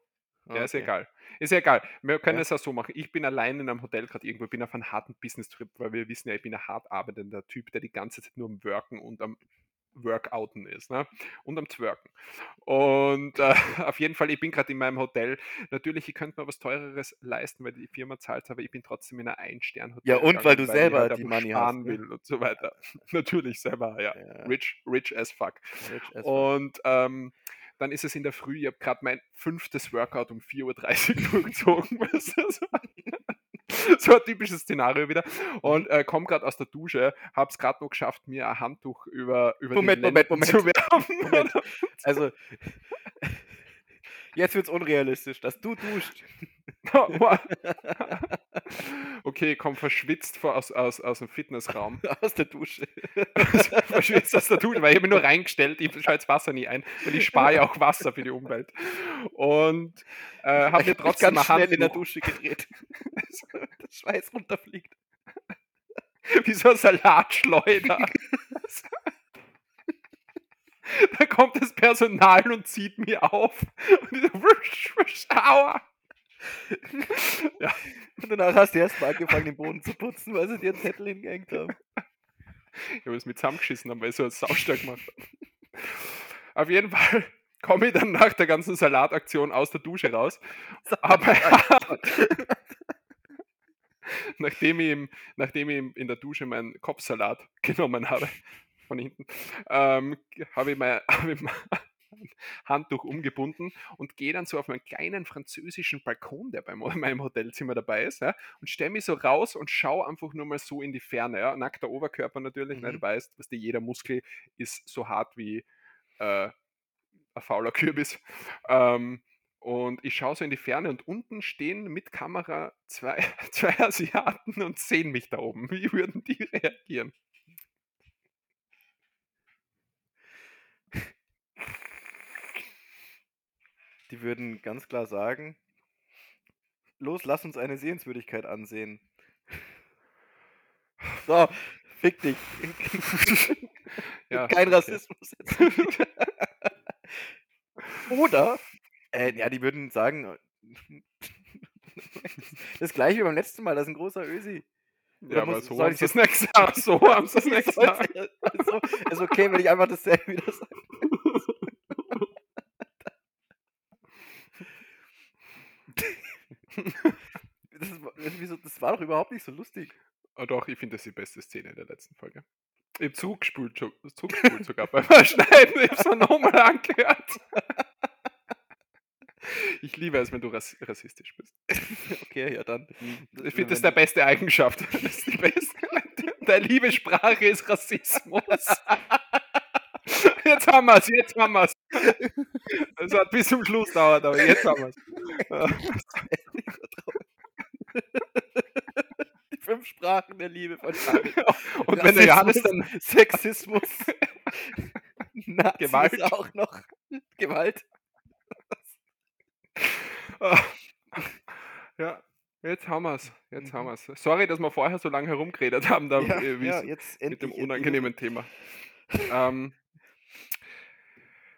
Ah, Ja, ist okay. egal. Ist egal. Wir können Ja. es auch so machen. Ich bin allein in einem Hotel gerade irgendwo, bin auf einem harten Business-Trip, weil wir wissen ja, ich bin ein hart arbeitender Typ, der die ganze Zeit nur am Worken und am Workouten ist ne? und am Twerken. Und äh, auf jeden Fall, ich bin gerade in meinem Hotel. Natürlich, ich könnte mir was Teureres leisten, weil die Firma zahlt, aber ich bin trotzdem in einer Ein-Stern-Hotel. Ja, und weil du gegangen, ich selber halt die Money sparen hast, ne? will und so weiter. Natürlich selber, ja. Ja. Rich, rich as fuck. Rich as fuck. Und ähm, dann ist es in der Früh, ich habe gerade mein fünftes Workout um 4.30 Uhr durchgezogen. so. ein typisches Szenario wieder. Und äh, komme gerade aus der Dusche, habe es gerade noch geschafft, mir ein Handtuch über, über Moment, Moment, Moment. zu werfen. Moment. Also, jetzt wird's unrealistisch, dass du duscht. okay, komm verschwitzt vor, aus, aus, aus dem Fitnessraum. Aus der Dusche. verschwitzt aus der Dusche, weil ich habe mich nur reingestellt, ich schaue jetzt Wasser nie ein, weil ich spare ja auch Wasser für die Umwelt. Und äh, habe mir trotzdem ganz schnell in der Dusche gedreht. Der Schweiß runterfliegt. wie so ein Salatschleuder. Da kommt das Personal und zieht mich auf. Und ich so, wusch, wusch, aua. Ja, Und danach hast du erst mal angefangen, den Boden zu putzen, weil sie dir einen Zettel hingehängt haben. ich habe es mit zusammengeschissen, haben, weil ich so einen Saustall gemacht habe. Auf jeden Fall komme ich dann nach der ganzen Salataktion aus der Dusche raus. Aber nachdem ich, im, nachdem ich in der Dusche meinen Kopfsalat genommen habe, von hinten, ähm, habe ich mein, habe ich mein Handtuch umgebunden und gehe dann so auf meinen kleinen französischen Balkon, der bei meinem Hotelzimmer dabei ist, ja, und stelle mich so raus und schaue einfach nur mal so in die Ferne. Ja. Nackter Oberkörper natürlich, ne, Mhm. du weißt, was jeder Muskel ist so hart wie äh, ein fauler Kürbis. Ähm, und ich schaue so in die Ferne und unten stehen mit Kamera zwei, zwei Asiaten und sehen mich da oben. Wie würden die reagieren? Die würden ganz klar sagen: Los, lass uns eine Sehenswürdigkeit ansehen. So, fick dich. Ja, Kein okay. Rassismus jetzt. Oder, äh, ja, die würden sagen, das gleiche wie beim letzten Mal, das ist ein großer Ösi. Ja, aber muss- so soll haben sie das jetzt- nicht gesagt. So haben sie das nicht gesagt. Also, ist okay, wenn ich einfach dasselbe wieder sage. Das, war- wieso- das war doch überhaupt nicht so lustig. Oh, doch, ich finde das die beste Szene in der letzten Folge. Ich habe zurückgespult, so- zurückgespult sogar beim Schneiden. Ich habe es mir nochmal angehört. Ich liebe es, wenn du rass rassistisch bist. Okay, ja dann. Ich finde das der beste Eigenschaft. Das ist die beste. Der liebe Sprache ist Rassismus. Jetzt haben wir es, jetzt haben wir es. Hat bis zum Schluss dauert, aber jetzt haben wir es. Die fünf Sprachen der Liebe von David. Und wenn der Johannes Rassismus, dann Sexismus, Nazis Gewalt. auch noch. Gewalt. Ja, jetzt haben wir es. Jetzt Mhm. haben wir es. Sorry, dass wir vorher so lange herumgeredet haben, da, Ja, äh, ja, jetzt mit dem endlich unangenehmen Thema. ähm,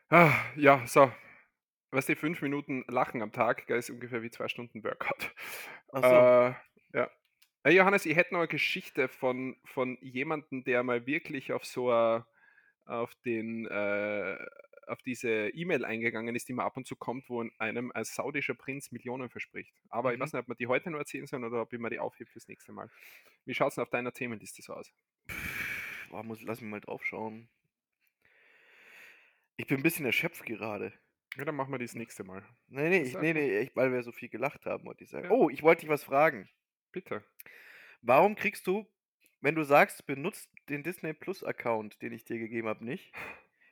ah, ja, so. Was die fünf Minuten Lachen am Tag, gell, ist ungefähr wie zwei Stunden Workout. Ach so. Äh, ja. Äh, Johannes, ich hätte noch eine Geschichte von, von jemandem, der mal wirklich auf so a, auf den äh, auf diese E-Mail eingegangen ist, die man ab und zu kommt, wo einem als saudischer Prinz Millionen verspricht. Aber ich Mhm. weiß nicht, ob wir die heute noch erzählen sollen oder ob ich mir die aufhebe fürs nächste Mal. Wie schaut es denn auf deiner Themenliste so aus? Boah, muss, lass mich mal drauf schauen. Ich bin ein bisschen erschöpft gerade. Ja, dann machen wir das nächste Mal. Nee, nee, ich, nee, nee, ich, weil wir so viel gelacht haben, wollte ich sagen. Ja. Oh, ich wollte dich was fragen. Bitte. Warum kriegst du, wenn du sagst, benutzt den Disney Plus Account, den ich dir gegeben habe, nicht?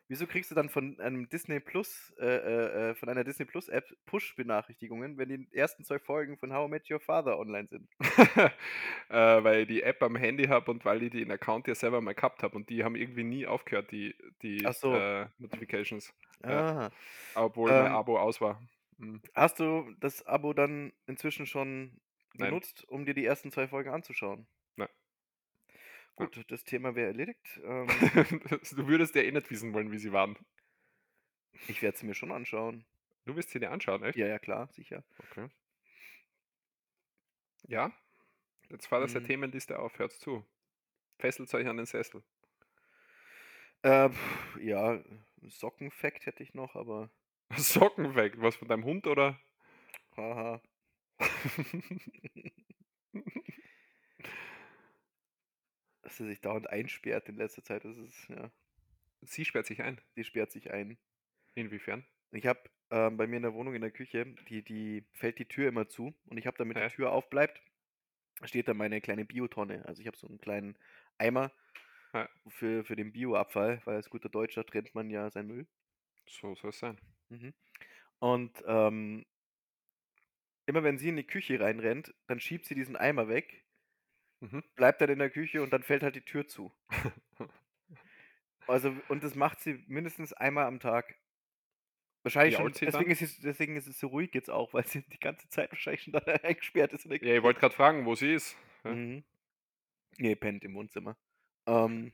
Wieso kriegst du dann von einem Disney Plus, äh, äh, äh, von einer Disney Plus App Push-Benachrichtigungen, wenn die ersten zwei Folgen von How I Met Your Father online sind? äh, weil ich die App am Handy habe und weil ich den Account ja selber mal gehabt habe und die haben irgendwie nie aufgehört, die, die so. äh, Notifications. Ah. obwohl mein Ähm, Abo aus war. Hm. Hast du das Abo dann inzwischen schon Nein. genutzt, um dir die ersten zwei Folgen anzuschauen? Gut, das Thema wäre erledigt. Ähm, du würdest ja eh nicht wissen wollen, wie sie waren. ich werde es mir schon anschauen. Du wirst sie dir anschauen, echt? Ja, ja, klar, sicher. Okay. Ja? Jetzt fahrt das der Mhm. Themenliste auf, hört's zu. Fesselt euch an den Sessel. Äh, pff, ja, Sockenfact hätte ich noch, aber Socken weg. Was von deinem Hund oder? haha. Dass er sich dauernd einsperrt in letzter Zeit, das ist, ja, Sie sperrt sich ein. die sperrt sich ein. Inwiefern? Ich habe ähm, bei mir in der Wohnung in der Küche, die, die fällt die Tür immer zu und ich habe, damit Ja. die Tür aufbleibt, steht da meine kleine Biotonne. Also ich habe so einen kleinen Eimer Ja. für, für den Bioabfall, weil als guter Deutscher trennt man ja seinen Müll. So soll es sein. Mhm. Und ähm, immer wenn sie in die Küche reinrennt, dann schiebt sie diesen Eimer weg, Mhm. bleibt dann in der Küche und dann fällt halt die Tür zu. Also, und das macht sie mindestens einmal am Tag. Wahrscheinlich schon, deswegen ist, es, deswegen ist es so ruhig jetzt auch, weil sie die ganze Zeit wahrscheinlich schon da eingesperrt ist in der Ja, ich wollte gerade fragen, wo sie ist. Ja. Mhm. Nee, pennt im Wohnzimmer. Ähm,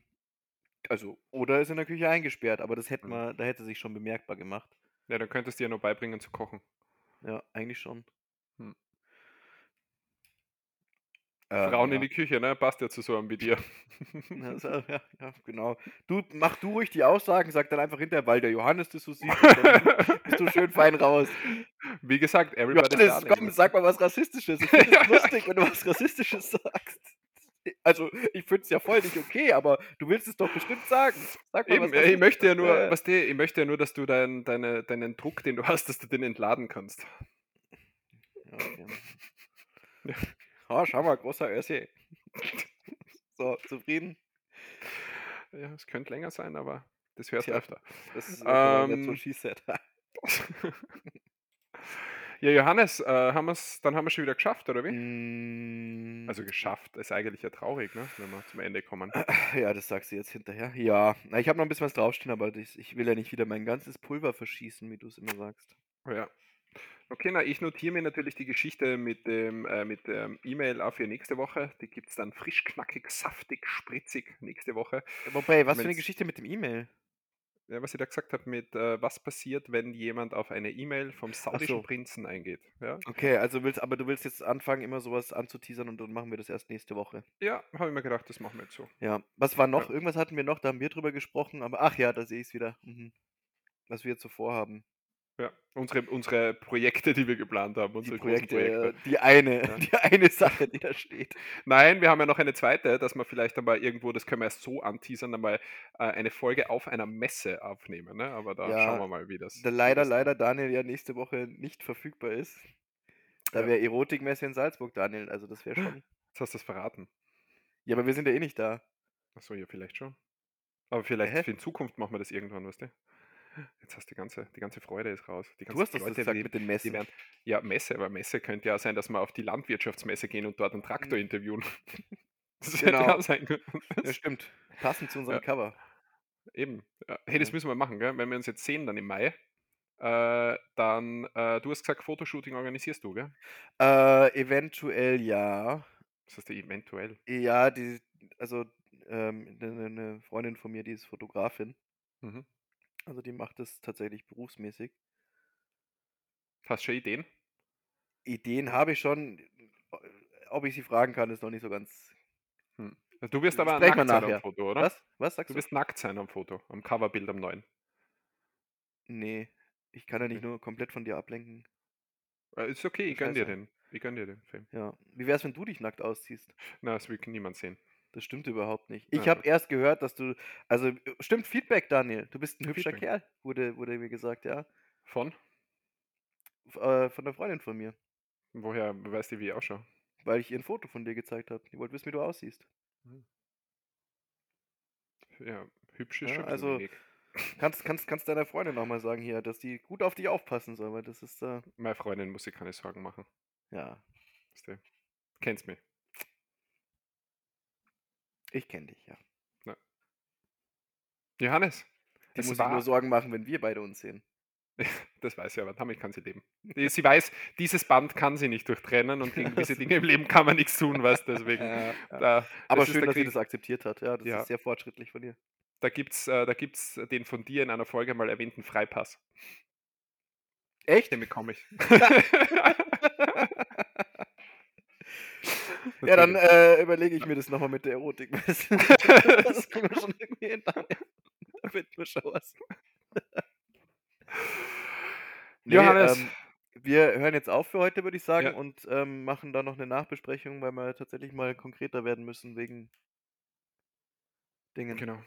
also, oder ist in der Küche eingesperrt, aber das hätte Mhm. man, da hätte sich schon bemerkbar gemacht. Ja, dann könntest du ihr nur beibringen zu kochen. Ja, eigentlich schon. Hm. Ähm, Frauen ja. in die Küche, ne? Passt ja zu so einem wie dir. Ja, so, ja, ja, genau. Du, mach du ruhig die Aussagen, sag dann einfach hinterher, weil der Johannes das so sieht, bist du schön fein raus. Wie gesagt, everybody's Johannes, komm, sag mal was Rassistisches. Ich finde es Ja. lustig, wenn du was Rassistisches sagst. Also, ich finde es ja voll nicht okay, aber du willst es doch bestimmt sagen. Sag mal Eben, was ja, ich möchte ja nur, Rassistisches. was die, ich möchte ja nur, dass du dein, deine, deinen Druck, den du hast, dass du den entladen kannst. Ja, okay. Ja. Ah, schau mal, großer Össi. So, zufrieden? Ja, es könnte länger sein, aber das hörst du öfter. Das ist ähm, so said. ja, Johannes, äh, haben wir's, dann haben wir schon wieder geschafft, oder wie? Mm, Also geschafft ist eigentlich ja traurig, ne? wenn wir zum Ende kommen. Ja, das sagst du jetzt hinterher. Ja, ich habe noch ein bisschen was draufstehen, aber das, ich will ja nicht wieder mein ganzes Pulver verschießen, wie du es immer sagst. Ja. Okay, na, ich notiere mir natürlich die Geschichte mit dem äh, mit dem E-Mail auf für nächste Woche. Die gibt es dann frisch, knackig, saftig, spritzig nächste Woche. Wobei, was für eine Geschichte mit dem E-Mail? Ja, was ich da gesagt habe mit, äh, was passiert, wenn jemand auf eine E-Mail vom saudischen so. Prinzen eingeht. Ja, Okay, also willst, aber du willst jetzt anfangen, immer sowas anzuteasern und dann machen wir das erst nächste Woche. ja habe ich mir gedacht, das machen wir jetzt so. Ja, was war noch? Ja. Irgendwas hatten wir noch, da haben wir drüber gesprochen, aber ach ja, da sehe ich es wieder. Mhm. Was wir jetzt so vorhaben. Ja, unsere, unsere Projekte, die wir geplant haben, Die unsere Projekte, großen Projekte. äh, die eine, Ja. die eine Sache, die da steht. Nein, wir haben ja noch eine zweite, dass wir vielleicht einmal irgendwo, das können wir erst so anteasern, einmal äh, eine Folge auf einer Messe aufnehmen. Ne? Aber da Ja, schauen wir mal, wie das. Da leider, das leider Daniel ja nächste Woche nicht verfügbar ist. Da Ja. wäre Erotikmesse in Salzburg, Daniel. Also das wäre schon. Jetzt hast du es verraten. Ja, aber wir sind ja eh nicht da. Achso, ja, vielleicht schon. Aber vielleicht Hä? für in Zukunft machen wir das irgendwann, weißt du? Jetzt hast du die ganze, die ganze Freude ist raus. Die Du ganzen hast das Leute, gesagt die, mit den Messen. werden, ja, Messe, aber Messe könnte ja sein, dass wir auf die Landwirtschaftsmesse gehen und dort einen Traktor Mhm. interviewen. Das hätte Genau. ja sein können. Ja, stimmt. Passend zu unserem Ja. Cover. Eben. Ja. Hey, das müssen wir machen, gell? Wenn wir uns jetzt sehen, dann im Mai, äh, dann, äh, du hast gesagt, Fotoshooting organisierst du, gell? Äh, eventuell ja. Das heißt eventuell. Ja, die, also ähm, eine eine Freundin von mir, die ist Fotografin. Mhm. Also die macht das tatsächlich berufsmäßig. Hast du schon Ideen? Ideen habe ich schon. Ob ich sie fragen kann, ist noch nicht so ganz. Hm. Also du wirst aber Sprechen wir nackt sein nachher. am Foto, oder? Was? Was sagst Du du? wirst nackt sein am Foto, am Coverbild am neuen. Nee, ich kann ja nicht Okay. nur komplett von dir ablenken. Äh, ist okay, ich gönn dir den. Ich gönn dir den Film. Ja. Wie wär's, wenn du dich nackt ausziehst? Na, das will niemand sehen. Das stimmt überhaupt nicht. Ich Ja. habe erst gehört, dass du. Also, äh, stimmt, Feedback, Daniel. Du bist ein hübscher Feedback. Kerl, wurde, wurde mir gesagt, ja. Von? Äh, von der Freundin von mir. Woher weißt du, wie ich ausschaue? Weil ich ihr ein Foto von dir gezeigt habe. Die wollte wissen, wie du aussiehst. Ja, hübsch ist Ja, ein bisschen also-. Kannst, kannst, kannst deiner Freundin auch mal sagen hier, dass die gut auf dich aufpassen soll, weil das ist, äh, Meine Freundin muss sich keine Sorgen machen. ja? Kennst mich. Ich kenne dich, ja. Johannes, Die es muss ich war, nur Sorgen machen, wenn wir beide uns sehen. das weiß sie aber, damit kann sie leben. Die- Sie weiß, dieses Band kann sie nicht durchtrennen und gegen diese Dinge im Leben kann man nichts tun, weißt du, deswegen. Ja, ja. Da, Aber schön, dass sie das akzeptiert hat. Ja, das Ja. ist sehr fortschrittlich von dir. Da gibt es äh, da gibt's den von dir in einer Folge mal erwähnten Freipass. Echt? Den bekomme ich. Ja, dann äh, überlege ich mir das nochmal mit der Erotik. das kriegen wir schon irgendwie hin. Daniel. Zuschauers. Nee, Johannes. ähm, wir hören jetzt auf für heute, würde ich sagen, Ja. und ähm, machen dann noch eine Nachbesprechung, weil wir tatsächlich mal konkreter werden müssen wegen Dingen. Genau.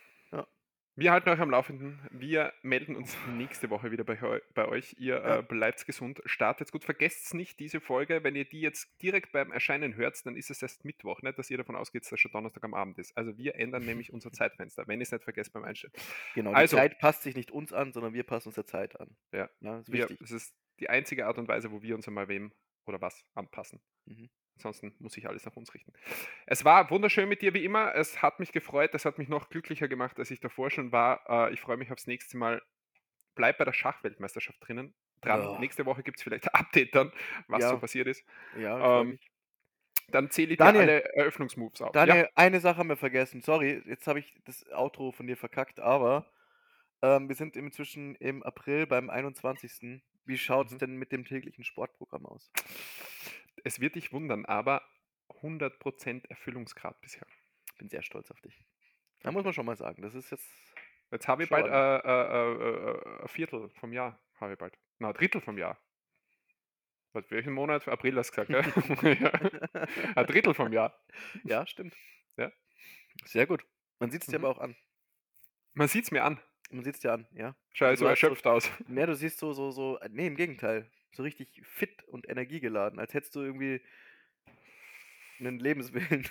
Wir halten euch am Laufenden. Wir melden uns nächste Woche wieder bei, bei euch. Ihr äh, bleibt gesund, startet gut. Vergesst nicht diese Folge. Wenn ihr die jetzt direkt beim Erscheinen hört, dann ist es erst Mittwoch. Nicht, dass ihr davon ausgeht, dass es schon Donnerstag am Abend ist. Also wir ändern nämlich unser Zeitfenster, wenn ihr es nicht vergesst beim Einstellen. Genau, die Also- Zeit passt sich nicht uns an, sondern wir passen uns der Zeit an. Ja. Ja, ist Wir, wichtig. es ist die einzige Art und Weise, wo wir uns einmal wem oder was anpassen. Mhm. Ansonsten muss sich alles nach uns richten. Es war wunderschön mit dir wie immer. Es hat mich gefreut. Es hat mich noch glücklicher gemacht, als ich davor schon war. Äh, ich freue mich aufs nächste Mal. Bleib bei der Schachweltmeisterschaft drinnen. Dran. Ja. Nächste Woche gibt es vielleicht ein Update dann, was Ja. so passiert ist. Ja, ich Ähm. Dann zähle ich Daniel. dir alle Eröffnungsmoves auf. Daniel, eine Sache haben wir vergessen. Sorry, jetzt habe ich das Outro von dir verkackt, aber ähm, wir sind inzwischen im April beim 21. Wie schaut es Mhm. denn mit dem täglichen Sportprogramm aus? Es wird dich wundern, aber 100% Erfüllungsgrad bisher. Ich bin sehr stolz auf dich. Da muss man schon mal sagen, das ist jetzt. Jetzt habe ich bald äh, äh, äh, äh, ein Viertel vom Jahr. Habe ich bald. Na, ein Drittel vom Jahr. Was, welchen Monat? April hast du gesagt, gell? ja. Ein Drittel vom Jahr. ja, stimmt. Ja. Sehr gut. Man sieht es dir Mhm. aber auch an. Man sieht es mir an. Man sieht es dir an, ja. Also so hast so- erschöpft aus. Ja, du siehst so, so, so. Nee, im Gegenteil. So richtig fit und energiegeladen, als hättest du irgendwie einen Lebenswillen.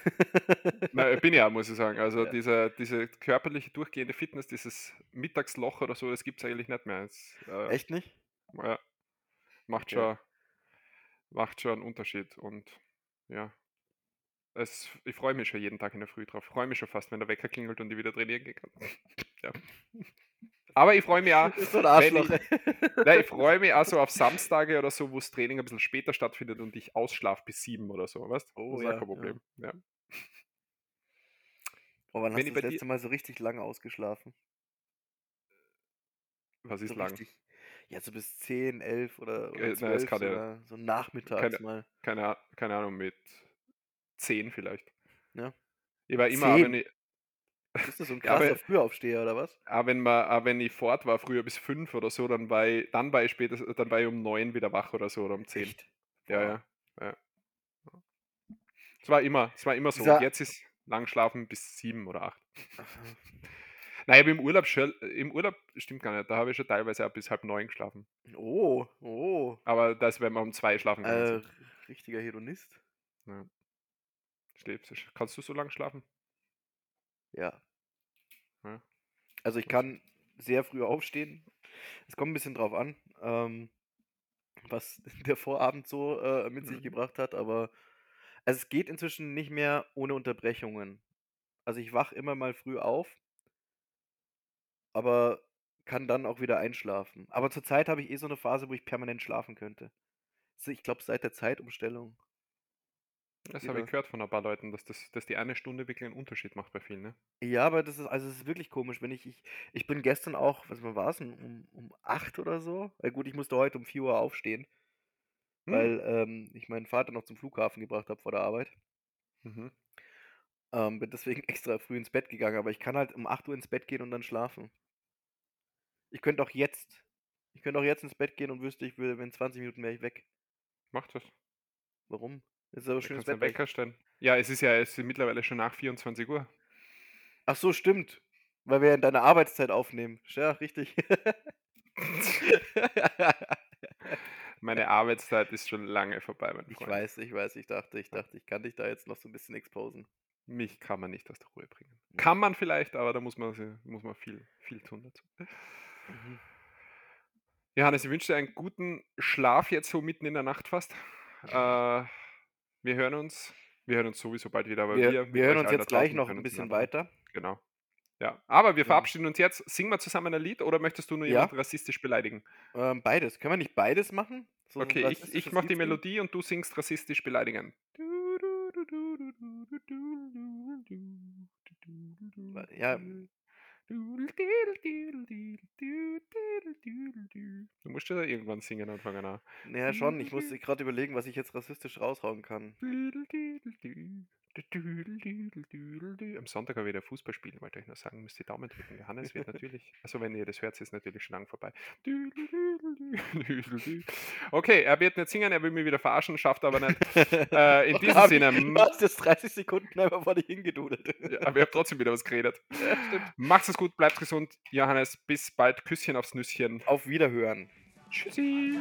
Na, ich bin ja, muss ich sagen. Also Ja. diese, diese körperliche durchgehende Fitness, dieses Mittagsloch oder so, das gibt es eigentlich nicht mehr. Es, äh, Echt nicht? Ja, macht, Okay. schon, macht schon einen Unterschied. Und ja, es, ich freue mich schon jeden Tag in der Früh drauf. Ich freue mich schon fast, wenn der Wecker klingelt und ich wieder trainieren gehen kann. ja. Aber ich freue mich auch, ist so Arschloch. nein, ich freue mich auch so auf Samstage oder so, wo das Training ein bisschen später stattfindet und ich ausschlafe bis sieben oder so, weißt Oh, Das ist ja, auch ja. kein Problem. Ja. Oh, wann Wenn hast ich du bei das dir- letzte Mal so richtig lange ausgeschlafen? Was ist so lang? richtig. Ja, so bis 10, 11 oder, Äh, oder nein, 12, das kann so, ja- oder so nachmittags keine- mal. Keine, keine Ahnung, mit zehn vielleicht. Ja. Ich war immer, Zehn? wenn ich, Bist du so ein Ja, aber- krasser Frühaufsteher oder was? auch wenn, man, auch wenn ich fort war, früher bis fünf oder so, dann war ich, dann war ich spätestens, dann war ich um neun wieder wach oder so oder um zehn. Echt? Ja, ja, ja. Es war immer, es war immer so. Dieser- jetzt ist lang schlafen bis sieben oder acht. Nein, aber im Urlaub schon, im Urlaub stimmt gar nicht, da habe ich schon teilweise auch bis halb neun geschlafen. Oh, oh. Aber das, wenn wir um zwei schlafen Äh, können. sind. richtiger Hedonist. Ja. Schläfst du- Kannst du so lange schlafen? Ja. Ja. Also ich kann sehr früh aufstehen. Es kommt ein bisschen drauf an, ähm, was der Vorabend so äh, mit sich Mhm. gebracht hat, aber also es geht inzwischen nicht mehr ohne Unterbrechungen. Also ich wach immer mal früh auf, aber kann dann auch wieder einschlafen. Aber zurzeit habe ich eh so eine Phase, wo ich permanent schlafen könnte. Ich glaube, seit der Zeitumstellung. Das habe ich gehört von ein paar Leuten, dass, das, dass die eine Stunde wirklich einen Unterschied macht bei vielen. Ne? Ja, aber das ist, also es ist wirklich komisch, wenn ich, ich, ich bin gestern auch, was war es, um, um 8 oder so? Weil gut, ich musste heute um 4 Uhr aufstehen, Hm. weil ähm, ich meinen Vater noch zum Flughafen gebracht habe vor der Arbeit. Mhm. Ähm, bin deswegen extra früh ins Bett gegangen, aber ich kann halt um 8 Uhr ins Bett gehen und dann schlafen. Ich könnte auch jetzt, ich könnte auch jetzt ins Bett gehen und wüsste, ich will, in 20 Minuten wäre ich weg. Macht das. Warum? Das ist aber Da einen Wetter. Wecker stellen. Ja, es ist ja es ist mittlerweile schon nach 24 Uhr. Ach so, stimmt. Weil wir in deiner Arbeitszeit aufnehmen. Ja, richtig. Meine Arbeitszeit ist schon lange vorbei, mein Ich Freund. weiß, ich weiß, ich dachte, ich dachte, ich kann dich da jetzt noch so ein bisschen exposen. Mich kann man nicht aus der Ruhe bringen. Ja. Kann man vielleicht, aber da muss man, muss man viel, viel tun dazu. Mhm. Johannes, ich wünsche dir einen guten Schlaf jetzt so mitten in der Nacht fast. Äh, wir hören uns. Wir hören uns sowieso bald wieder. Aber Wir, wir, wir, hören uns jetzt gleich noch ein bisschen weiter. Genau. Ja. Aber wir Ja. verabschieden uns jetzt. Singen wir zusammen ein Lied oder möchtest du nur Ja. jemanden rassistisch beleidigen? Ähm, beides. Können wir nicht beides machen? So Okay, ich, ich mache die? Melodie und du singst rassistisch beleidigen. Ja. Du musst ja irgendwann singen anfangen. Auch. Naja, schon. Ich musste gerade überlegen, was ich jetzt rassistisch raushauen kann. Am Sonntag habe ich wieder Fußball spielen, wollte ich noch sagen, müsst ihr Daumen drücken. Johannes wird natürlich, also wenn ihr das hört, ist natürlich schon lang vorbei. Okay, er wird nicht singen, er will mich wieder verarschen, schafft aber nicht. Äh, in diesem Sinne, Du hast jetzt 30 Sekunden einfach vor dich hingedudelt. ja, aber ich habe trotzdem wieder was geredet. Ja. Macht es gut, bleibt gesund. Johannes, bis bald. Küsschen aufs Nüsschen. Auf Wiederhören. Tschüssi.